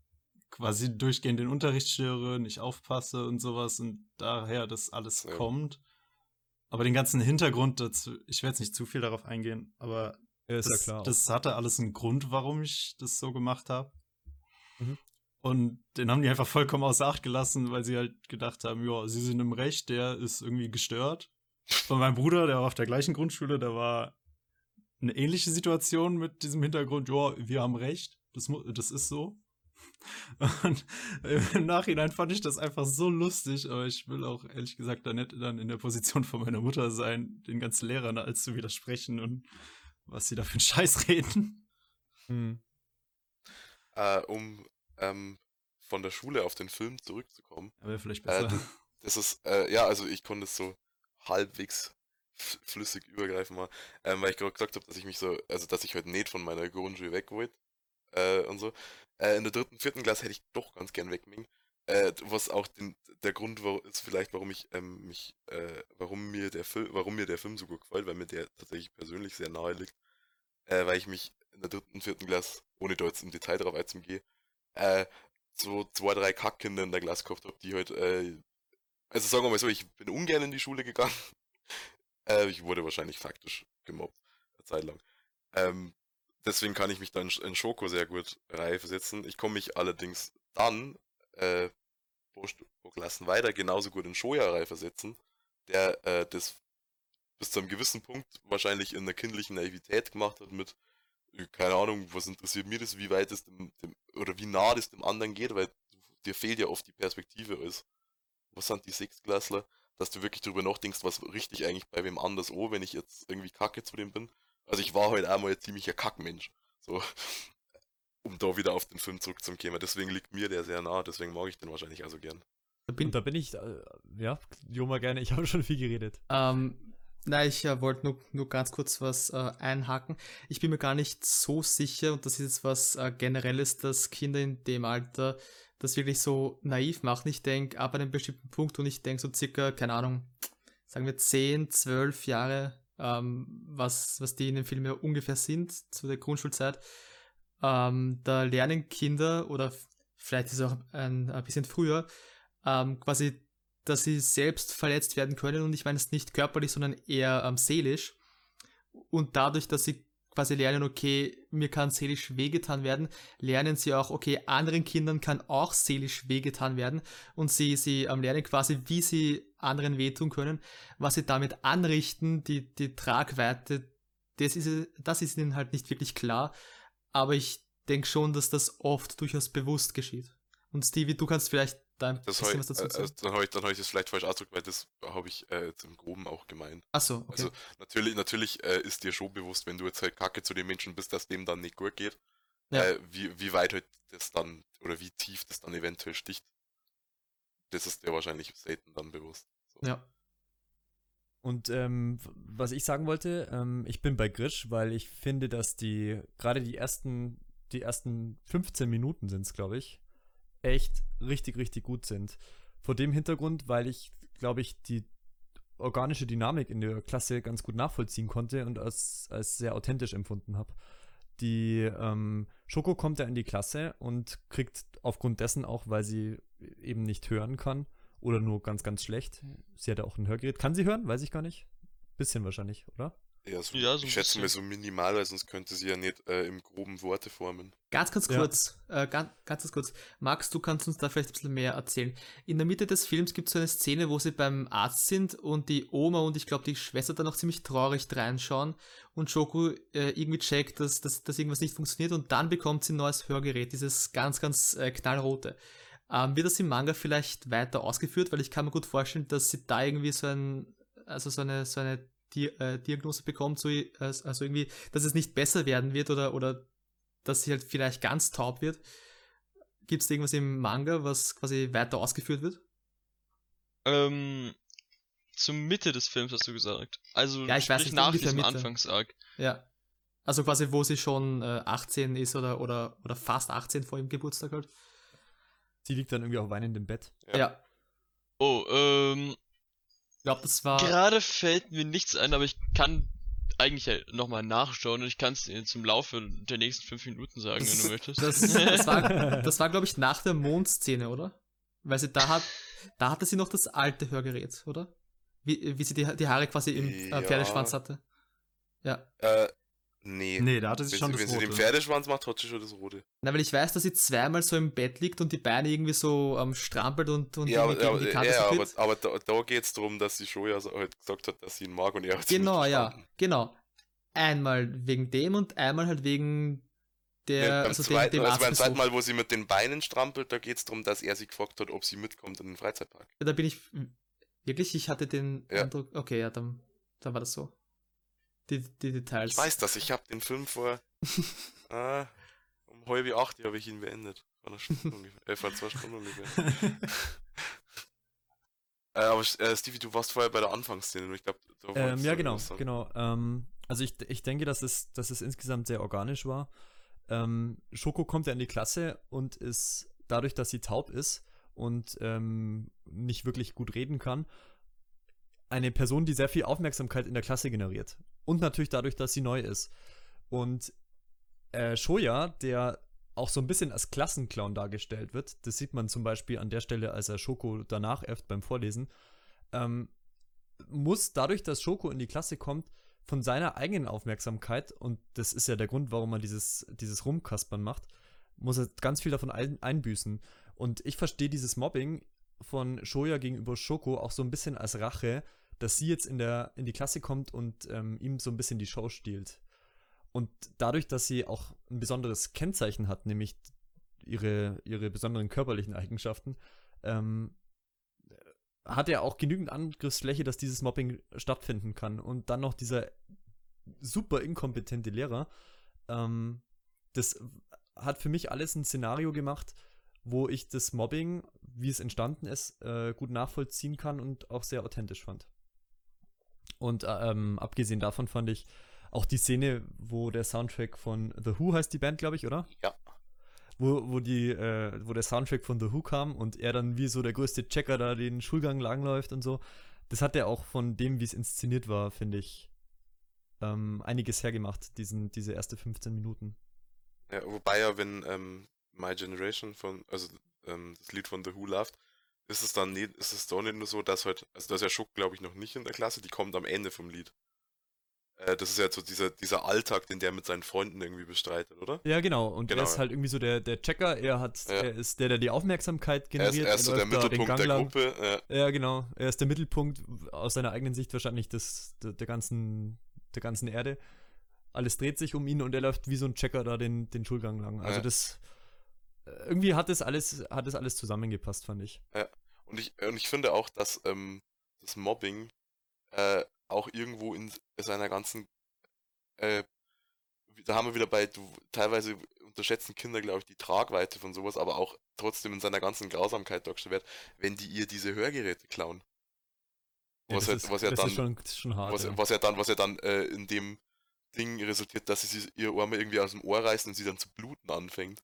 quasi durchgehend den Unterricht störe, nicht aufpasse und sowas und daher das alles Ja. kommt. Aber den ganzen Hintergrund dazu, ich werde jetzt nicht zu viel darauf eingehen, aber Ja, ist das, ja klar. das hatte alles einen Grund, warum ich das so gemacht habe. Mhm. Und den haben die einfach vollkommen außer Acht gelassen, weil sie halt gedacht haben, ja, sie sind im Recht, der ist irgendwie gestört. Von meinem Bruder, der war auf der gleichen Grundschule, da war eine ähnliche Situation mit diesem Hintergrund, ja, wir haben Recht, das, das ist so. (laughs) Und im Nachhinein fand ich das einfach so lustig, aber ich will auch ehrlich gesagt da nicht dann in der Position von meiner Mutter sein, den ganzen Lehrern als zu widersprechen und was sie da für einen Scheiß reden. Hm. Äh, um ähm, von der Schule auf den Film zurückzukommen. Aber vielleicht Äh, besser. das, das ist, äh, ja, also ich konnte es so halbwegs flüssig übergreifen mal, ähm, weil ich gerade gesagt habe, dass ich mich so, also dass ich heute nicht von meiner Grundschule weg wollte äh, und so. Äh, in der dritten, vierten Klasse hätte ich doch ganz gern wegmingen. Äh, was auch den, der Grund war, ist vielleicht, warum ich ähm, mich, äh, warum mir der Film, warum mir der Film so gut gefällt, weil mir der tatsächlich persönlich sehr nahe liegt. Äh, weil ich mich in der dritten, vierten Klasse, ohne da jetzt im Detail drauf einzugehen, äh, so zwei, drei Kackkinder in der Klasse gehabt habe, die halt, äh, also sagen wir mal so, ich bin ungern in die Schule gegangen. (laughs) äh, ich wurde wahrscheinlich faktisch gemobbt, eine Zeit lang. Ähm, deswegen kann ich mich dann in Schoko sehr gut reinversetzen. Ich komme mich allerdings dann, äh, pro, Klassen weiter, genauso gut in Shoya reinversetzen, der äh, das bis zu einem gewissen Punkt wahrscheinlich in der kindlichen Naivität gemacht hat mit, keine Ahnung, was interessiert mir das, wie weit es dem, dem oder wie nah das dem anderen geht, weil dir fehlt ja oft die Perspektive als, was sind die Sechstklässler, dass du wirklich drüber nachdenkst, was richtig eigentlich bei wem anders oh, wenn ich jetzt irgendwie kacke zu dem bin. Also ich war halt einmal ein ziemlicher Kackmensch. So, um da wieder auf den Film zurückzukommen. Deswegen liegt mir der sehr nah, deswegen mag ich den wahrscheinlich auch so gern. Da bin, da bin ich, äh, ja, Joma gerne, ich habe schon viel geredet. Ähm, na, ich äh, wollte nur, nur ganz kurz was äh, einhaken. Ich bin mir gar nicht so sicher, und das ist jetzt was äh, Generelles, dass Kinder in dem Alter das wirklich so naiv machen. Ich denke, ab einem bestimmten Punkt, und ich denke so circa, keine Ahnung, sagen wir 10, 12 Jahre, ähm, was, was die in den Filmen ja ungefähr sind, zu der Grundschulzeit, ähm, da lernen Kinder, oder vielleicht ist es auch ein, ein bisschen früher, ähm, quasi dass sie selbst verletzt werden können und ich meine es nicht körperlich, sondern eher ähm, seelisch. Und dadurch, dass sie quasi lernen, okay, mir kann seelisch wehgetan werden, lernen sie auch, okay, anderen Kindern kann auch seelisch wehgetan werden und sie, sie ähm, lernen quasi, wie sie anderen wehtun können, was sie damit anrichten, die, die Tragweite, das ist, das ist ihnen halt nicht wirklich klar, aber ich denke schon, dass das oft durchaus bewusst geschieht. Und Stevie, du kannst vielleicht da ein Das bisschen was dazu äh, sagen. also, dann habe ich, dann hab ich das vielleicht falsch ausgedrückt, weil das habe ich äh, jetzt im Groben auch gemeint. Achso, okay. Also natürlich, natürlich äh, ist dir schon bewusst, wenn du jetzt halt kacke zu den Menschen bist, dass dem dann nicht gut geht, Ja. äh, wie, wie weit halt das dann oder wie tief das dann eventuell sticht. Das ist dir wahrscheinlich selten dann bewusst. So. ja. Und ähm, was ich sagen wollte, ähm, ich bin bei Grisch, weil ich finde, dass die, gerade die ersten, die ersten 15 Minuten sind es, glaube ich, echt richtig, richtig gut sind. Vor dem Hintergrund, weil ich, glaube ich, die organische Dynamik in der Klasse ganz gut nachvollziehen konnte und als, als sehr authentisch empfunden habe. Die ähm, Schoko kommt ja in die Klasse und kriegt aufgrund dessen auch, weil sie eben nicht hören kann oder nur ganz, ganz schlecht. Sie hat ja auch ein Hörgerät. Kann sie hören? Weiß ich gar nicht. Bisschen wahrscheinlich, oder? Ja, so, Ja, so ich schätze mal so minimal, weil sonst könnte sie ja nicht äh, im groben Worte formen. Ganz, ganz Ja. kurz, äh, ganz, ganz, ganz kurz. Max, du kannst uns da vielleicht ein bisschen mehr erzählen. In der Mitte des Films gibt es so eine Szene, wo sie beim Arzt sind und die Oma und ich glaube die Schwester dann noch ziemlich traurig reinschauen und Shoko äh, irgendwie checkt, dass, dass, dass irgendwas nicht funktioniert und dann bekommt sie ein neues Hörgerät, dieses ganz, ganz äh, knallrote. Ähm, wird das im Manga vielleicht weiter ausgeführt? Weil ich kann mir gut vorstellen, dass sie da irgendwie so ein, also so eine, so eine Di äh, Diagnose bekommt, so, äh, also irgendwie, dass es nicht besser werden wird oder, oder dass sie halt vielleicht ganz taub wird. Gibt es irgendwas im Manga, was quasi weiter ausgeführt wird? Ähm, zur Mitte des Films hast du gesagt. Also Ja, ich weiß nicht, nach diesem. Anfangsarg. Ja. Also quasi, wo sie schon äh, 18 ist oder, oder, oder fast 18 vor ihrem Geburtstag halt. Sie liegt dann irgendwie auch weinend im Bett. Ja. Ja. Oh, ähm, glaube, das war. gerade fällt mir nichts ein, aber ich kann eigentlich halt nochmal nachschauen und ich kann es zum Laufe der nächsten fünf Minuten sagen, wenn du möchtest. Das, das war, (laughs) das war glaube ich, nach der Mondszene, oder? Weil sie da hat, da hatte sie noch das alte Hörgerät, oder? Wie, wie sie die, die Haare quasi im äh, Ja. Pferdeschwanz hatte. Ja. Äh, nee. Nee, da hatte sie wenn schon sie, wenn das sie den Rote. Pferdeschwanz macht, hat sie schon das Rote. Na, weil ich weiß, dass sie zweimal so im Bett liegt und die Beine irgendwie so ähm, strampelt und, und Ja, aber, aber, die Kante ja, so aber, aber da, da geht es darum, dass sie schon ja so halt gesagt hat, dass sie ihn mag und er hat Genau, nicht ja, genau. Einmal wegen dem und einmal halt wegen der, Ja, beim also zweiten, dem, dem also beim zweiten. Mal, wo sie mit den Beinen strampelt, da geht es darum, dass er sie gefragt hat, ob sie mitkommt in den Freizeitpark. Da bin ich wirklich, ich hatte den Ja. Eindruck, okay, ja, dann, dann war das so. Die, die Details. Ich weiß das, ich habe den Film vor (laughs) äh, um halb acht habe ich ihn beendet. Vor einer Stunde ungefähr. Äh, vor zwei Stunden ungefähr. (laughs) äh, aber äh, Stevie, du warst vorher bei der Anfangsszene ich glaube, da Ähm, ja, genau, genau. Ähm, also ich, ich denke, dass es, dass es insgesamt sehr organisch war. Ähm, Schoko kommt ja in die Klasse und ist dadurch, dass sie taub ist und ähm, nicht wirklich gut reden kann, eine Person, die sehr viel Aufmerksamkeit in der Klasse generiert. Und natürlich dadurch, dass sie neu ist. Und äh, Shoya, der auch so ein bisschen als Klassenclown dargestellt wird, das sieht man zum Beispiel an der Stelle, als er Schoko danach äfft beim Vorlesen, ähm, muss dadurch, dass Schoko in die Klasse kommt, von seiner eigenen Aufmerksamkeit, und das ist ja der Grund, warum man dieses, dieses Rumkaspern macht, muss er ganz viel davon ein, einbüßen. Und ich verstehe dieses Mobbing von Shoya gegenüber Schoko auch so ein bisschen als Rache, dass sie jetzt in, der, in die Klasse kommt und ähm, ihm so ein bisschen die Show stiehlt. Und dadurch, dass sie auch ein besonderes Kennzeichen hat, nämlich ihre, ihre besonderen körperlichen Eigenschaften, ähm, hat er auch genügend Angriffsfläche, dass dieses Mobbing stattfinden kann. Und dann noch dieser super inkompetente Lehrer. Ähm, das hat für mich alles ein Szenario gemacht, wo ich das Mobbing, wie es entstanden ist, äh, gut nachvollziehen kann und auch sehr authentisch fand. Und äh, ähm, abgesehen davon fand ich auch die Szene, wo der Soundtrack von The Who heißt die Band, glaube ich, oder? Ja. Wo, wo, die, äh, wo der Soundtrack von The Who kam und er dann wie so der größte Checker da den Schulgang langläuft und so. Das hat er auch von dem, wie es inszeniert war, finde ich, ähm, einiges hergemacht, diesen, diese erste 15 Minuten. Ja, wobei ja, wenn ähm, My Generation von, also ähm, das Lied von The Who läuft, ist es dann nicht, ist es doch nicht nur so, dass halt, also da ist ja Schuck, glaube ich, noch nicht in der Klasse, die kommt am Ende vom Lied. Äh, das ist ja so dieser, dieser Alltag, den der mit seinen Freunden irgendwie bestreitet, oder? Ja, genau. Und Genau, er ist ja. halt irgendwie so der, der Checker. Er hat, Ja. er ist der, der die Aufmerksamkeit Er ist, generiert. er ist so der Mittelpunkt der lang. Gruppe. Ja. Ja, genau. Er ist der Mittelpunkt aus seiner eigenen Sicht wahrscheinlich des, der, der ganzen, der ganzen Erde. Alles dreht sich um ihn und er läuft wie so ein Checker da den, den Schulgang lang. Also Ja. das irgendwie hat das alles, hat das alles zusammengepasst, fand ich. Und ich, und ich finde auch, dass ähm, das Mobbing äh, auch irgendwo in seiner ganzen äh, da haben wir wieder bei, du, teilweise unterschätzen Kinder, glaube ich, die Tragweite von sowas, aber auch trotzdem in seiner ganzen Grausamkeit dargestellt wird, wenn die ihr diese Hörgeräte klauen. Ja, Was ja- ist, was ja dann- schon, hart. was, ja. was ja dann, was ja dann äh, in dem Ding resultiert, dass sie ihr Ohr mal irgendwie aus dem Ohr reißen und sie dann zu bluten anfängt.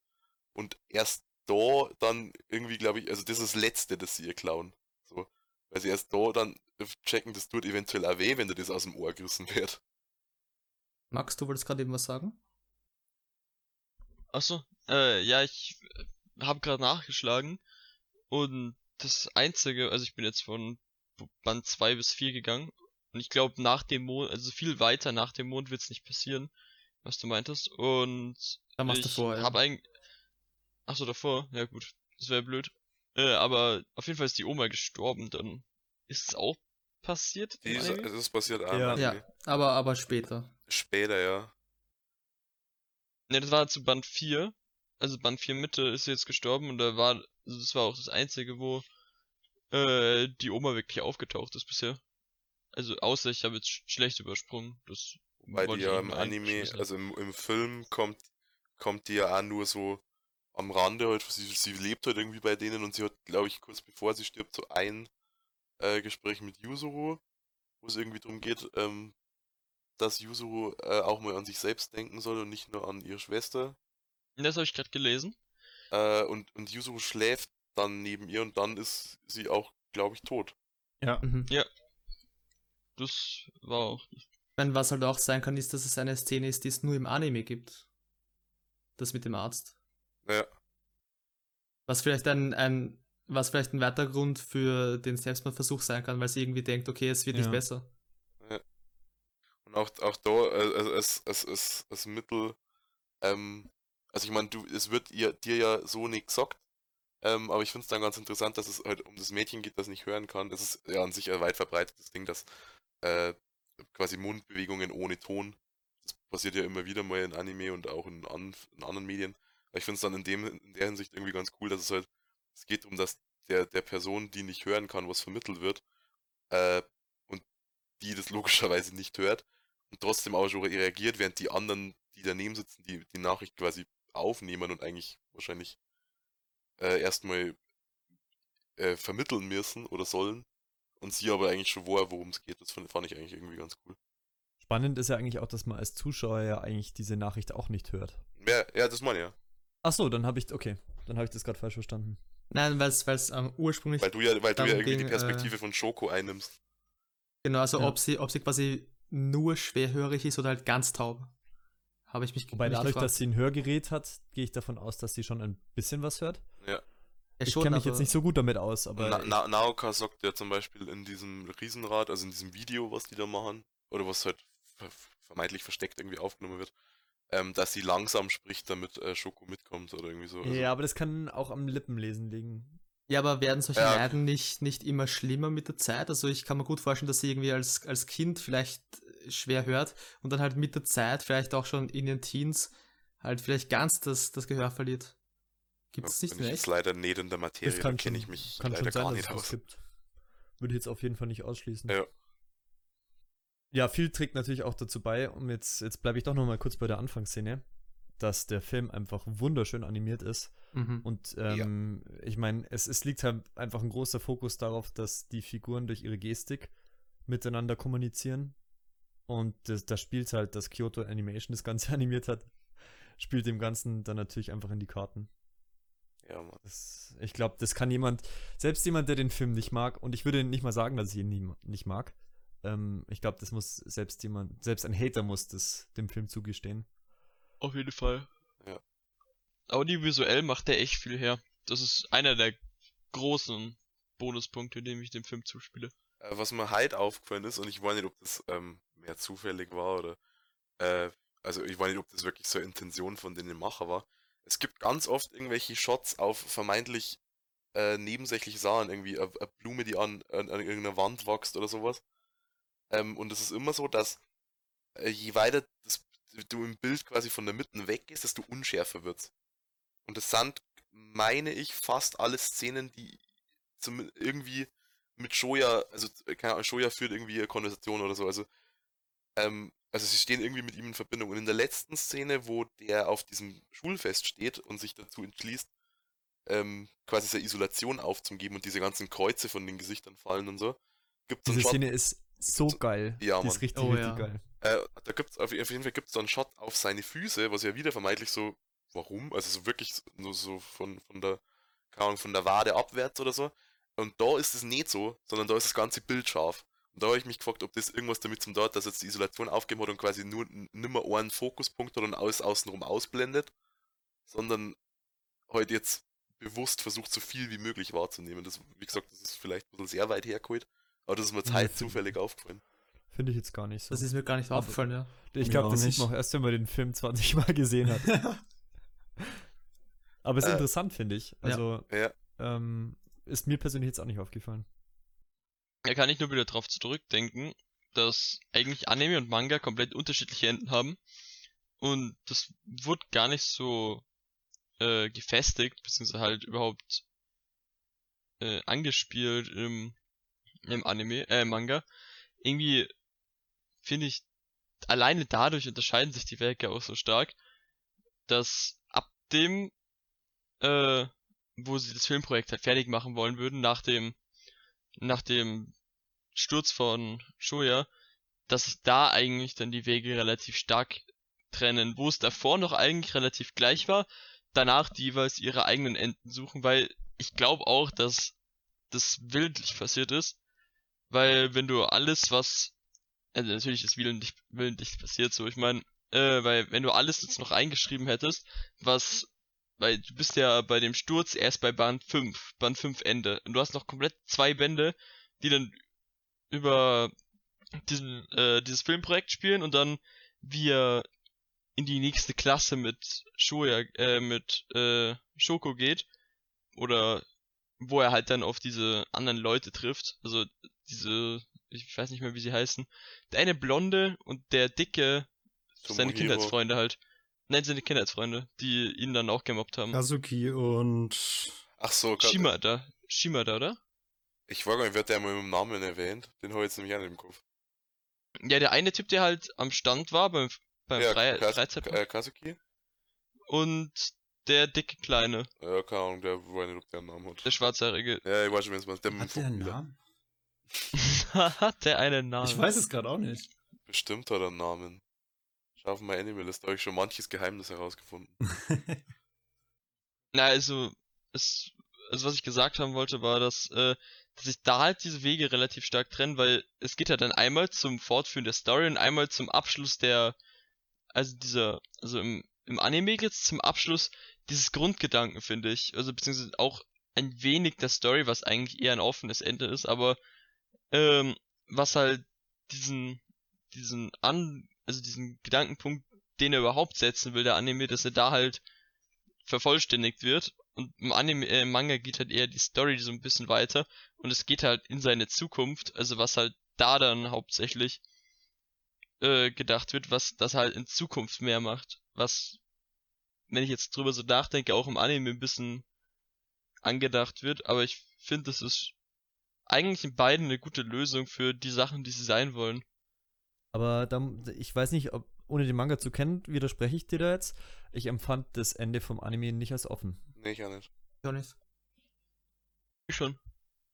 Und erst da dann irgendwie, glaube ich, also das ist das Letzte, das sie ihr klauen. So. Weil sie erst da dann checken, das tut eventuell auch weh, wenn dir das aus dem Ohr gerissen (laughs) wird. Max, du wolltest gerade eben was sagen? Achso, äh, ja, ich habe gerade nachgeschlagen und das einzige, also ich bin jetzt von Band 2 bis 4 gegangen und ich glaube nach dem Mond, also viel weiter nach dem Mond wird's nicht passieren, was du meintest und Da machst ich du vor, ja. hab eigentlich, achso davor, ja gut, das wäre blöd, äh, aber auf jeden Fall ist die Oma gestorben, dann ist es auch passiert ist, es ist passiert auch Ja. Ja, aber, aber später. Später, ja. Ne, das war zu Band 4. Also Band 4 Mitte ist sie jetzt gestorben und da war, also das war auch das einzige, wo äh, die Oma wirklich aufgetaucht ist bisher. Also außer ich habe jetzt sch schlecht übersprungen. Das Weil die ja im Anime, also im, im Film kommt, kommt die ja auch nur so am Rande halt, sie, sie lebt halt irgendwie bei denen und sie hat, glaube ich, kurz bevor sie stirbt, so ein äh, Gespräch mit Yuzuru, wo es irgendwie darum geht, ähm, dass Yuzuru äh, auch mal an sich selbst denken soll und nicht nur an ihre Schwester. das habe ich gerade gelesen. Äh, und, und Yuzuru schläft dann neben ihr und dann ist sie auch, glaube ich, tot. Ja. Mhm. Das war auch. Ich meine, was halt auch sein kann, ist, dass es eine Szene ist, die es nur im Anime gibt. Das mit dem Arzt. Ja. Was vielleicht ein, ein, was vielleicht ein weiterer Grund für den Selbstmordversuch sein kann, weil sie irgendwie denkt, okay, es wird Ja. nicht besser. Und auch, auch da, äh, also es, es, es, es Mittel, ähm, also ich meine, du, es wird ihr, dir ja so nicht gesagt, ähm, aber ich finde es dann ganz interessant, dass es halt um das Mädchen geht, das nicht hören kann. Es ist ja an sich ein weit verbreitetes Ding, dass äh, quasi Mundbewegungen ohne Ton, das passiert ja immer wieder mal in Anime und auch in, an, in anderen Medien. Ich finde es dann in, dem, in der Hinsicht irgendwie ganz cool, dass es halt, es geht darum, dass der, der Person, die nicht hören kann, was vermittelt wird, äh, und die das (laughs) logischerweise nicht hört, und trotzdem auch schon reagiert, während die anderen, die daneben sitzen, die die Nachricht quasi aufnehmen und eigentlich wahrscheinlich äh, erstmal äh, vermitteln müssen oder sollen. Und sie aber eigentlich schon war, worum es geht. Das fand, fand ich eigentlich irgendwie ganz cool. Spannend ist ja eigentlich auch, dass man als Zuschauer ja eigentlich diese Nachricht auch nicht hört. Ja, ja das meine ich ja. Ach so, dann habe ich, okay, dann habe ich das gerade falsch verstanden. Nein, weil es ähm, ursprünglich, Weil du ja, weil du ja irgendwie die ging, äh, Perspektive von Shoko einnimmst. genau, also Ja. ob sie, ob sie quasi nur schwerhörig ist oder halt ganz taub. Habe ich mich Wobei mich dadurch, gefragt. dass sie ein Hörgerät hat, gehe ich davon aus, dass sie schon ein bisschen was hört. Ja, ich schon, kenne mich aber- jetzt nicht so gut damit aus, aber Na, Na, Naoka sagt ja zum Beispiel in diesem Riesenrad, also in diesem Video, was die da machen, oder was halt ver vermeintlich versteckt irgendwie aufgenommen wird, ähm, dass sie langsam spricht, damit äh, Schoko mitkommt oder irgendwie so. Also, ja, aber das kann auch am Lippenlesen liegen. Ja, aber werden solche Ja. Leiden nicht, nicht immer schlimmer mit der Zeit? Also ich kann mir gut vorstellen, dass sie irgendwie als, als Kind vielleicht schwer hört und dann halt mit der Zeit, vielleicht auch schon in den Teens, halt vielleicht ganz das, das Gehör verliert. Gibt es ja, nicht bin ich jetzt echt? leider nicht in der Materie, Das da kann kenne ich mich kann leider schon sein, gar dass nicht das aus. gibt. Würde ich jetzt auf jeden Fall nicht ausschließen. Ja. Ja, viel trägt natürlich auch dazu bei, um jetzt, jetzt bleibe ich doch nochmal kurz bei der Anfangsszene, dass der Film einfach wunderschön animiert ist. Mhm. Und ähm, ich meine, es, es liegt halt einfach ein großer Fokus darauf, dass die Figuren durch ihre Gestik miteinander kommunizieren. Und das, da spielt halt, dass Kyoto Animation das Ganze (laughs) animiert hat, spielt dem Ganzen dann natürlich einfach in die Karten. Ja, Mann. Das, ich glaube, das kann jemand, selbst jemand, der den Film nicht mag, und ich würde nicht mal sagen, dass ich ihn nie, nicht mag. Ähm, ich glaube, das muss selbst jemand, selbst ein Hater muss das dem Film zugestehen. Auf jeden Fall. Ja. Audiovisuell macht der echt viel her. Das ist einer der großen Bonuspunkte, dem ich dem Film zuspiele. Äh, Was mir halt aufgefallen ist, und ich weiß nicht, ob das ähm, mehr zufällig war oder äh, also ich weiß nicht, ob das wirklich so eine Intention von den Macher war. Es gibt ganz oft irgendwelche Shots auf vermeintlich äh, nebensächliche Sachen, irgendwie eine, eine Blume, die an, an, an irgendeiner Wand wächst oder sowas. Ähm, und es ist immer so, dass äh, je weiter das, du im Bild quasi von der Mitte weggehst, desto unschärfer wird's. Und das sind, meine ich, fast alle Szenen, die zum, irgendwie mit Shoya, also äh, keine Ahnung, Shoya führt irgendwie eine Konversation oder so, also ähm, also sie stehen irgendwie mit ihm in Verbindung. Und in der letzten Szene, wo der auf diesem Schulfest steht und sich dazu entschließt, ähm, quasi seine Isolation aufzugeben und diese ganzen Kreuze von den Gesichtern fallen und so, gibt es Diese Szene ist so geil. Ja, Die Mann. ist richtig, Oh, richtig ja. geil. äh, da gibt's auf, auf jeden Fall gibt's so einen Shot auf seine Füße, was ja wieder vermeintlich so, warum? Also so wirklich nur so von, von der, keine Ahnung, von der Wade abwärts oder so. Und da ist es nicht so, sondern da ist das ganze Bild scharf. Und da habe ich mich gefragt, ob das irgendwas damit zum dort, dass jetzt die Isolation aufgeben hat und quasi nur nimmer einen Fokuspunkt hat und alles außenrum ausblendet, sondern halt jetzt bewusst versucht, so viel wie möglich wahrzunehmen. Das, wie gesagt, das ist vielleicht ein bisschen sehr weit hergeholt, aber das ist mir jetzt halt zufällig aufgefallen. Finde ich jetzt gar nicht so. Das ist mir gar nicht Aber- aufgefallen, ja. ich glaube, das sieht nicht. man auch erst, wenn man den Film 20 Mal gesehen hat. (laughs) Aber es ist Äh, interessant, finde ich. Also, Ja, ähm, ist mir persönlich jetzt auch nicht aufgefallen. Da kann ich nur wieder drauf zurückdenken, dass eigentlich Anime und Manga komplett unterschiedliche Enden haben. Und das wurde gar nicht so äh, gefestigt, beziehungsweise halt überhaupt äh, angespielt im, im Anime, äh, Manga. Irgendwie finde ich, alleine dadurch unterscheiden sich die Werke auch so stark, dass ab dem, äh, wo sie das Filmprojekt halt fertig machen wollen würden, nach dem nach dem Sturz von Shoya, dass sich da eigentlich dann die Wege relativ stark trennen, wo es davor noch eigentlich relativ gleich war, danach die jeweils ihre eigenen Enden suchen, weil ich glaube auch, dass das willentlich passiert ist, weil wenn du alles, was, also natürlich ist willentlich, willentlich passiert so, ich meine, äh, weil wenn du alles jetzt noch eingeschrieben hättest, was weil du bist ja bei dem Sturz erst bei Band 5, Band 5 Ende. Und du hast noch komplett zwei Bände, die dann über diesen, äh, dieses Filmprojekt spielen und dann wie er in die nächste Klasse mit Shoya, äh, mit äh, Shoko geht. Oder wo er halt dann auf diese anderen Leute trifft. Also diese, ich weiß nicht mehr wie sie heißen. Der eine Blonde und der dicke, seine Tomohiro. Kindheitsfreunde halt. Nein, seine Kindheitsfreunde, die ihn dann auch gemobbt haben. Kazuki und Ach so, Gott, Shimada. Shimada, oder? ich war gar nicht, wird der mal mit dem Namen erwähnt? Den habe ich jetzt nämlich auch nicht im Kopf. Ja, der eine Typ, der halt am Stand war beim, beim ja, Fre Kas- Freizeitpark. äh, Kazuki? Und der dicke Kleine, Ja, keine Ahnung, der weiß nicht, ob der einen Namen hat. der schwarzhaarige. Ja, ich weiß schon, wenn es mal der hat der einen Namen? (laughs) Hat der einen Namen? Ich weiß es gerade auch nicht. Bestimmt hat er einen Namen. Schau auf meine Anime-List, da habe ich schon manches Geheimnis herausgefunden. (laughs) Na, also, es, also was ich gesagt haben wollte, war, dass, äh, dass sich da halt diese Wege relativ stark trennen, weil es geht ja dann einmal zum Fortführen der Story und einmal zum Abschluss der, also dieser, also im, im Anime geht's zum Abschluss dieses Grundgedanken, finde ich. Also beziehungsweise auch ein wenig der Story, was eigentlich eher ein offenes Ende ist, aber ähm, was halt diesen, diesen an, also diesen Gedankenpunkt, den er überhaupt setzen will, der Anime, dass er da halt vervollständigt wird. Und im Anime, äh, im Manga geht halt eher die Story so ein bisschen weiter. Und es geht halt in seine Zukunft, also was halt da dann hauptsächlich äh, gedacht wird, was das halt in Zukunft mehr macht, was, wenn ich jetzt drüber so nachdenke, auch im Anime ein bisschen angedacht wird, aber ich finde, das ist eigentlich in beiden eine gute Lösung für die Sachen, die sie sein wollen. Aber dann, ich weiß nicht, ob, ohne den Manga zu kennen, widerspreche ich dir da jetzt. Ich empfand das Ende vom Anime nicht als offen. Nee, ich auch nicht. Gar nicht. Ich schon.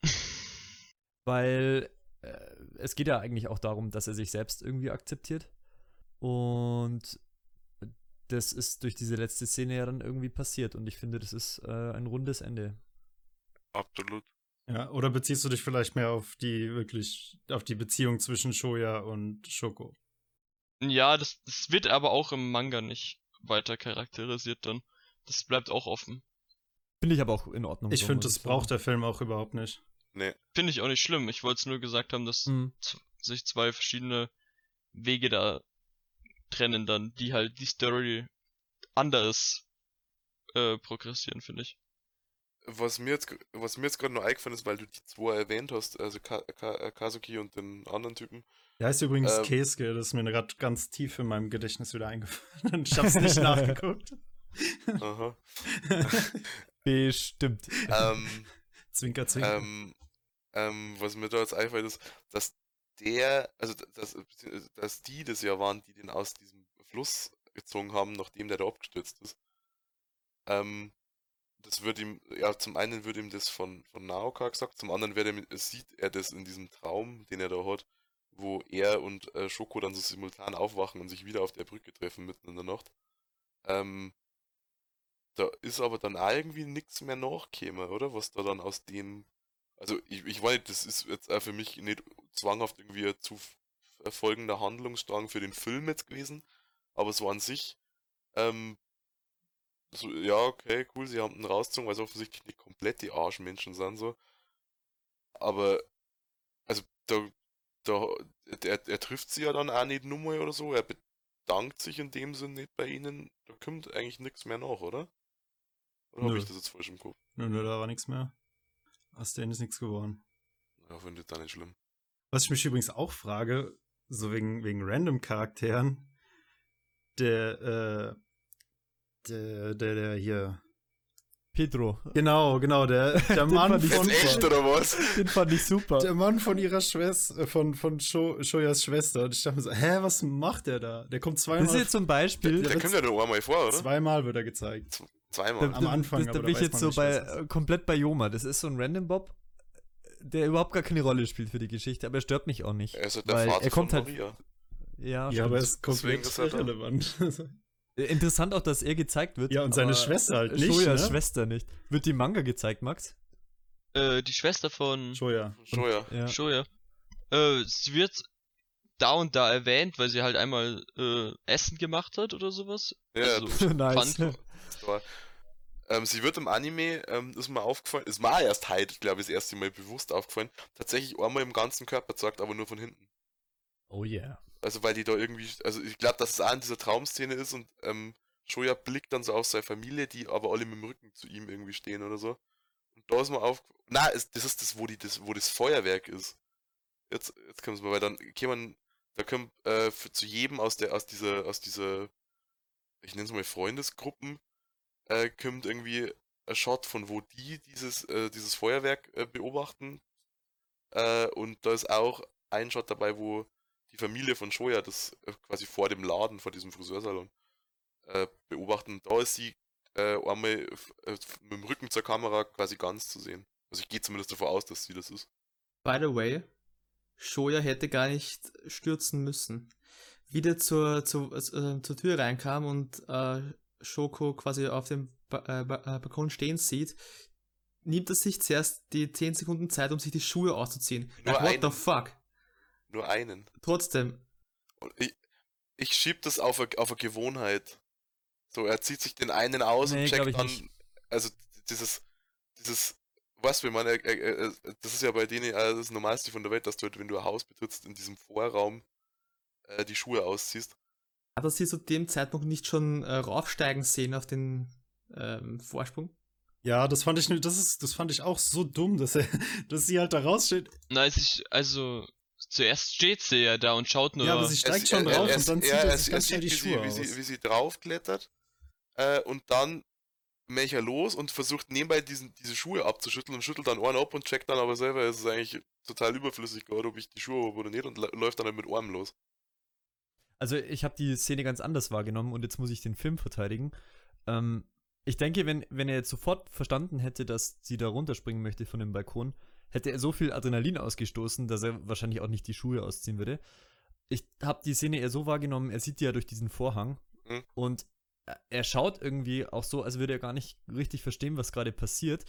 (laughs) Weil äh, es geht ja eigentlich auch darum, dass er sich selbst irgendwie akzeptiert. Und das ist durch diese letzte Szene ja dann irgendwie passiert. Und ich finde, das ist äh, ein rundes Ende. Absolut. Ja, oder beziehst du dich vielleicht mehr auf die wirklich, auf die Beziehung zwischen Shoya und Shoko? Ja, das, das wird aber auch im Manga nicht weiter charakterisiert dann. Das bleibt auch offen. Finde ich aber auch in Ordnung. Ich so, finde, das braucht sagen. der Film auch überhaupt nicht. Nee. Finde ich auch nicht schlimm. Ich wollte es nur gesagt haben, dass Mhm. sich zwei verschiedene Wege da trennen dann, die halt die Story anders äh, progressieren, finde ich. Was mir jetzt, was mir jetzt gerade noch eingefallen ist, weil du die zwei erwähnt hast, also Ka Ka äh, Kazuki und den anderen Typen. Der heißt übrigens Ähm. Keisuke, das ist mir gerade ganz tief in meinem Gedächtnis wieder eingefallen. Ich hab's nicht (laughs) nachgeguckt. Aha. (laughs) Bestimmt. ähm, zwinker, zwinker. ähm, ähm, was mir da jetzt einfällt, ist, dass der, also dass, dass die das ja waren, die den aus diesem Fluss gezogen haben, nachdem der da abgestürzt ist. Ähm, das wird ihm, ja, zum einen wird ihm das von, von Naoka gesagt, zum anderen ihm, sieht er das in diesem Traum, den er da hat, wo er und äh, Schoko dann so simultan aufwachen und sich wieder auf der Brücke treffen mitten in der Nacht. Ähm, da ist aber dann irgendwie nichts mehr nachgekommen, oder? Was da dann aus dem. Also, ich, ich weiß das ist jetzt für mich nicht zwanghaft irgendwie ein zu f- folgender Handlungsstrang für den Film jetzt gewesen, aber so an sich, ähm, so, ja, okay, cool, sie haben ihn rausgezogen, weil sie offensichtlich nicht komplett die Arschmenschen sind, so. Aber, also, da, da, er, er trifft sie ja dann auch nicht nur mal oder so, er bedankt sich in dem Sinn nicht bei ihnen, da kommt eigentlich nichts mehr nach, oder? Oder habe ich das jetzt falsch im Kopf? Nö, nö, da war nichts mehr. Aus denen ist nichts geworden. Ja, finde ich da nicht schlimm. Was ich mich übrigens auch frage, so wegen, wegen random Charakteren, der, äh, der, der, der hier. Pedro. Genau, genau, der, (laughs) der Mann von, echt, oder was? Den fand ich super. der Mann von ihrer Schwester, von, von Sho, Shoyas Schwester. Und ich dachte mir so, hä, was macht der da? Der kommt zweimal. Das ist jetzt zum Beispiel. Der kommt ja nur einmal vor, oder? zweimal wird er gezeigt. Zweimal. Am Anfang, das, aber da da bin ich jetzt so nicht, bei, es äh, komplett bei Joma. Das ist so ein Random Bob, der überhaupt gar keine Rolle spielt für die Geschichte, aber er stört mich auch nicht. Er ist halt der weil Vater er kommt von halt. Maria. Ja, Ja, aber er stimmt. ist komplett irrelevant. (laughs) Äh, Interessant auch, dass er gezeigt wird. Ja, und seine Schwester halt nicht, Shoyas ne? Schwester nicht. Wird die Manga gezeigt, Max? Äh, die Schwester von Shoya. Schon ja. Shoya. Äh, sie wird da und da erwähnt, weil sie halt einmal äh, Essen gemacht hat oder sowas. Ja, Also, (laughs) nice. Aber, ähm, sie wird im Anime, ähm, ist mir aufgefallen, ist mir auch erst heute, glaube ich, das erste Mal bewusst aufgefallen, tatsächlich einmal im ganzen Körper zeigt, aber nur von hinten. Oh yeah. Also weil die da irgendwie, also ich glaube, dass es in dieser Traumszene ist und ähm, Shoya blickt dann so auf seine Familie, die aber alle mit dem Rücken zu ihm irgendwie stehen oder so. Und da ist mir auf, na, das ist das, wo die, das, wo das Feuerwerk ist. Jetzt, jetzt kommen wir, weil dann kann man, da kommt äh, für, zu jedem aus der, aus dieser, aus dieser, ich nenne es mal Freundesgruppen, äh, kommt irgendwie ein Shot von wo die dieses, äh, dieses Feuerwerk äh, beobachten. Äh, und da ist auch ein Shot dabei, wo die Familie von Shoya das äh, quasi vor dem Laden, vor diesem Friseursalon äh, beobachten. Da ist sie äh, einmal mit dem Rücken zur Kamera quasi ganz zu sehen. Also ich gehe zumindest davon aus, dass sie das ist. By the way, Shoya hätte gar nicht stürzen müssen. Wie der zur, zur, äh, zur Tür reinkam und Shoko quasi auf dem ba ba Balkon stehen sieht, nimmt er sich zuerst die 10 Sekunden Zeit, um sich die Schuhe auszuziehen. Like, what einen. the fuck? Nur einen. Trotzdem, Und ich, ich schieb das auf eine, auf eine Gewohnheit. So, er zieht sich den einen aus Nee, und checkt dann. nicht. Also dieses, dieses, was will man, er, er, er, das ist ja bei denen äh, das Normalste von der Welt, dass du, halt, wenn du ein Haus betrittst, in diesem Vorraum äh, die Schuhe ausziehst. hat er sie zu dem Zeitpunkt nicht schon äh, raufsteigen sehen auf den ähm, Vorsprung? Ja, das fand ich, das ist, das fand ich auch so dumm, dass er, (laughs) dass sie halt da raussteht. Ist, also, zuerst steht sie ja da und schaut nur. Ja, aber sie steigt sie- schon er- drauf er- und dann zieht er- er sich ganz sieht, schnell die wie Schuhe sie, wie, aus. sie, wie sie draufklettert äh, und dann mächt er los und versucht nebenbei diesen, diese Schuhe abzuschütteln und schüttelt dann einen ab und checkt dann aber selber, es ist eigentlich total überflüssig gerade, ob ich die Schuhe habe oder nicht und lä- läuft dann halt mit Armen los. Also ich habe die Szene ganz anders wahrgenommen und jetzt muss ich den Film verteidigen. Ähm, ich denke, wenn, wenn er jetzt sofort verstanden hätte, dass sie da runterspringen möchte von dem Balkon, hätte er so viel Adrenalin ausgestoßen, dass er wahrscheinlich auch nicht die Schuhe ausziehen würde. Ich habe die Szene eher so wahrgenommen, er sieht die ja durch diesen Vorhang Mhm. und er- schaut irgendwie auch so, als würde er gar nicht richtig verstehen, was gerade passiert.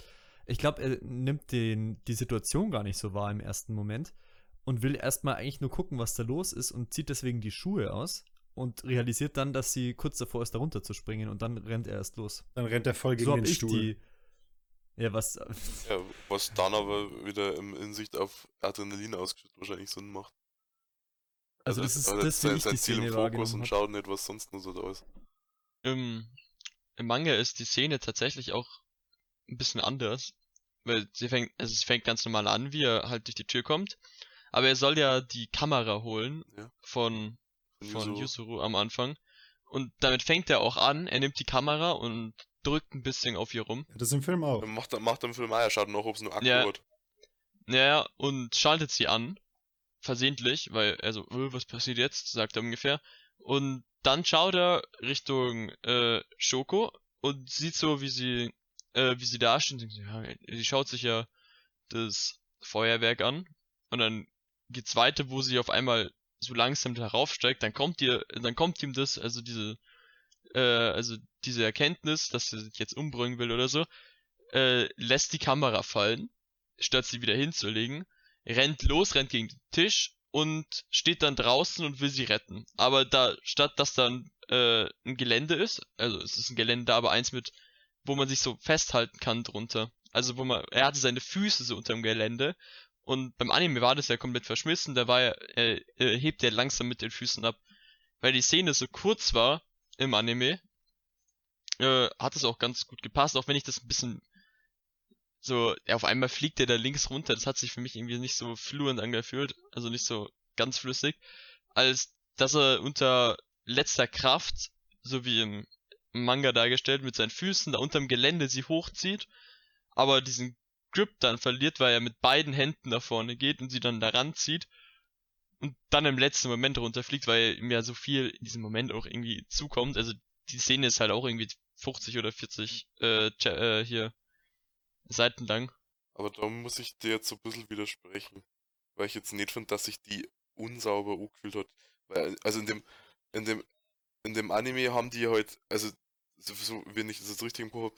Ich glaube, er nimmt den, die Situation gar nicht so wahr im ersten Moment und will erstmal eigentlich nur gucken, was da los ist und zieht deswegen die Schuhe aus und realisiert dann, dass sie kurz davor ist, da runter zu springen und dann rennt er erst los. Dann rennt er voll gegen so den Stuhl. die. Ja, was. Ja, was (laughs) dann aber wieder im Hinsicht auf Adrenalin ausgeschüttet wahrscheinlich Sinn macht. Also das ist das, wie sein, sein die Ziel im Fokus und schaut nicht, was sonst nur so da ist. Im, Im Manga ist die Szene tatsächlich auch ein bisschen anders. Weil sie fängt, also es fängt ganz normal an, wie er halt durch die Tür kommt. Aber er soll ja die Kamera holen Ja. von, Von von Yuzuru. Yuzuru am Anfang. Und damit fängt er auch an, er nimmt die Kamera und drückt ein bisschen auf ihr rum. Das ist im Film auch. Macht, macht im Film auch, er schaut noch, ob es nur Akku Ja. hat. Naja, und schaltet sie an. Versehentlich, weil er so, "Äh, was passiert jetzt? sagt er ungefähr. Und dann schaut er Richtung äh, Shoko und sieht so, wie sie, äh, wie sie da steht. und denkt so, Ja, sie schaut sich ja das Feuerwerk an. Und dann geht's weiter, wo sie auf einmal so langsam darauf steigt. Dann kommt ihr, dann kommt ihm das, also diese, äh, also diese Erkenntnis, dass er sich jetzt umbringen will oder so, äh, lässt die Kamera fallen statt sie wieder hinzulegen, rennt los, rennt gegen den Tisch und steht dann draußen und will sie retten. Aber da, statt dass dann äh, ein Gelände ist, also es ist ein Gelände, aber eins mit, wo man sich so festhalten kann drunter. Also wo man, er hatte seine Füße so unter dem Gelände und beim Anime war das ja komplett verschmissen, da war er, äh, äh, hebt er langsam mit den Füßen ab. Weil die Szene so kurz war im Anime, äh, hat es auch ganz gut gepasst, auch wenn ich das ein bisschen so, ja, auf einmal fliegt er da links runter. Das hat sich für mich irgendwie nicht so fluent angefühlt, also nicht so ganz flüssig, als dass er unter letzter Kraft, so wie im Manga dargestellt, mit seinen Füßen da unterm Gelände sie hochzieht, aber diesen Grip dann verliert, weil er mit beiden Händen nach vorne geht und sie dann da ranzieht und dann im letzten Moment runterfliegt, weil ja so viel in diesem Moment auch irgendwie zukommt. Also die Szene ist halt auch irgendwie 50 oder 40 äh, äh, hier Seiten lang. Aber da muss ich dir jetzt so ein bisschen widersprechen. Weil ich jetzt nicht finde, dass sich die unsauber angefühlt hat. Weil, also in dem, in dem, in dem Anime haben die halt, also, so, wenn ich das jetzt richtig im Kopf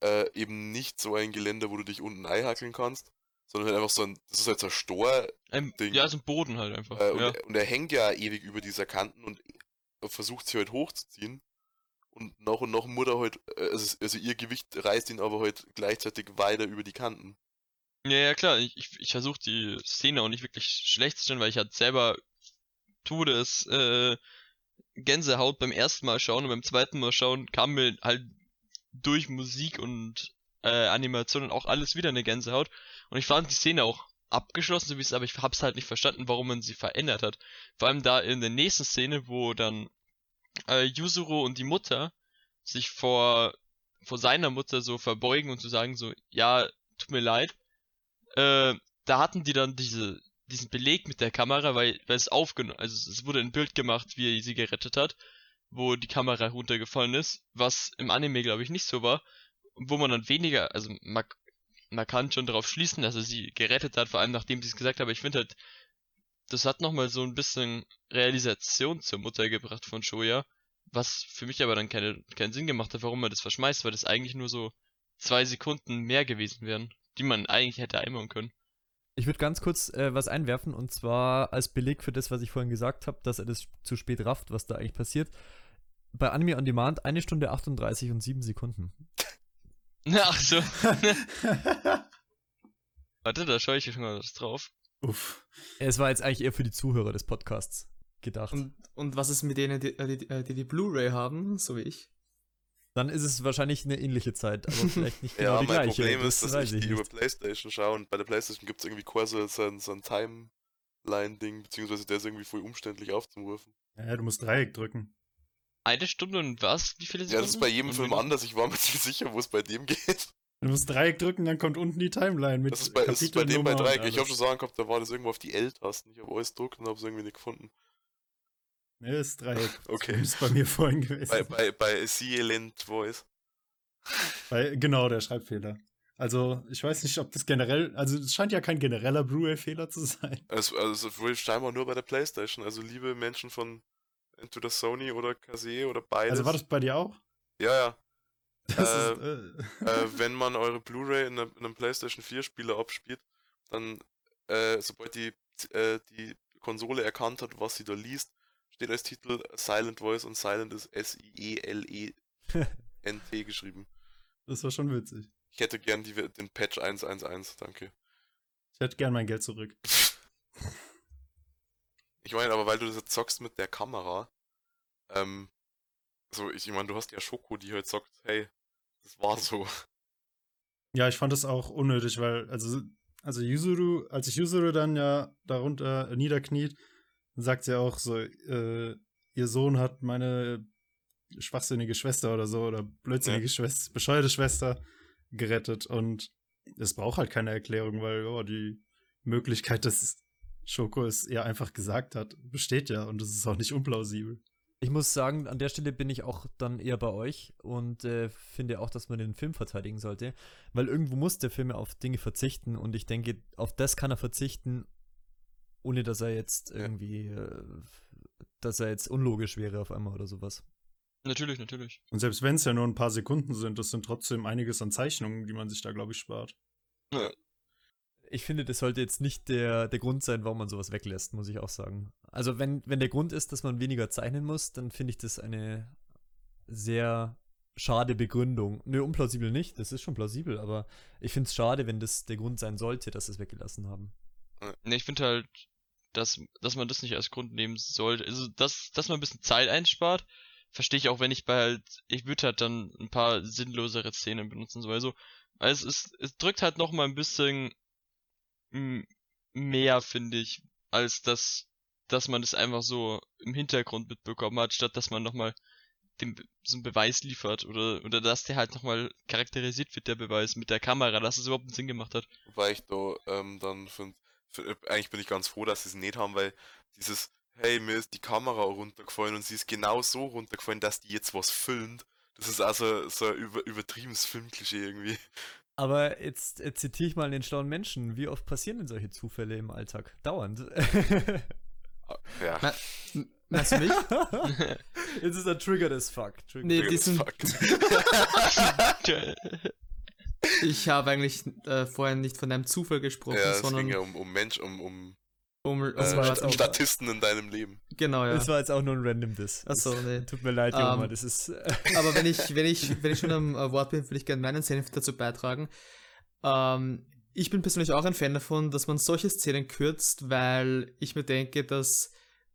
habe, äh, eben nicht so ein Gelände, wo du dich unten einhackeln kannst, sondern halt einfach so ein, das ist halt so ein Stor, Ähm, Ding. ja, so ein Boden halt einfach. äh, und, ja. er- und er hängt ja ewig über dieser Kanten und er versucht sie halt hochzuziehen. Und nach und nach muss er halt, äh, also, also ihr Gewicht reißt ihn aber halt gleichzeitig weiter über die Kanten. ja, ja, klar, ich, ich, ich versuche die Szene auch nicht wirklich schlecht zu stellen, weil ich halt selber Todes äh, Gänsehaut beim ersten Mal schauen und beim zweiten Mal schauen kam mir halt durch Musik und äh, und auch alles wieder eine Gänsehaut. Und ich fand die Szene auch abgeschlossen, so wie es, aber ich hab's halt nicht verstanden, warum man sie verändert hat. Vor allem da in der nächsten Szene, wo dann äh, Yuzuru und die Mutter sich vor, vor seiner Mutter so verbeugen und zu sagen so, ja, tut mir leid. Äh, da hatten die dann diese, diesen Beleg mit der Kamera, weil, weil es aufgenommen, also es wurde ein Bild gemacht, wie er sie gerettet hat, wo die Kamera runtergefallen ist, was im Anime glaube ich nicht so war, wo man dann weniger, also man, man kann schon darauf schließen, dass er sie gerettet hat, vor allem nachdem sie es gesagt hat, aber ich finde halt, das hat nochmal so ein bisschen Realisation zur Mutter gebracht von Shoya, was für mich aber dann keine, keinen Sinn gemacht hat, warum man das verschmeißt, weil das eigentlich nur so zwei Sekunden mehr gewesen wären, die man eigentlich hätte einbauen können. Ich würde ganz kurz äh, was einwerfen und zwar als Beleg für das, was ich vorhin gesagt habe, dass er das zu spät rafft, was da eigentlich passiert. Bei Anime on Demand eine Stunde 38 und 7 Sekunden. Ach so. (laughs) Warte, da schaue ich schon mal was drauf. Uff. Es war jetzt eigentlich eher für die Zuhörer des Podcasts gedacht. Und, und was ist mit denen, die äh, die, äh, die, die Blu-ray haben, so wie ich? Dann ist es wahrscheinlich eine ähnliche Zeit, aber (laughs) vielleicht nicht genau ja, die mein gleiche. Problem ist, dass ich die über nicht. Playstation schaue und bei der Playstation gibt es irgendwie quasi so, so, ein- so ein Timeline-Ding, beziehungsweise der ist irgendwie voll umständlich aufzurufen. Ja, du musst Dreieck drücken. Eine Stunde und was? Wie viele Sekunden? Ja, das ist bei jedem Und Film anders. Ich war mir nicht sicher, wo es bei dem geht. Du musst Dreieck drücken, dann kommt unten die Timeline mit Das ist bei, das ist bei dem bei Dreieck. Ich habe schon sagen gehabt, da war das irgendwo auf die L-Tasten. Ich habe alles gedruckt und habe es irgendwie nicht gefunden. Nee, das ist Dreieck. (laughs) Okay. Das ist bei mir vorhin gewesen. Bei, bei, bei Silent Voice. Bei, genau, der Schreibfehler. Also, ich weiß nicht, ob das generell, also es scheint ja kein genereller Blu-ray-Fehler zu sein. Also, also wohl scheinbar nur bei der Playstation. Also liebe Menschen von entweder Sony oder Kase oder beides. Also war das bei dir auch? Ja, ja. Äh, ist, äh, äh, (laughs) wenn man eure Blu-ray in, einem- in einem PlayStation 4 Spieler abspielt, dann, äh, sobald die, äh, die Konsole erkannt hat, was sie da liest, steht als Titel Silent Voice und Silent ist E S-I-E-L-E-N-T (laughs) geschrieben. das war schon witzig. Ich hätte gern die, den Patch 111, danke. Ich hätte gern mein Geld zurück. (laughs) ich meine, aber weil du das zockst mit der Kamera, ähm, so, ich, ich meine, du hast ja Schoko, die halt sagt, hey, das war so. Ja, ich fand das auch unnötig, weil, also, also Yuzuru, als sich Yuzuru dann ja darunter niederkniet, sagt sie auch so, äh, ihr Sohn hat meine schwachsinnige Schwester oder so, oder blödsinnige Ja. Schwester, bescheuerte Schwester gerettet und es braucht halt keine Erklärung, weil oh, die Möglichkeit, dass Schoko es ihr einfach gesagt hat, besteht ja und es ist auch nicht unplausibel. Ich muss sagen, an der Stelle bin ich auch dann eher bei euch und äh, finde auch, dass man den Film verteidigen sollte, weil irgendwo muss der Film ja auf Dinge verzichten und ich denke, auf das kann er verzichten, ohne dass er jetzt Ja. irgendwie, äh, dass er jetzt unlogisch wäre auf einmal oder sowas. Natürlich, natürlich. Und selbst wenn es ja nur ein paar Sekunden sind, das sind trotzdem einiges an Zeichnungen, die man sich da, glaube ich, spart. Ich finde, das sollte jetzt nicht der, der Grund sein, warum man sowas weglässt, muss ich auch sagen. Also wenn, wenn der Grund ist, dass man weniger zeichnen muss, dann finde ich das eine sehr schade Begründung. Nö, unplausibel nicht, das ist schon plausibel, aber ich finde es schade, wenn das der Grund sein sollte, dass sie es weggelassen haben. Ne, ich finde halt, dass, dass man das nicht als Grund nehmen sollte. Also, dass, dass man ein bisschen Zeit einspart, verstehe ich auch, wenn ich bei halt, ich würde halt dann ein paar sinnlosere Szenen benutzen, so also. Weil es ist, es drückt halt noch mal ein bisschen mehr, finde ich, als das, dass man das einfach so im Hintergrund mitbekommen hat, statt dass man noch mal den, Be- so einen Beweis liefert oder, oder dass der halt noch mal charakterisiert wird, der Beweis mit der Kamera, dass es überhaupt einen Sinn gemacht hat. Wobei ich da ähm, dann finde, eigentlich bin ich ganz froh, dass sie es nicht haben, weil dieses, hey, mir ist die Kamera runtergefallen und sie ist genau so runtergefallen, dass die jetzt was filmt. Das ist also so ein über, übertriebenes Filmklischee irgendwie. Aber jetzt äh, zitiere ich mal den schlauen Menschen. Wie oft passieren denn solche Zufälle im Alltag? Dauernd. Ja. Meinst du mich? (laughs) jetzt ist er triggered as fuck. Triggered. Nee, diesen, fuck. ich habe eigentlich äh, vorher nicht von einem Zufall gesprochen, ja, es sondern ging ja um, um Mensch, um, um um, um Das war äh, jetzt auch- Statisten in deinem Leben. genau, ja. Das war jetzt auch nur ein random Diss. Achso, nee. Tut mir leid, Ähm, Junge, das ist. (laughs) Aber wenn ich, wenn ich, wenn ich schon am äh, Wort bin, würde ich gerne meinen Senf dazu beitragen. Ähm, ich bin persönlich auch ein Fan davon, dass man solche Szenen kürzt, weil ich mir denke, dass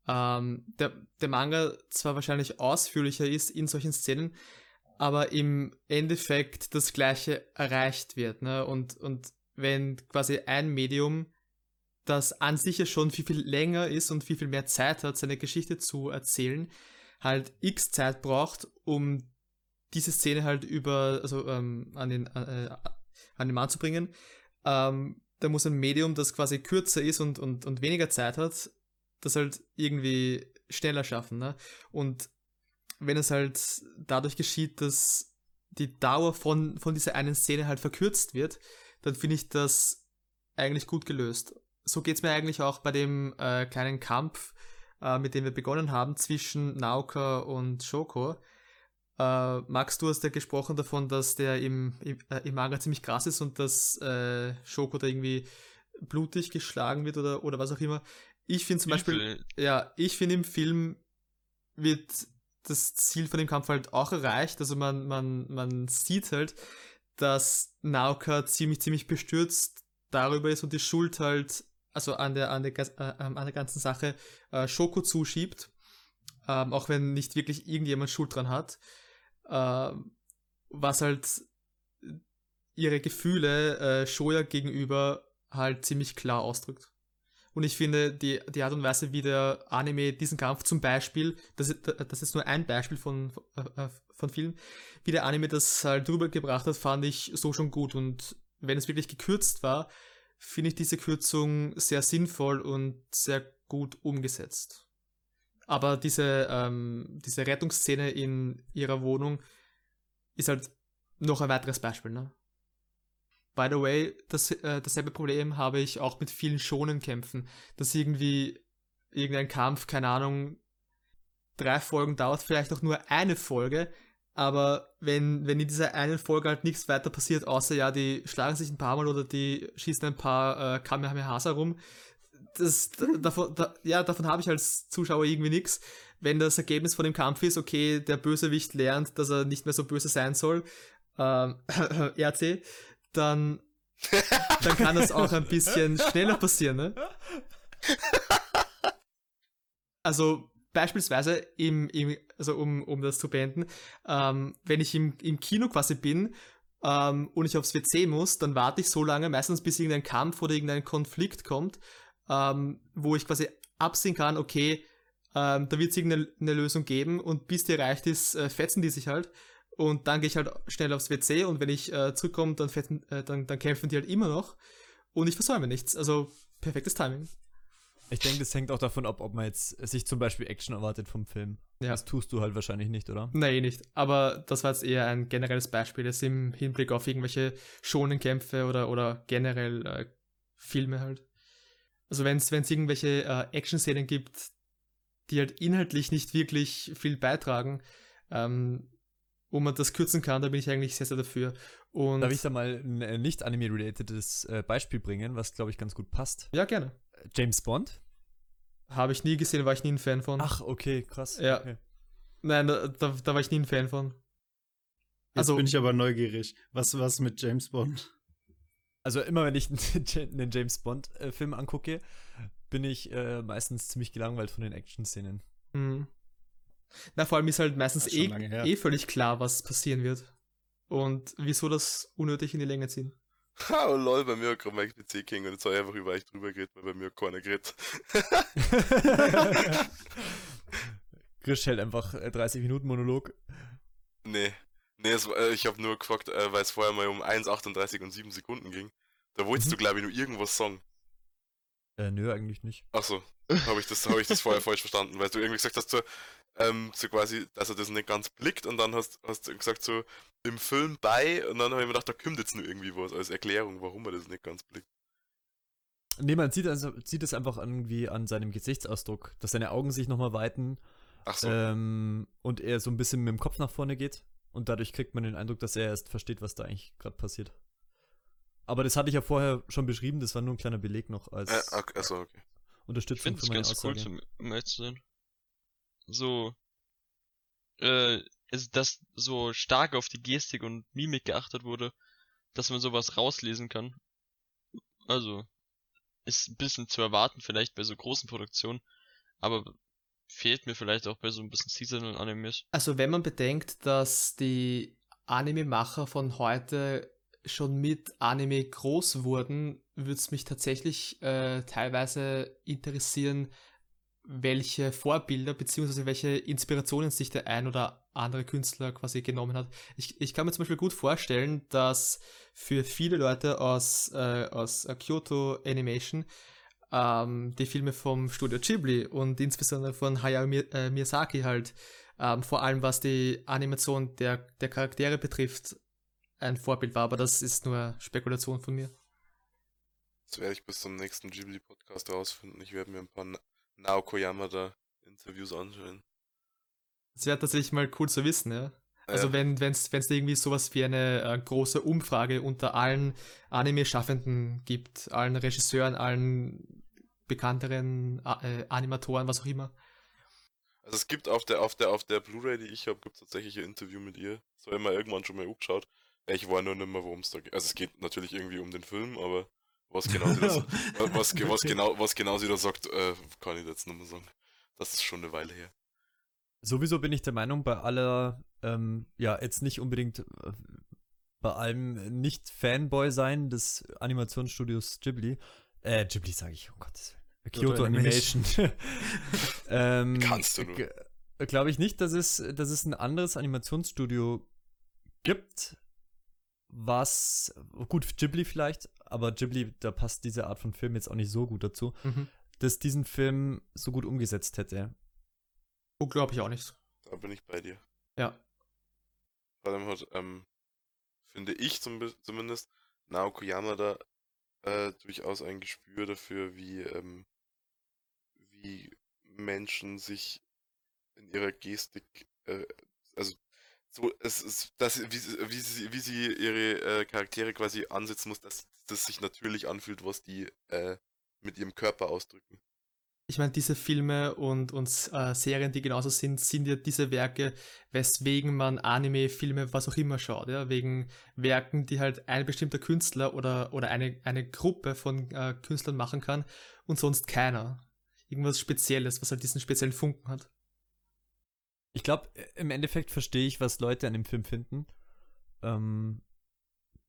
ähm, der, der Manga zwar wahrscheinlich ausführlicher ist in solchen Szenen, aber im Endeffekt das Gleiche erreicht wird. Ne? Und, und wenn quasi ein Medium, das an sich ja schon viel, viel länger ist und viel, viel mehr Zeit hat, seine Geschichte zu erzählen, halt x Zeit braucht, um diese Szene halt über, also ähm, an, den, äh, an den Mann zu bringen, ähm, da muss ein Medium, das quasi kürzer ist und, und, und weniger Zeit hat, das halt irgendwie schneller schaffen. Ne? Und wenn es halt dadurch geschieht, dass die Dauer von, von dieser einen Szene halt verkürzt wird, dann finde ich das eigentlich gut gelöst. So geht es mir eigentlich auch bei dem äh, kleinen Kampf, äh, mit dem wir begonnen haben, zwischen Naoka und Shoko. Äh, Max, du hast ja gesprochen davon, dass der im, im, äh, im Manga ziemlich krass ist und dass äh, Shoko da irgendwie blutig geschlagen wird oder, oder was auch immer. Ich finde zum Beispiel, ja, ich finde im Film wird das Ziel von dem Kampf halt auch erreicht. Also man, man, man sieht halt, dass Naoka ziemlich, ziemlich bestürzt darüber ist und die Schuld halt, also an der, an der, äh, ähm, an der ganzen Sache, äh, Shoko zuschiebt. Ähm, auch wenn nicht wirklich irgendjemand Schuld dran hat. Ähm, was halt ihre Gefühle äh, Shoya gegenüber halt ziemlich klar ausdrückt. Und ich finde, die, die Art und Weise, wie der Anime diesen Kampf zum Beispiel, das ist, das ist nur ein Beispiel von, äh, von vielen, wie der Anime das halt rübergebracht hat, fand ich so schon gut. Und wenn es wirklich gekürzt war, finde ich diese Kürzung sehr sinnvoll und sehr gut umgesetzt. Aber diese, ähm, diese Rettungsszene in ihrer Wohnung ist halt noch ein weiteres Beispiel, ne? By the way, das, äh, dasselbe Problem habe ich auch mit vielen Schonenkämpfen, dass irgendwie irgendein Kampf, keine Ahnung, drei Folgen dauert, vielleicht auch nur eine Folge, aber wenn, wenn in dieser einen Folge halt nichts weiter passiert, außer ja, die schlagen sich ein paar Mal oder die schießen ein paar äh, Kamehamehas herum, das, da, davon, da, ja, davon habe ich als Zuschauer irgendwie nichts. Wenn das Ergebnis von dem Kampf ist, okay, der Bösewicht lernt, dass er nicht mehr so böse sein soll, ähm, (coughs) RC, dann, dann kann das auch ein bisschen (laughs) schneller passieren, ne? Also beispielsweise im, im also um, um das zu beenden, ähm, wenn ich im, im Kino quasi bin ähm, und ich aufs WC muss, dann warte ich so lange, meistens bis irgendein Kampf oder irgendein Konflikt kommt, ähm, wo ich quasi absehen kann, okay, ähm, da wird es irgendeine eine Lösung geben und bis die erreicht ist, äh, fetzen die sich halt. Und dann gehe ich halt schnell aufs WC und wenn ich äh, zurückkomme, dann, fetzen, äh, dann, dann kämpfen die halt immer noch. Und ich versäume nichts. Also perfektes Timing. Ich denke, das hängt auch davon ab, ob man jetzt sich zum Beispiel Action erwartet vom Film. Ja. Das tust du halt wahrscheinlich nicht, oder? Nee, nicht. Aber das war jetzt eher ein generelles Beispiel, das im Hinblick auf irgendwelche schonen Kämpfe oder, oder generell äh, Filme halt. Also wenn es irgendwelche äh, Action-Szenen gibt, die halt inhaltlich nicht wirklich viel beitragen, ähm, wo man das kürzen kann, da bin ich eigentlich sehr, sehr dafür. Und Darf ich da mal ein äh, nicht anime-relatedes äh, Beispiel bringen, was glaube ich ganz gut passt? ja, gerne. James Bond? Habe ich nie gesehen, war ich nie ein Fan von. Ach, okay, krass. Ja. Okay. Nein, da, da, da war ich nie ein Fan von. Jetzt Also- bin ich aber neugierig. Was was mit James Bond? Also immer wenn ich (laughs) einen James Bond-Film angucke, bin ich äh, meistens ziemlich gelangweilt von den Action-Szenen. Mhm. Na, vor allem ist halt meistens eh, eh völlig klar, was passieren wird. Und wieso das unnötig in die Länge ziehen. Ha, oh lol, bei mir hat gerade mein PC ging und jetzt habe ich einfach über euch drüber geredet, weil bei mir keiner geredet. (laughs) Grisch hält einfach äh, 30 Minuten Monolog. Nee. Nee, es, äh, ich habe nur gefragt, äh, weil es vorher mal um 1,38 und 7 Sekunden ging. Da wolltest Mhm. du, glaube ich, nur irgendwas sagen. Äh, nö, eigentlich nicht. Achso, habe ich, das- hab ich das vorher (laughs) falsch verstanden, weil du irgendwie gesagt hast, so, ähm, so quasi, dass er das nicht ganz blickt und dann hast, hast du gesagt, so im Film bei und dann habe ich mir gedacht, da kommt jetzt nur irgendwie was als Erklärung, warum er das nicht ganz blickt. Nee, man sieht, also, sieht es einfach irgendwie an seinem Gesichtsausdruck, dass seine Augen sich nochmal weiten Achso, ähm, und er so ein bisschen mit dem Kopf nach vorne geht. Und dadurch kriegt man den Eindruck, dass er erst versteht, was da eigentlich gerade passiert. Aber das hatte ich ja vorher schon beschrieben, das war nur ein kleiner Beleg noch als äh, okay, achso, okay. Ich Unterstützung finde für meine ganz cool, Aussage. zum, um ehrlich zu sein. So, äh, dass so stark auf die Gestik und Mimik geachtet wurde, dass man sowas rauslesen kann. Also, ist ein bisschen zu erwarten vielleicht bei so großen Produktionen, aber fehlt mir vielleicht auch bei so ein bisschen seasonal Animes. Also wenn man bedenkt, dass die Anime-Macher von heute schon mit Anime groß wurden, würde es mich tatsächlich äh, teilweise interessieren, welche Vorbilder bzw. welche Inspirationen sich der ein oder andere Künstler quasi genommen hat. Ich, ich kann mir zum Beispiel gut vorstellen, dass für viele Leute aus, äh, aus äh, Kyoto Animation ähm, die Filme vom Studio Ghibli und insbesondere von Hayao äh, Miyazaki halt, ähm, vor allem was die Animation der, der Charaktere betrifft, ein Vorbild war, aber das ist nur Spekulation von mir. Das werde ich bis zum nächsten Ghibli-Podcast rausfinden. Ich werde mir ein paar Naoko Yamada Interviews anschauen. Das wäre tatsächlich mal cool zu wissen, ja. Also Ja. wenn es irgendwie sowas wie eine äh, große Umfrage unter allen Anime-Schaffenden gibt, allen Regisseuren, allen bekannteren äh, Animatoren, was auch immer. Also es gibt auf der, auf der, auf der Blu-ray, die ich habe, gibt es tatsächlich ein Interview mit ihr. Das habe ich mir irgendwann schon mal angeschaut. Ich war nur nicht mehr, worum es da geht. Also es geht natürlich irgendwie um den Film, aber was genau sie da, was, was, ge- was genau, was genau sie da sagt, äh, kann ich jetzt nicht mehr sagen. Das ist schon eine Weile her. Sowieso bin ich der Meinung, bei aller, ähm, ja, jetzt nicht unbedingt äh, bei allem nicht Fanboy sein des Animationsstudios Ghibli, äh, Ghibli sage ich, oh Gott, Kyoto Animation. Animation. (laughs) (laughs) ähm, Kannst du nur. Glaube ich nicht, dass es, dass es ein anderes Animationsstudio gibt, was, gut, Ghibli vielleicht, aber Ghibli, da passt diese Art von Film jetzt auch nicht so gut dazu, Mhm. dass diesen Film so gut umgesetzt hätte. Oh, glaube ich auch nicht. Da bin ich bei dir. Ja. Vor allem hat, ähm, finde ich zum, zumindest, Naoko Yamada äh, durchaus ein Gespür dafür, wie, ähm, wie Menschen sich in ihrer Gestik, äh, also so, es ist, dass, wie, sie- wie, sie, wie sie ihre äh, Charaktere quasi ansetzen muss, dass das sich natürlich anfühlt, was die äh, mit ihrem Körper ausdrücken. Ich meine, diese Filme und, und äh, Serien, die genauso sind, sind ja diese Werke, weswegen man Anime, Filme, was auch immer schaut. Ja? Wegen Werken, die halt ein bestimmter Künstler oder, oder eine, eine Gruppe von äh, Künstlern machen kann und sonst keiner. irgendwas Spezielles, was halt diesen speziellen Funken hat. Ich glaube, im Endeffekt verstehe ich, was Leute an dem Film finden. Ähm,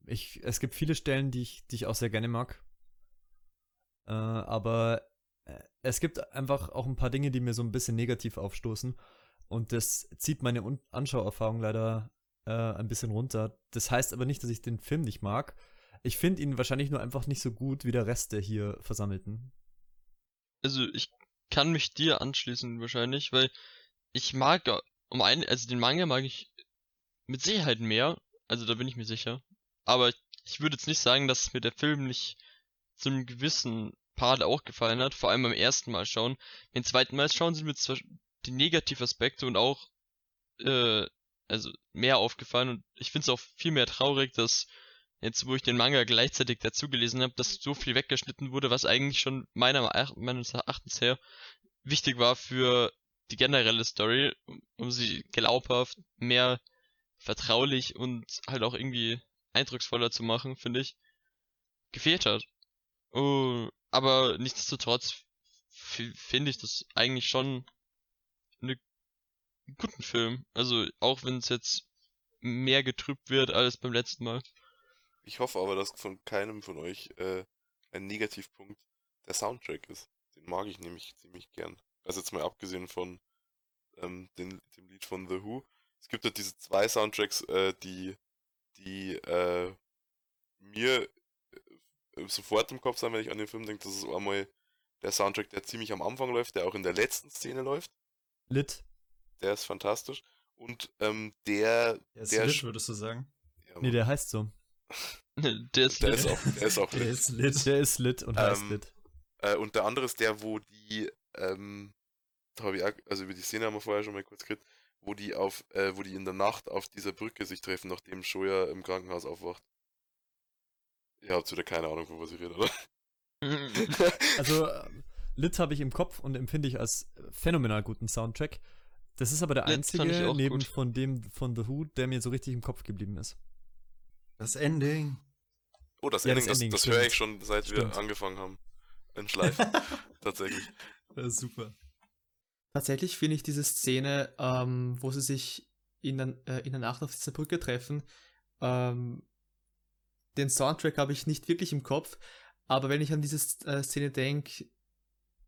ich, es gibt viele Stellen, die ich, die ich auch sehr gerne mag. Äh, aber äh, es gibt einfach auch ein paar Dinge, die mir so ein bisschen negativ aufstoßen. Und das zieht meine Un Anschauerfahrung leider äh, ein bisschen runter. Das heißt aber nicht, dass ich den Film nicht mag. Ich finde ihn wahrscheinlich nur einfach nicht so gut wie der Rest der hier Versammelten. Also ich kann mich dir anschließen wahrscheinlich, weil ich mag um einen, also den Manga mag ich mit Sicherheit mehr, also da bin ich mir sicher. Aber ich würde jetzt nicht sagen, dass mir der Film nicht zu einem gewissen Part auch gefallen hat, vor allem beim ersten Mal schauen. Beim zweiten Mal schauen sind mir zwar die Negativaspekte und auch äh, also mehr aufgefallen und ich finde es auch viel mehr traurig, dass jetzt, wo ich den Manga gleichzeitig dazu gelesen habe, dass so viel weggeschnitten wurde, was eigentlich schon meiner meines Erachtens her wichtig war für die generelle Story, um- sie glaubhaft, mehr vertraulich und halt auch irgendwie eindrucksvoller zu machen, finde ich, gefehlt hat. Oh, aber nichtsdestotrotz finde ich das eigentlich schon eine einen guten Film. Also auch wenn es jetzt mehr getrübt wird als beim letzten Mal. Ich hoffe aber, dass von keinem von euch äh, ein Negativpunkt der Soundtrack ist. Den mag ich nämlich ziemlich gern. Also jetzt mal abgesehen von ähm, den, dem Lied von The Who. Es gibt ja diese zwei Soundtracks, äh, die, die äh, mir äh, sofort im Kopf sind, wenn ich an den Film denke. Das ist einmal der Soundtrack, der ziemlich am Anfang läuft, der auch in der letzten Szene läuft. Lit. Der ist fantastisch. Und ähm, der, Der ist der lit, würdest du sagen. ja, Nee, der heißt so. (laughs) Der ist, der ist auch, der ist auch Der lit. ist lit. Der ist Lit und heißt Ähm, Lit. Äh, und der andere ist der, wo die, ähm, da habe ich auch, also über die Szene haben wir vorher schon mal kurz geredet, wo die auf, äh, wo die in der Nacht auf dieser Brücke sich treffen, nachdem Shoya im Krankenhaus aufwacht. Ihr habt wieder keine Ahnung, von was ich rede, oder? (laughs) Also, (laughs) ähm, Lit habe ich im Kopf und empfinde ich als phänomenal guten Soundtrack. Das ist aber der Lit einzige neben gut. von dem von The Who, der mir so richtig im Kopf geblieben ist. Das Ending. oh, das Ja, Ending, das das, Ending, das höre ich schon, seit wir Stimmt. angefangen haben. In Schleifen. (laughs) Tatsächlich. Das super. Tatsächlich finde ich diese Szene, ähm, wo sie sich in der, äh, in der Nacht auf dieser Brücke treffen, ähm, den Soundtrack habe ich nicht wirklich im Kopf, aber wenn ich an diese äh, Szene denke,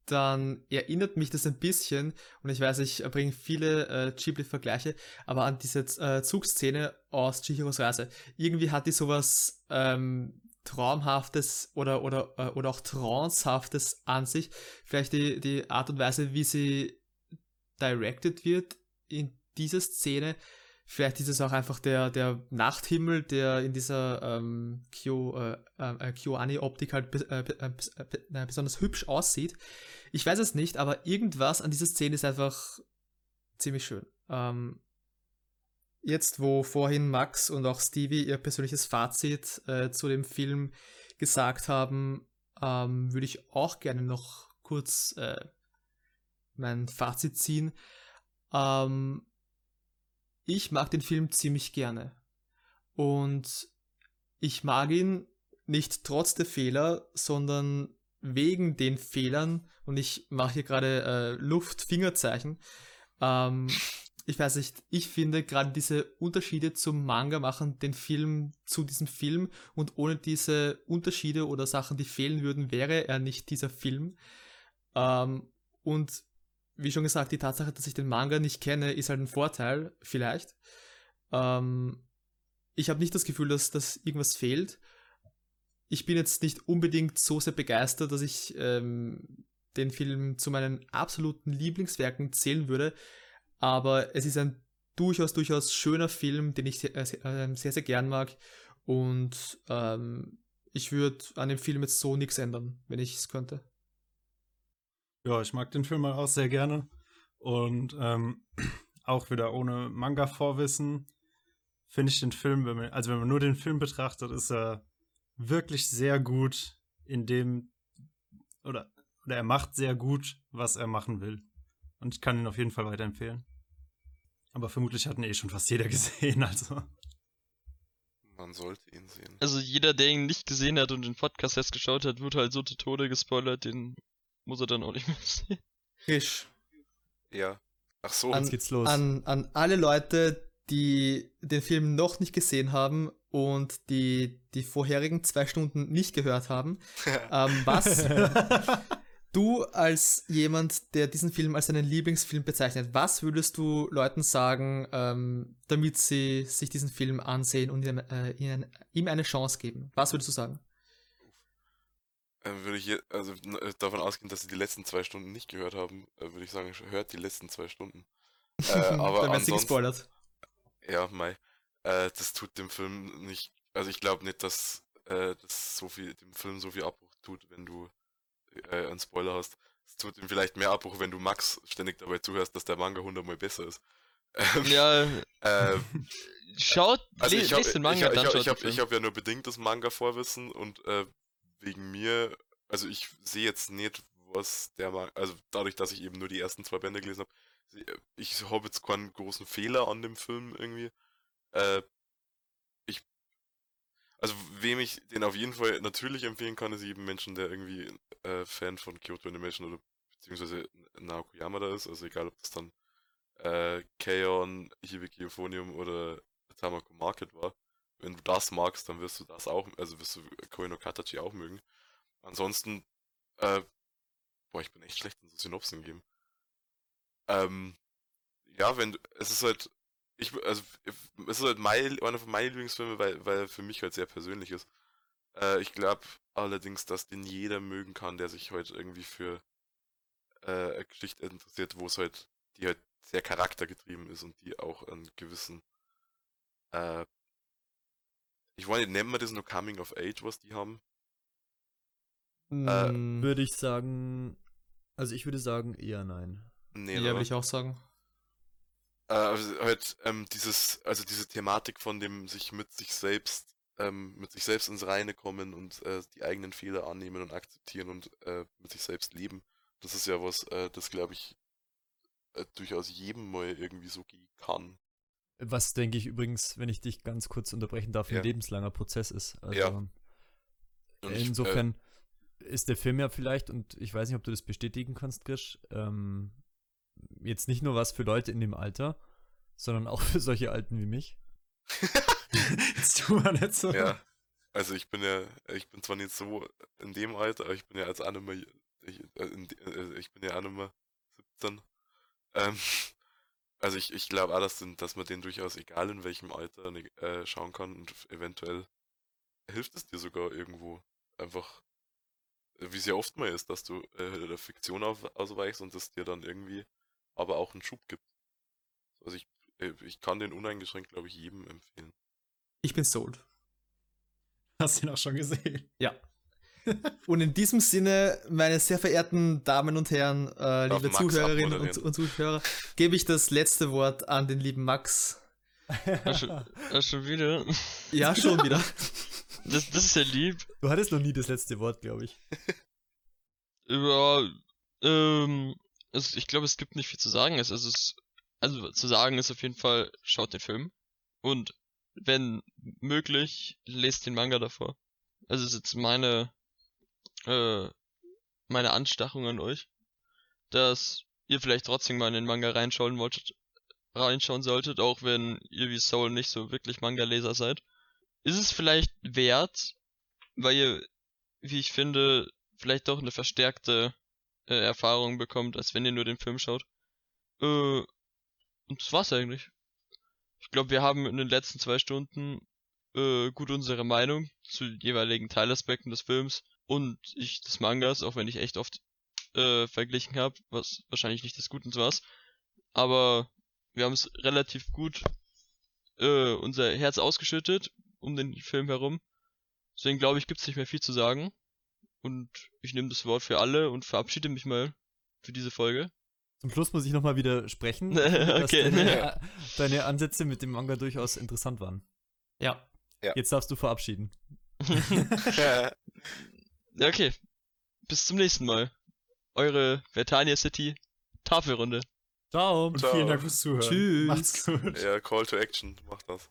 dann erinnert mich das ein bisschen, und ich weiß, ich bringe viele äh, Ghibli-Vergleiche, aber an diese äh, Zugszene aus Chihiros Reise. Irgendwie hat die sowas ähm, Traumhaftes oder, oder, äh, oder auch Trancehaftes an sich. Vielleicht die, die Art und Weise, wie sie directed wird in dieser Szene. Vielleicht ist es auch einfach der, der Nachthimmel, der in dieser ähm, Kyo, äh, äh, Kyoani-Optik halt äh, äh, äh, äh, besonders hübsch aussieht. Ich weiß es nicht, aber irgendwas an dieser Szene ist einfach ziemlich schön. Ähm, jetzt, wo vorhin Max und auch Stevie ihr persönliches Fazit äh, zu dem Film gesagt haben, ähm, würde ich auch gerne noch kurz äh, mein Fazit ziehen. Ähm, ich mag den Film ziemlich gerne. Und ich mag ihn nicht trotz der Fehler, sondern wegen den Fehlern. Und ich mache hier gerade äh, Luft-Fingerzeichen. Ähm, (laughs) ich weiß nicht, ich finde gerade diese Unterschiede zum Manga machen den Film zu diesem Film und ohne diese Unterschiede oder Sachen, die fehlen würden, wäre er nicht dieser Film. Ähm, und wie schon gesagt, die Tatsache, dass ich den Manga nicht kenne, ist halt ein Vorteil, vielleicht. Ähm, ich habe nicht das Gefühl, dass, dass irgendwas fehlt. Ich bin jetzt nicht unbedingt so sehr begeistert, dass ich ähm, den Film zu meinen absoluten Lieblingswerken zählen würde. Aber es ist ein durchaus, durchaus schöner Film, den ich sehr, äh, sehr, sehr, sehr gern mag. Und ähm, ich würde an dem Film jetzt so nichts ändern, wenn ich es könnte. Ja, ich mag den Film auch sehr gerne. Und ähm, (clears throat) auch wieder ohne Manga-Vorwissen finde ich den Film, wenn man, also wenn man nur den Film betrachtet, ist er wirklich sehr gut in dem, oder, oder er macht sehr gut, was er machen will. Und ich kann ihn auf jeden Fall weiterempfehlen. Aber vermutlich hat ihn eh schon fast jeder (laughs) gesehen, also. Man sollte ihn sehen. Also jeder, der ihn nicht gesehen hat und den Podcast erst geschaut hat, wird halt so zu Tode gespoilert, den muss er dann auch nicht mehr (laughs) sehen. Krisch, Ja. Ach so. An- Jetzt geht's los. an, an alle Leute, die den Film noch nicht gesehen haben und die die vorherigen zwei Stunden nicht gehört haben, (laughs) ähm, was du als jemand, der diesen Film als seinen Lieblingsfilm bezeichnet, was würdest du Leuten sagen, ähm, damit sie sich diesen Film ansehen und ihm, äh, ihnen, ihm eine Chance geben? Was würdest du sagen? Äh, würde ich also äh, davon ausgehen, dass sie die letzten zwei Stunden nicht gehört haben, äh, würde ich sagen, hört die letzten zwei Stunden. (laughs) Äh, aber Dann werden sie ansonsten, gespoilert. ja, Mai, äh, das tut dem Film nicht, also ich glaube nicht, dass äh, das so viel, dem Film so viel Abbruch tut, wenn du äh, einen Spoiler hast. Es tut ihm vielleicht mehr Abbruch, wenn du Max ständig dabei zuhörst, dass der Manga hundertmal besser ist. Ähm, Ja, äh, schaut, Also ich habe lest den Manga, ich, dann ich, ich den hab, hab ja nur bedingt das Manga-Vorwissen und äh, wegen mir, also ich sehe jetzt nicht, was der Manga, also dadurch, dass ich eben nur die ersten zwei Bände gelesen habe, ich habe jetzt keinen großen Fehler an dem Film irgendwie. Äh, also wem ich den auf jeden Fall natürlich empfehlen kann, ist jedem Menschen, der irgendwie äh, Fan von Kyoto Animation oder beziehungsweise Naoko Yamada ist, also egal ob das dann äh, Kaon, Hibiki Euphonium oder Tamako Market war. Wenn du das magst, dann wirst du das auch, also wirst du Koe no Katachi auch mögen. Ansonsten, äh, boah, ich bin echt schlecht in so Synopsen geben. Ähm, ja, wenn du, es ist halt, ich, also, es ist halt mein, einer von meinen Lieblingsfilmen, weil, weil er für mich halt sehr persönlich ist. Äh, ich glaube allerdings, dass den jeder mögen kann, der sich halt irgendwie für äh, eine Geschichte interessiert, wo es halt, die halt sehr charaktergetrieben ist und die auch einen gewissen, äh, ich nicht, nennen wir das nur Coming of Age, was die haben? Äh, Mm, Würde ich sagen, also ich würde sagen eher nein. Nee, ja, würde ich auch sagen. Äh, also halt ähm, dieses, also diese Thematik von dem sich mit sich selbst, ähm, mit sich selbst ins Reine kommen und äh, die eigenen Fehler annehmen und akzeptieren und äh, mit sich selbst leben. Das ist ja was, äh, das glaube ich äh, durchaus jedem mal irgendwie so gehen kann. Was denke ich übrigens, wenn ich dich ganz kurz unterbrechen darf, ein Ja. lebenslanger Prozess ist. Also Ja. Und ich, äh, insofern ist der Film ja vielleicht, und ich weiß nicht, ob du das bestätigen kannst, Grisch, ähm, jetzt nicht nur was für Leute in dem Alter, sondern auch für solche Alten wie mich. Jetzt tu mal nicht so. Ja, also ich bin ja, ich bin zwar nicht so in dem Alter, aber ich bin ja als Anime, ich, äh, in, äh, ich bin ja Anime 17. Ähm, also ich, ich glaube auch, dass, den, dass man den durchaus, egal in welchem Alter, äh, schauen kann und eventuell hilft es dir sogar irgendwo. Einfach, äh, wie es ja oft mal ist, dass du äh, der Fiktion auf, ausweichst und es dir dann irgendwie aber auch einen Schub gibt. Also ich, äh, ich kann den uneingeschränkt, glaube ich, jedem empfehlen. Ich bin sold. (laughs) Hast du ihn auch schon gesehen? Ja. (laughs) Und in diesem Sinne, meine sehr verehrten Damen und Herren, äh, liebe Max Zuhörerinnen und, und Zuhörer, gebe ich das letzte Wort an den lieben Max. Schon, ah, schon wieder. Ja, schon wieder. (laughs) Das, das ist ja lieb. Du hattest noch nie das letzte Wort, glaube ich. Ja, ähm, es, ich glaube, es gibt nicht viel zu sagen. Es, es ist, also zu sagen ist auf jeden Fall, schaut den Film. Und wenn möglich, lest den Manga davor. Also ist jetzt meine, äh, meine Anstachung an euch, dass ihr vielleicht trotzdem mal in den Manga reinschauen wolltet, reinschauen solltet, auch wenn ihr wie Soul nicht so wirklich Manga-Leser seid. Ist es vielleicht wert, weil ihr, wie ich finde, vielleicht doch eine verstärkte äh, Erfahrung bekommt, als wenn ihr nur den Film schaut. Äh, und das war's eigentlich. Ich glaube, wir haben in den letzten zwei Stunden äh, gut unsere Meinung zu jeweiligen Teilaspekten des Films und ich des Mangas, auch wenn ich echt oft äh, verglichen habe, was wahrscheinlich nicht das Gute war's. Aber wir haben es relativ gut äh, unser Herz ausgeschüttet um den Film herum. Deswegen glaube ich, gibt's nicht mehr viel zu sagen. Und ich nehme das Wort für alle und verabschiede mich mal für diese Folge. Zum Schluss muss ich nochmal widersprechen, (laughs) dass Okay. deine, (laughs) deine Ansätze mit dem Manga durchaus interessant waren. Ja. Jetzt darfst du verabschieden. (laughs) ja, okay. Bis zum nächsten Mal. Eure Vertania City Tafelrunde. Ciao. Und Ciao. vielen Dank fürs Zuhören. Tschüss. Macht's gut. ja, Call to Action, mach das.